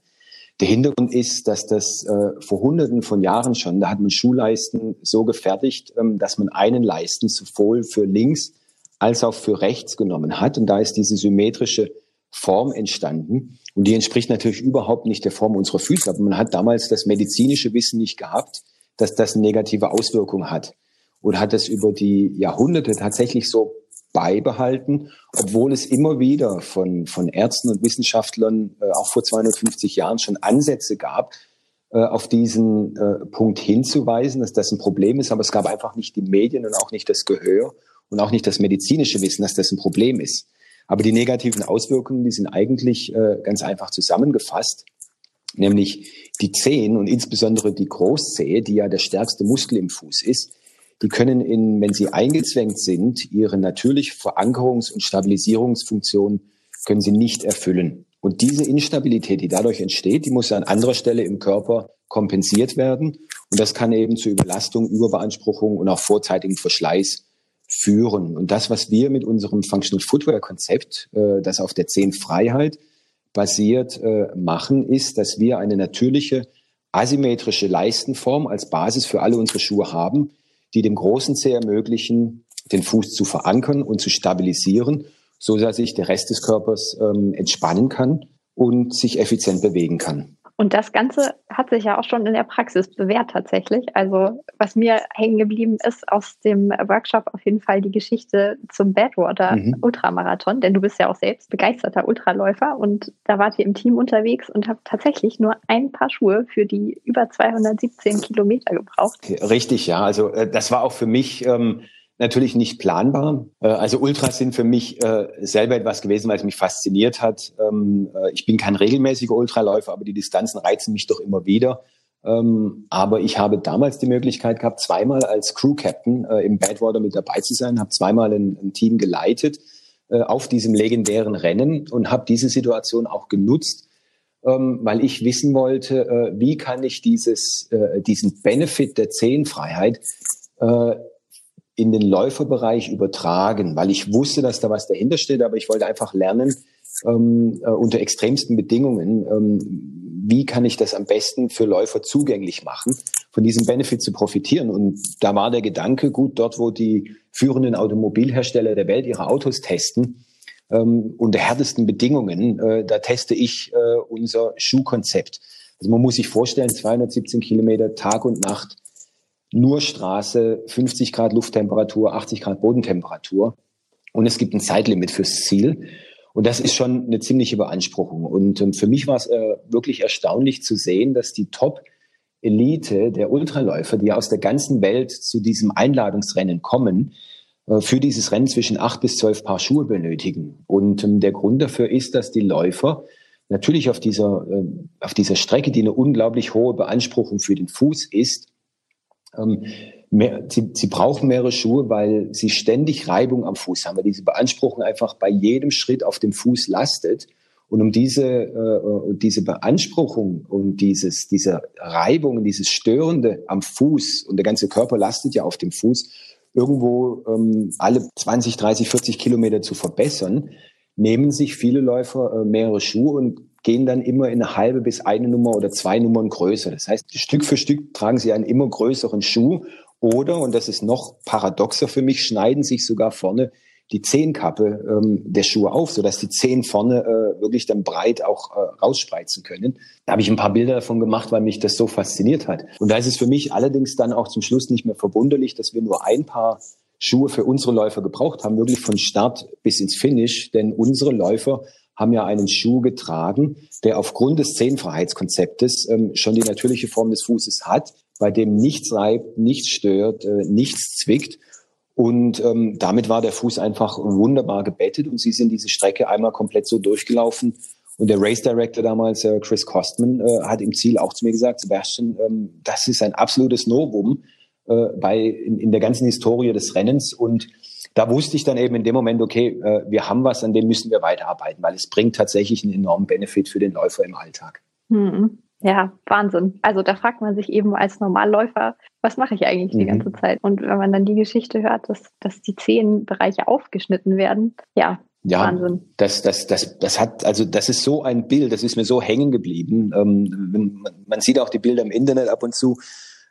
Der Hintergrund ist, dass das äh, vor Hunderten von Jahren schon, da hat man Schuhleisten so gefertigt, ähm, dass man einen Leisten sowohl für links als auch für rechts genommen hat. Und da ist diese symmetrische Form entstanden. Und die entspricht natürlich überhaupt nicht der Form unserer Füße. Aber man hat damals das medizinische Wissen nicht gehabt, dass das negative Auswirkungen hat. Und hat es über die Jahrhunderte tatsächlich so beibehalten, obwohl es immer wieder von, von Ärzten und Wissenschaftlern äh, auch vor 250 Jahren schon Ansätze gab, äh, auf diesen äh, Punkt hinzuweisen, dass das ein Problem ist. Aber es gab einfach nicht die Medien und auch nicht das Gehör und auch nicht das medizinische Wissen, dass das ein Problem ist. Aber die negativen Auswirkungen, die sind eigentlich äh, ganz einfach zusammengefasst, nämlich die Zehen und insbesondere die Großzehe, die ja der stärkste Muskel im Fuß ist, die können, in, wenn sie eingezwängt sind, ihre natürliche Verankerungs- und Stabilisierungsfunktion können sie nicht erfüllen. Und diese Instabilität, die dadurch entsteht, die muss an anderer Stelle im Körper kompensiert werden. Und das kann eben zu Überlastung, Überbeanspruchung und auch vorzeitigem Verschleiß führen. Und das, was wir mit unserem Functional Footwear Konzept, äh, das auf der Zehnfreiheit basiert, äh, machen, ist, dass wir eine natürliche asymmetrische Leistenform als Basis für alle unsere Schuhe haben, die dem großen Zeh ermöglichen, den Fuß zu verankern und zu stabilisieren, so dass sich der Rest des Körpers ähm, entspannen kann und sich effizient bewegen kann. Und das Ganze hat sich ja auch schon in der Praxis bewährt tatsächlich. Also was mir hängen geblieben ist aus dem Workshop auf jeden Fall die Geschichte zum Badwater mhm. Ultramarathon, denn du bist ja auch selbst begeisterter Ultraläufer und da wart ihr im Team unterwegs und habt tatsächlich nur ein Paar Schuhe für die über 217 Kilometer gebraucht. Richtig, ja. Also äh, das war auch für mich ähm, natürlich nicht planbar. Äh, also Ultras sind für mich äh, selber etwas gewesen, weil es mich fasziniert hat. Ähm, äh, ich bin kein regelmäßiger Ultraläufer, aber die Distanzen reizen mich doch immer wieder. Ähm, aber ich habe damals die Möglichkeit gehabt, zweimal als Crew Captain im Badwater mit dabei zu sein, habe zweimal ein, Team geleitet auf diesem legendären Rennen und habe diese Situation auch genutzt, ähm, weil ich wissen wollte, wie kann ich dieses, diesen Benefit der Zehenfreiheit in den Läuferbereich übertragen, weil ich wusste, dass da was dahinter steht, aber ich wollte einfach lernen, ähm, äh, unter extremsten Bedingungen, ähm, wie kann ich das am besten für Läufer zugänglich machen, von diesem Benefit zu profitieren. Und da war der Gedanke, gut, dort, wo die führenden Automobilhersteller der Welt ihre Autos testen, ähm, unter härtesten Bedingungen, äh, da teste ich äh, unser Schuhkonzept. Also man muss sich vorstellen, 217 Kilometer Tag und Nacht nur Straße, 50 Grad Lufttemperatur, 80 Grad Bodentemperatur. Und es gibt ein Zeitlimit fürs Ziel. Und das ist schon eine ziemliche Beanspruchung. Und ähm, für mich war es äh, wirklich erstaunlich zu sehen, dass die Top-Elite der Ultraläufer, die aus der ganzen Welt zu diesem Einladungsrennen kommen, äh, für dieses Rennen zwischen acht bis zwölf Paar Schuhe benötigen. Und ähm, der Grund dafür ist, dass die Läufer natürlich auf dieser, äh, auf dieser Strecke, die eine unglaublich hohe Beanspruchung für den Fuß ist, ähm, mehr, sie, sie brauchen mehrere Schuhe, weil sie ständig Reibung am Fuß haben, weil diese Beanspruchung einfach bei jedem Schritt auf dem Fuß lastet. Und um diese, äh, diese Beanspruchung und dieses, diese Reibung dieses Störende am Fuß und der ganze Körper lastet ja auf dem Fuß, irgendwo ähm, alle 20, 30, 40 Kilometer zu verbessern, nehmen sich viele Läufer äh, mehrere Schuhe und gehen dann immer in eine halbe bis eine Nummer oder zwei Nummern größer. Das heißt, Stück für Stück tragen sie einen immer größeren Schuh oder, und das ist noch paradoxer für mich, schneiden sich sogar vorne die Zehenkappe ähm, der Schuhe auf, sodass die Zehen vorne äh, wirklich dann breit auch äh, rausspreizen können. Da habe ich ein paar Bilder davon gemacht, weil mich das so fasziniert hat. Und da ist es für mich allerdings dann auch zum Schluss nicht mehr verwunderlich, dass wir nur ein paar Schuhe für unsere Läufer gebraucht haben, wirklich von Start bis ins Finish, denn unsere Läufer haben ja einen Schuh getragen, der aufgrund des Zehenfreiheitskonzeptes ähm, schon die natürliche Form des Fußes hat, bei dem nichts reibt, nichts stört, äh, nichts zwickt. Und ähm, damit war der Fuß einfach wunderbar gebettet und sie sind diese Strecke einmal komplett so durchgelaufen. Und der Race Director damals, äh, Chris Kostman, äh, hat im Ziel auch zu mir gesagt, Sebastian, ähm, das ist ein absolutes Novum äh, bei, in, in der ganzen Historie des Rennens. Und da wusste ich dann eben in dem Moment, okay, äh, wir haben was, an dem müssen wir weiterarbeiten, weil es bringt tatsächlich einen enormen Benefit für den Läufer im Alltag. Mhm. Ja, Wahnsinn. Also da fragt man sich eben als Normalläufer, was mache ich eigentlich die mhm. ganze Zeit? Und wenn man dann die Geschichte hört, dass, dass die zehn Bereiche aufgeschnitten werden, ja, ja, Wahnsinn. Das, das, das, das hat, also das ist so ein Bild, das ist mir so hängen geblieben. Ähm, man sieht auch die Bilder im Internet ab und zu.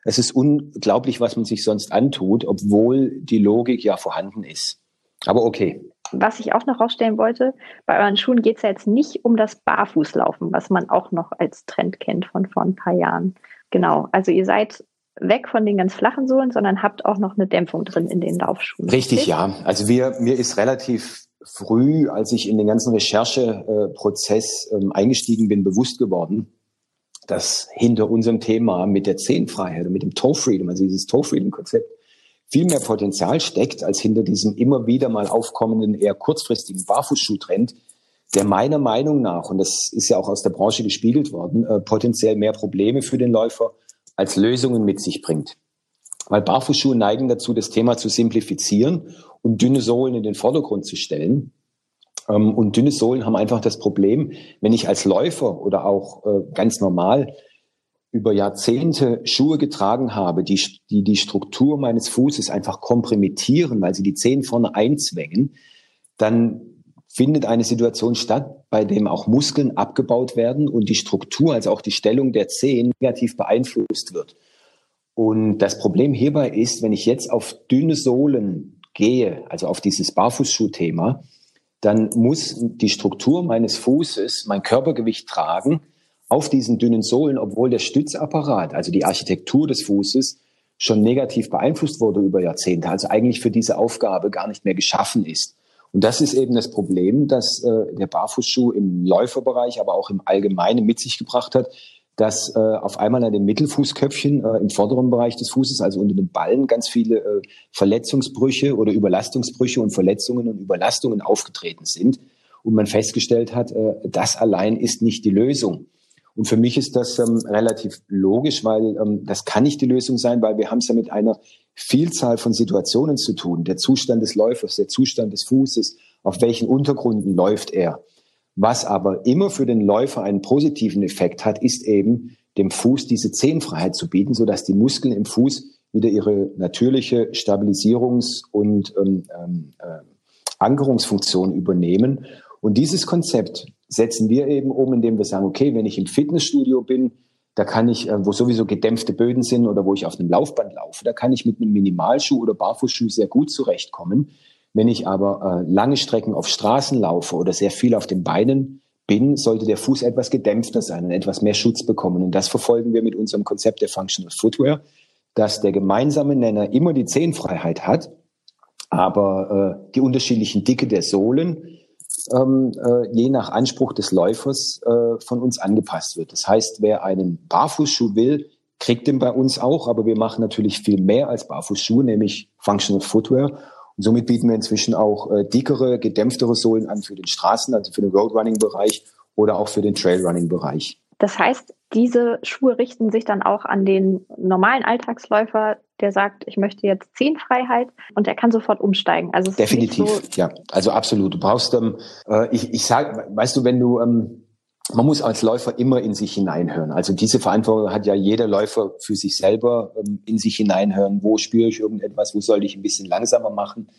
Es ist unglaublich, was man sich sonst antut, obwohl die Logik ja vorhanden ist. Aber okay. Was ich auch noch rausstellen wollte, bei euren Schuhen geht es ja jetzt nicht um das Barfußlaufen, was man auch noch als Trend kennt von vor ein paar Jahren. Genau. Also ihr seid weg von den ganz flachen Sohlen, sondern habt auch noch eine Dämpfung drin in den Laufschuhen. Richtig, richtig? ja. Also wir, mir ist relativ früh, als ich in den ganzen Rechercheprozess ähm, eingestiegen bin, bewusst geworden, dass hinter unserem Thema mit der Zehnfreiheit und mit dem Toe Freedom, also dieses Toe Freedom Konzept, viel mehr Potenzial steckt als hinter diesem immer wieder mal aufkommenden, eher kurzfristigen Barfußschuhtrend, der meiner Meinung nach, und das ist ja auch aus der Branche gespiegelt worden, äh, potenziell mehr Probleme für den Läufer als Lösungen mit sich bringt. Weil Barfußschuhe neigen dazu, das Thema zu simplifizieren und dünne Sohlen in den Vordergrund zu stellen. Ähm, und dünne Sohlen haben einfach das Problem, wenn ich als Läufer oder auch äh, ganz normal über Jahrzehnte Schuhe getragen habe, die, die die Struktur meines Fußes einfach komprimieren, weil sie die Zehen vorne einzwängen, dann findet eine Situation statt, bei dem auch Muskeln abgebaut werden und die Struktur, also auch die Stellung der Zehen negativ beeinflusst wird. Und das Problem hierbei ist, wenn ich jetzt auf dünne Sohlen gehe, also auf dieses Barfußschuhthema, dann muss die Struktur meines Fußes mein Körpergewicht tragen auf diesen dünnen Sohlen, obwohl der Stützapparat, also die Architektur des Fußes, schon negativ beeinflusst wurde über Jahrzehnte, also eigentlich für diese Aufgabe gar nicht mehr geschaffen ist. Und das ist eben das Problem, das äh, der Barfußschuh im Läuferbereich, aber auch im Allgemeinen mit sich gebracht hat, dass äh, auf einmal an den Mittelfußköpfchen äh, im vorderen Bereich des Fußes, also unter den Ballen, ganz viele äh, Verletzungsbrüche oder Überlastungsbrüche und Verletzungen und Überlastungen aufgetreten sind. Und man festgestellt hat, äh, das allein ist nicht die Lösung. Und für mich ist das ähm, relativ logisch, weil ähm, das kann nicht die Lösung sein, weil wir haben es ja mit einer Vielzahl von Situationen zu tun. Der Zustand des Läufers, der Zustand des Fußes, auf welchen Untergründen läuft er. Was aber immer für den Läufer einen positiven Effekt hat, ist eben dem Fuß diese Zehenfreiheit zu bieten, sodass die Muskeln im Fuß wieder ihre natürliche Stabilisierungs- und ähm, ähm, äh, Ankerungsfunktion übernehmen. Und dieses Konzept setzen wir eben um, indem wir sagen, okay, wenn ich im Fitnessstudio bin, da kann ich, äh, wo sowieso gedämpfte Böden sind oder wo ich auf einem Laufband laufe, da kann ich mit einem Minimalschuh oder Barfußschuh sehr gut zurechtkommen. Wenn ich aber äh, lange Strecken auf Straßen laufe oder sehr viel auf den Beinen bin, sollte der Fuß etwas gedämpfter sein und etwas mehr Schutz bekommen. Und das verfolgen wir mit unserem Konzept der Functional Footwear, dass der gemeinsame Nenner immer die Zehenfreiheit hat, aber äh, die unterschiedlichen Dicke der Sohlen ähm, äh, je nach Anspruch des Läufers äh, von uns angepasst wird. Das heißt, wer einen Barfußschuh will, kriegt den bei uns auch, aber wir machen natürlich viel mehr als Barfußschuhe, nämlich Functional Footwear. Und somit bieten wir inzwischen auch äh, dickere, gedämpftere Sohlen an für den Straßen, also für den Roadrunning-Bereich oder auch für den Trailrunning-Bereich. Das heißt, diese Schuhe richten sich dann auch an den normalen Alltagsläufer, der sagt, ich möchte jetzt zehn Freiheit und er kann sofort umsteigen. Also definitiv, so ja, also absolut. Du brauchst, ähm, äh, ich, ich sag, weißt du, wenn du ähm, man muss als Läufer immer in sich hineinhören. Also diese Verantwortung hat ja jeder Läufer für sich selber ähm, in sich hineinhören. Wo spüre ich irgendetwas? Wo sollte ich ein bisschen langsamer machen?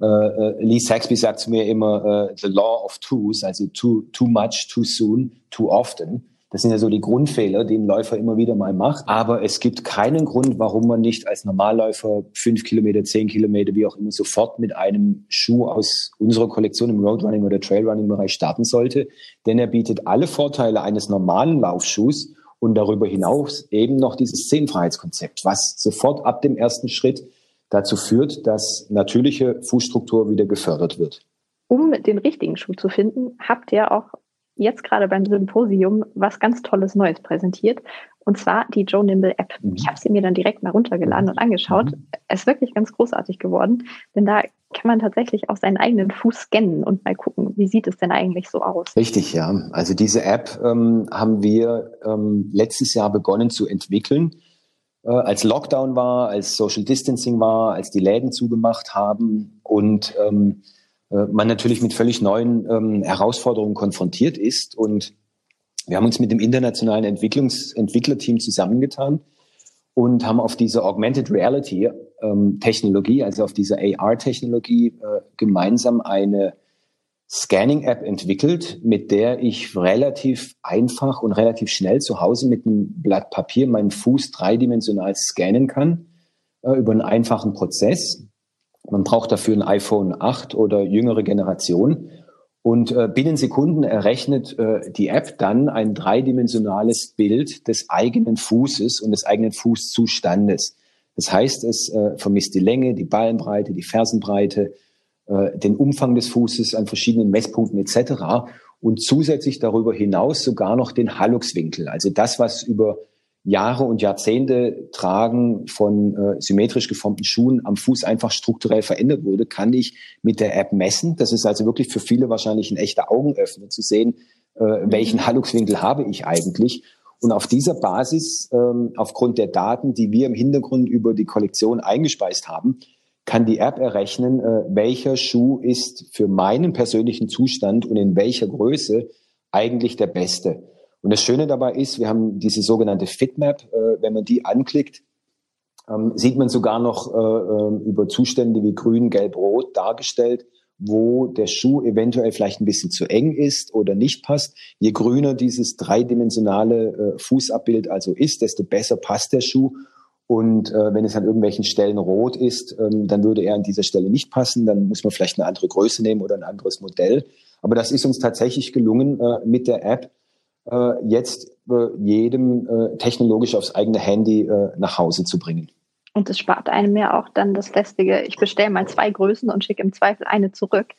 Äh, äh, Lee Saxby sagt zu mir immer, äh, the law of twos, also too, too much, too soon, too often. Das sind ja so die Grundfehler, die ein Läufer immer wieder mal macht. Aber es gibt keinen Grund, warum man nicht als Normalläufer fünf Kilometer, zehn Kilometer, wie auch immer, sofort mit einem Schuh aus unserer Kollektion im Roadrunning oder Trailrunning-Bereich starten sollte. Denn er bietet alle Vorteile eines normalen Laufschuhs und darüber hinaus eben noch dieses Zehnfreiheitskonzept, was sofort ab dem ersten Schritt dazu führt, dass natürliche Fußstruktur wieder gefördert wird. Um den richtigen Schuh zu finden, habt ihr auch jetzt gerade beim Symposium was ganz Tolles Neues präsentiert. Und zwar die Joe Nimble App. Mhm. Ich habe sie mir dann direkt mal runtergeladen und angeschaut. Mhm. Es ist wirklich ganz großartig geworden, denn da kann man tatsächlich auch seinen eigenen Fuß scannen und mal gucken, wie sieht es denn eigentlich so aus. Richtig, ja. Also diese App ähm, haben wir ähm, letztes Jahr begonnen zu entwickeln. Äh, als Lockdown war, als Social Distancing war, als die Läden zugemacht haben und ähm, äh, man natürlich mit völlig neuen ähm, Herausforderungen konfrontiert ist. Und wir haben uns mit dem internationalen Entwicklungs Entwicklerteam zusammengetan und haben auf diese Augmented Reality ähm, Technologie, also auf diese AR-Technologie, äh, gemeinsam eine Scanning-App entwickelt, mit der ich relativ einfach und relativ schnell zu Hause mit einem Blatt Papier meinen Fuß dreidimensional scannen kann äh, über einen einfachen Prozess. Man braucht dafür ein iPhone 8 oder jüngere Generation. Und äh, binnen Sekunden errechnet äh, die App dann ein dreidimensionales Bild des eigenen Fußes und des eigenen Fußzustandes. Das heißt, es äh, vermisst die Länge, die Ballenbreite, die Fersenbreite, äh, den Umfang des Fußes an verschiedenen Messpunkten etc. Und zusätzlich darüber hinaus sogar noch den Halluxwinkel, also das, was über Jahre und Jahrzehnte Tragen von äh, symmetrisch geformten Schuhen am Fuß einfach strukturell verändert wurde, kann ich mit der App messen. Das ist also wirklich für viele wahrscheinlich ein echter Augenöffner zu sehen, äh, welchen Halluxwinkel habe ich eigentlich. Und auf dieser Basis, ähm, aufgrund der Daten, die wir im Hintergrund über die Kollektion eingespeist haben, kann die App errechnen, äh, welcher Schuh ist für meinen persönlichen Zustand und in welcher Größe eigentlich der beste. Und das Schöne dabei ist, wir haben diese sogenannte Fitmap, äh, wenn man die anklickt, ähm, sieht man sogar noch äh, äh, über Zustände wie grün, gelb, rot dargestellt, wo der Schuh eventuell vielleicht ein bisschen zu eng ist oder nicht passt. Je grüner dieses dreidimensionale äh, Fußabbild also ist, desto besser passt der Schuh. Und äh, wenn es an irgendwelchen Stellen rot ist, ähm, dann würde er an dieser Stelle nicht passen. Dann muss man vielleicht eine andere Größe nehmen oder ein anderes Modell. Aber das ist uns tatsächlich gelungen äh, mit der App, äh, jetzt äh, jedem äh, technologisch aufs eigene Handy äh, nach Hause zu bringen. Und es spart einem ja auch dann das lästige, ich bestelle mal zwei Größen und schicke im Zweifel eine zurück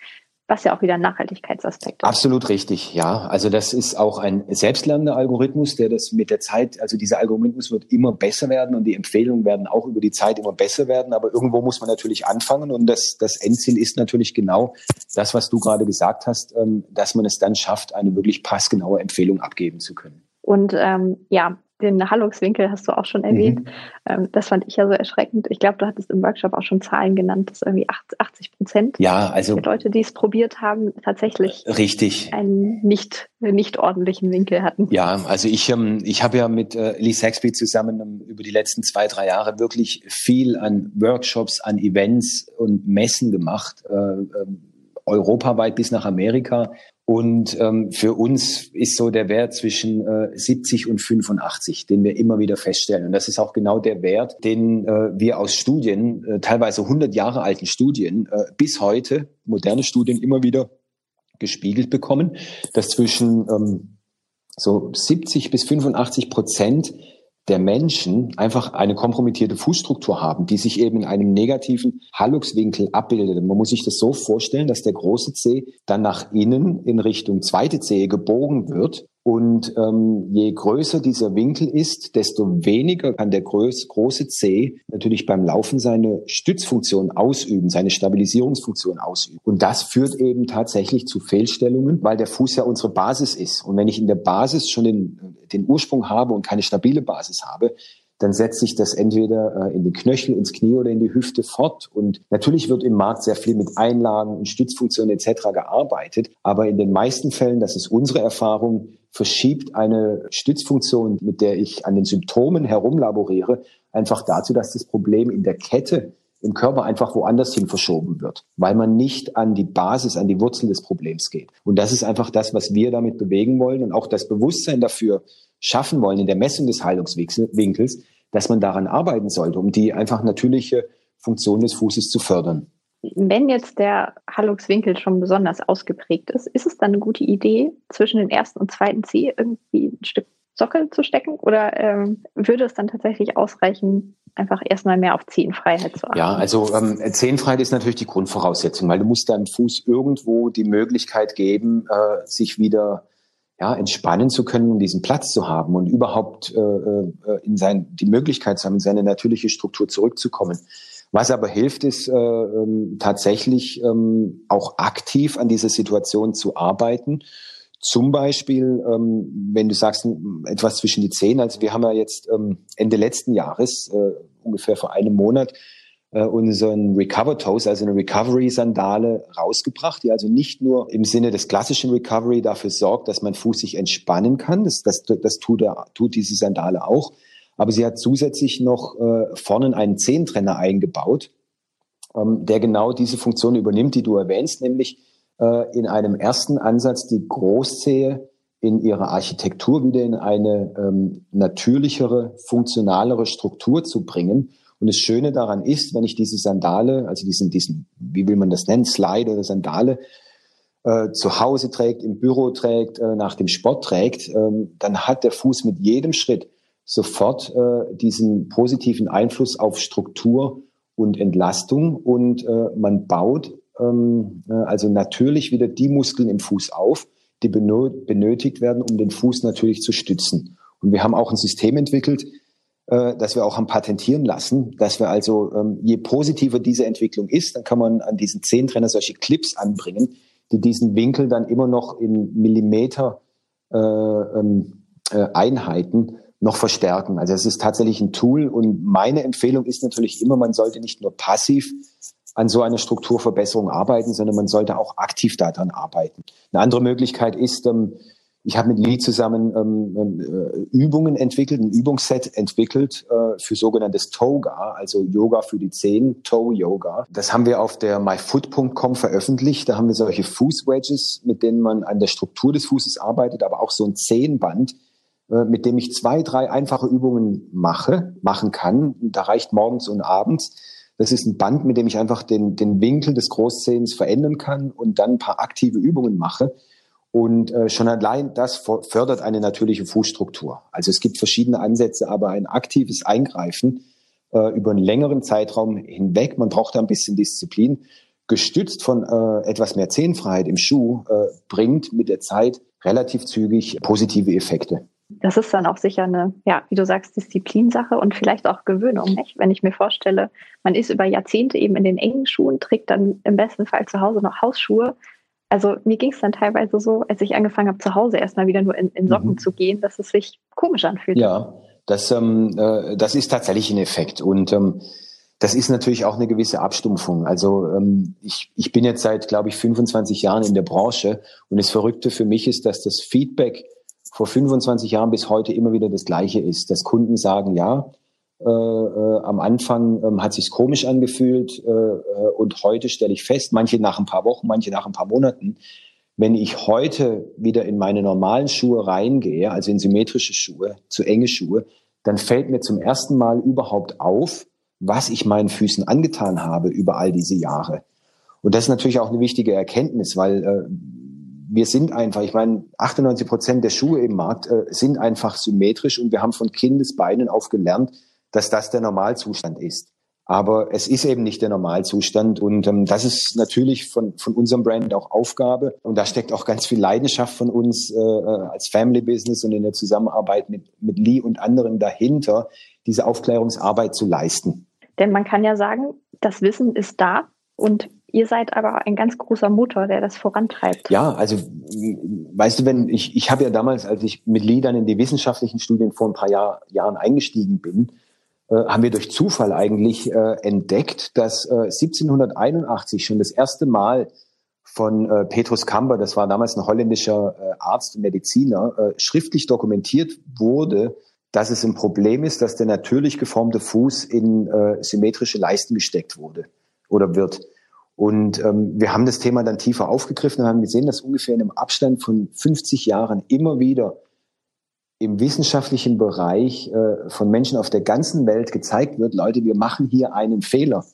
was ja auch wieder ein Nachhaltigkeitsaspekt ist. Absolut richtig, ja. Also das ist auch ein selbstlernender Algorithmus, der das mit der Zeit, also dieser Algorithmus wird immer besser werden und die Empfehlungen werden auch über die Zeit immer besser werden. Aber irgendwo muss man natürlich anfangen und das, das Endziel ist natürlich genau das, was du gerade gesagt hast, ähm, dass man es dann schafft, eine wirklich passgenaue Empfehlung abgeben zu können. Und ähm, ja, den Halluxwinkel hast du auch schon erwähnt. Mhm. Ähm, das fand ich ja so erschreckend. Ich glaube, du hattest im Workshop auch schon Zahlen genannt, dass irgendwie 80 Prozent ja, also, der Leute, die es probiert haben, tatsächlich richtig. einen nicht, nicht ordentlichen Winkel hatten. Ja, also ich, ähm, ich habe ja mit äh, Lee Saxby zusammen ähm, über die letzten zwei, drei Jahre wirklich viel an Workshops, an Events und Messen gemacht. Äh, europaweit bis nach Amerika. Und ähm, für uns ist so der Wert zwischen äh, 70 und 85, den wir immer wieder feststellen. Und das ist auch genau der Wert, den äh, wir aus Studien, äh, teilweise 100 Jahre alten Studien, äh, bis heute, moderne Studien immer wieder gespiegelt bekommen, dass zwischen ähm, so 70 bis 85 Prozent der Menschen einfach eine kompromittierte Fußstruktur haben, die sich eben in einem negativen Halluxwinkel abbildet. Man muss sich das so vorstellen, dass der große Zeh dann nach innen in Richtung zweite Zehe gebogen wird und ähm, je größer dieser Winkel ist, desto weniger kann der groß, große C natürlich beim Laufen seine Stützfunktion ausüben, seine Stabilisierungsfunktion ausüben. Und das führt eben tatsächlich zu Fehlstellungen, weil der Fuß ja unsere Basis ist. Und wenn ich in der Basis schon den, den Ursprung habe und keine stabile Basis habe, dann setzt sich das entweder äh, in den Knöchel, ins Knie oder in die Hüfte fort. Und natürlich wird im Markt sehr viel mit Einlagen und Stützfunktionen etc. gearbeitet. Aber in den meisten Fällen, das ist unsere Erfahrung, verschiebt eine Stützfunktion, mit der ich an den Symptomen herumlaboriere, einfach dazu, dass das Problem in der Kette im Körper einfach woanders hin verschoben wird, weil man nicht an die Basis, an die Wurzel des Problems geht. Und das ist einfach das, was wir damit bewegen wollen und auch das Bewusstsein dafür schaffen wollen in der Messung des Heilungswinkels, dass man daran arbeiten sollte, um die einfach natürliche Funktion des Fußes zu fördern. Wenn jetzt der Halluxwinkel schon besonders ausgeprägt ist, ist es dann eine gute Idee, zwischen den ersten und zweiten Zeh irgendwie ein Stück Sockel zu stecken? Oder ähm, würde es dann tatsächlich ausreichen, einfach erstmal mehr auf Zehenfreiheit zu achten? Ja, also ähm, Zehenfreiheit ist natürlich die Grundvoraussetzung, weil du musst deinem Fuß irgendwo die Möglichkeit geben, äh, sich wieder ja, entspannen zu können, um diesen Platz zu haben und überhaupt äh, äh, in sein, die Möglichkeit zu haben, in seine natürliche Struktur zurückzukommen. Was aber hilft, ist äh, ähm, tatsächlich ähm, auch aktiv an dieser Situation zu arbeiten. Zum Beispiel, ähm, wenn du sagst, etwas zwischen die Zehen. Also wir haben ja jetzt ähm, Ende letzten Jahres, äh, ungefähr vor einem Monat, äh, unseren Recover Toes, also eine Recovery-Sandale rausgebracht, die also nicht nur im Sinne des klassischen Recovery dafür sorgt, dass mein Fuß sich entspannen kann. Das, das, das tut, tut diese Sandale auch aber sie hat zusätzlich noch äh, vorne einen Zehentrenner eingebaut, ähm, der genau diese Funktion übernimmt, die du erwähnst, nämlich äh, in einem ersten Ansatz die Großzehe in ihrer Architektur wieder in eine ähm, natürlichere, funktionalere Struktur zu bringen. Und das Schöne daran ist, wenn ich diese Sandale, also diesen, diesen, wie will man das nennen, Slide oder Sandale, äh, zu Hause trägt, im Büro trägt, äh, nach dem Sport trägt, ähm, dann hat der Fuß mit jedem Schritt sofort äh, diesen positiven Einfluss auf Struktur und Entlastung und äh, man baut ähm, äh, also natürlich wieder die Muskeln im Fuß auf, die benötigt werden, um den Fuß natürlich zu stützen. Und wir haben auch ein System entwickelt, äh, das wir auch haben patentieren lassen, dass wir also, ähm, je positiver diese Entwicklung ist, dann kann man an diesen Zehntrenner solche Clips anbringen, die diesen Winkel dann immer noch in Millimeter äh, ähm, äh, Einheiten noch verstärken. Also es ist tatsächlich ein Tool und meine Empfehlung ist natürlich immer, man sollte nicht nur passiv an so einer Strukturverbesserung arbeiten, sondern man sollte auch aktiv daran arbeiten. Eine andere Möglichkeit ist, ähm, ich habe mit Lee zusammen ähm, ähm, äh, Übungen entwickelt, ein Übungsset entwickelt äh, für sogenanntes Toga, also Yoga für die Zehen, Toe Yoga. Das haben wir auf der myfoot.com veröffentlicht. Da haben wir solche Fußwedges, mit denen man an der Struktur des Fußes arbeitet, aber auch so ein Zehenband, mit dem ich zwei, drei einfache Übungen mache, machen kann. Da reicht morgens und abends. Das ist ein Band, mit dem ich einfach den, den Winkel des Großzehens verändern kann und dann ein paar aktive Übungen mache. Und äh, schon allein das fördert eine natürliche Fußstruktur. Also es gibt verschiedene Ansätze, aber ein aktives Eingreifen äh, über einen längeren Zeitraum hinweg, man braucht da ein bisschen Disziplin, gestützt von äh, etwas mehr Zehenfreiheit im Schuh, äh, bringt mit der Zeit relativ zügig positive Effekte das ist dann auch sicher eine, ja, wie du sagst, Disziplinsache und vielleicht auch Gewöhnung, nicht? Wenn ich mir vorstelle, man ist über Jahrzehnte eben in den engen Schuhen, trägt dann im besten Fall zu Hause noch Hausschuhe. Also mir ging es dann teilweise so, als ich angefangen habe, zu Hause erstmal wieder nur in, in Socken mhm. zu gehen, dass es sich komisch anfühlt. Ja, das, ähm, äh, das ist tatsächlich ein Effekt. Und ähm, das ist natürlich auch eine gewisse Abstumpfung. Also ähm, ich, ich bin jetzt seit, glaube ich, 25 Jahren in der Branche und das Verrückte für mich ist, dass das Feedback vor 25 Jahren bis heute immer wieder das Gleiche ist, dass Kunden sagen, ja, äh, äh, am Anfang ähm, hat sich's komisch angefühlt äh, äh, und heute stelle ich fest, manche nach ein paar Wochen, manche nach ein paar Monaten, wenn ich heute wieder in meine normalen Schuhe reingehe, also in symmetrische Schuhe, zu enge Schuhe, dann fällt mir zum ersten Mal überhaupt auf, was ich meinen Füßen angetan habe über all diese Jahre. Und das ist natürlich auch eine wichtige Erkenntnis, weil äh, wir sind einfach, ich meine, 98 Prozent der Schuhe im Markt äh, sind einfach symmetrisch und wir haben von Kindesbeinen auf gelernt, dass das der Normalzustand ist. Aber es ist eben nicht der Normalzustand. Und ähm, das ist natürlich von, von unserem Brand auch Aufgabe. Und da steckt auch ganz viel Leidenschaft von uns äh, äh, als Family Business und in der Zusammenarbeit mit, mit Lee und anderen dahinter, diese Aufklärungsarbeit zu leisten. Denn man kann ja sagen, das Wissen ist da und Ihr seid aber ein ganz großer Motor, der das vorantreibt. Ja, also weißt du, wenn ich, ich habe ja damals, als ich mit Lee dann in die wissenschaftlichen Studien vor ein paar Jahr, Jahren eingestiegen bin, äh, haben wir durch Zufall eigentlich äh, entdeckt, dass äh, 1781 schon das erste Mal von äh, Petrus Kamber, das war damals ein holländischer äh, Arzt und Mediziner, äh, schriftlich dokumentiert wurde, dass es ein Problem ist, dass der natürlich geformte Fuß in äh, symmetrische Leisten gesteckt wurde oder wird. Und ähm, wir haben das Thema dann tiefer aufgegriffen und haben gesehen, dass ungefähr in einem Abstand von 50 Jahren immer wieder im wissenschaftlichen Bereich äh, von Menschen auf der ganzen Welt gezeigt wird, Leute, wir machen hier einen Fehler.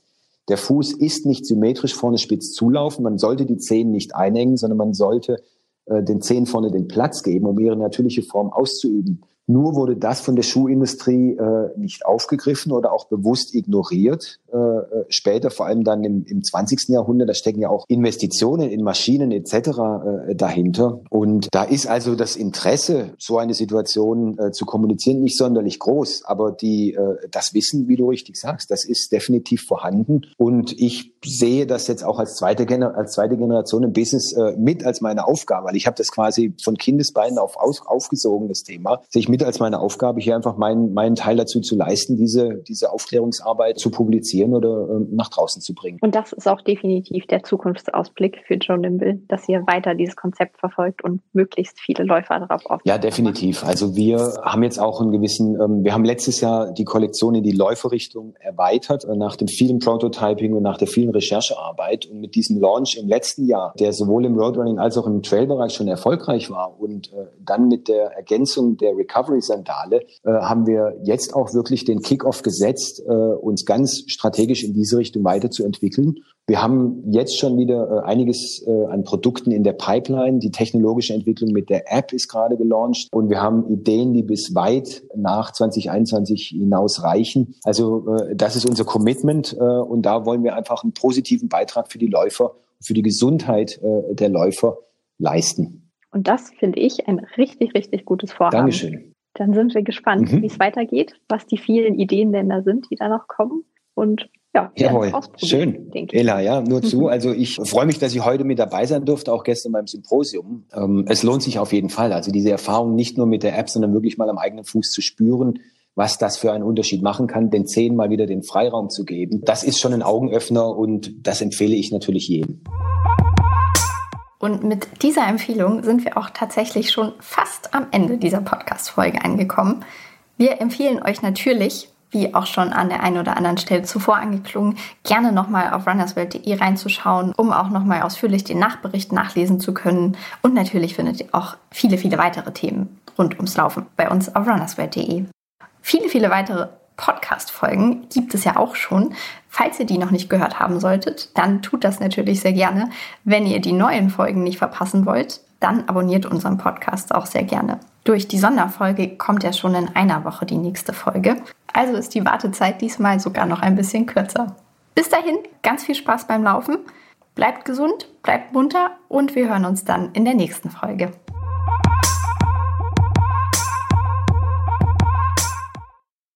Der Fuß ist nicht symmetrisch vorne spitz zulaufen. Man sollte die Zehen nicht einengen, sondern man sollte äh, den Zehen vorne den Platz geben, um ihre natürliche Form auszuüben. Nur wurde das von der Schuhindustrie äh, nicht aufgegriffen oder auch bewusst ignoriert. Äh, äh später, vor allem dann im, im 20. Jahrhundert, da stecken ja auch Investitionen in Maschinen etc. Äh, dahinter. Und da ist also das Interesse, so eine Situation äh, zu kommunizieren, nicht sonderlich groß. Aber die, äh, das Wissen, wie du richtig sagst, das ist definitiv vorhanden. Und ich sehe das jetzt auch als zweite, Gener als zweite Generation im Business äh, mit als meine Aufgabe, weil ich habe das quasi von Kindesbeinen auf aus, aufgesogen, das Thema. Sich mit als meine Aufgabe, hier einfach meinen, meinen Teil dazu zu leisten, diese, diese Aufklärungsarbeit zu publizieren oder äh, nach draußen zu bringen. Und das ist auch definitiv der Zukunftsausblick für Joe Nimble, dass ihr weiter dieses Konzept verfolgt und möglichst viele Läufer darauf aufmerksam Ja, definitiv. Also wir haben jetzt auch einen gewissen, ähm, wir haben letztes Jahr die Kollektion in die Läuferrichtung erweitert, äh, nach dem vielen Prototyping und nach der vielen Recherchearbeit. Und mit diesem Launch im letzten Jahr, der sowohl im Roadrunning als auch im Trailbereich schon erfolgreich war und äh, dann mit der Ergänzung der Recovery Recovery-Sandale äh, haben wir jetzt auch wirklich den Kickoff gesetzt, äh, uns ganz strategisch in diese Richtung weiterzuentwickeln. Wir haben jetzt schon wieder äh, einiges äh, an Produkten in der Pipeline. Die technologische Entwicklung mit der App ist gerade gelauncht und wir haben Ideen, die bis weit nach 2021 hinaus reichen. Also äh, das ist unser Commitment äh, und da wollen wir einfach einen positiven Beitrag für die Läufer, für die Gesundheit äh, der Läufer leisten. Und das finde ich ein richtig, richtig gutes Vorhaben. Dankeschön. Dann sind wir gespannt, mhm. wie es weitergeht, was die vielen Ideen denn da sind, die da noch kommen. Und ja, Jawohl, schön. Ella, ja, nur zu. Also ich freue mich, dass ich heute mit dabei sein durfte, auch gestern beim Symposium. Ähm, es lohnt sich auf jeden Fall. Also diese Erfahrung nicht nur mit der App, sondern wirklich mal am eigenen Fuß zu spüren, was das für einen Unterschied machen kann, den Zehen mal wieder den Freiraum zu geben. Das ist schon ein Augenöffner und das empfehle ich natürlich jedem. Und mit dieser Empfehlung sind wir auch tatsächlich schon fast am Ende dieser Podcast-Folge angekommen. Wir empfehlen euch natürlich, wie auch schon an der einen oder anderen Stelle zuvor angeklungen, gerne nochmal auf runnersworld.de reinzuschauen, um auch nochmal ausführlich den Nachbericht nachlesen zu können. Und natürlich findet ihr auch viele, viele weitere Themen rund ums Laufen bei uns auf runnersworld.de. Viele, viele weitere Podcast-Folgen gibt es ja auch schon. Falls ihr die noch nicht gehört haben solltet, dann tut das natürlich sehr gerne. Wenn ihr die neuen Folgen nicht verpassen wollt, dann abonniert unseren Podcast auch sehr gerne. Durch die Sonderfolge kommt ja schon in einer Woche die nächste Folge. Also ist die Wartezeit diesmal sogar noch ein bisschen kürzer. Bis dahin, ganz viel Spaß beim Laufen. Bleibt gesund, bleibt munter und wir hören uns dann in der nächsten Folge.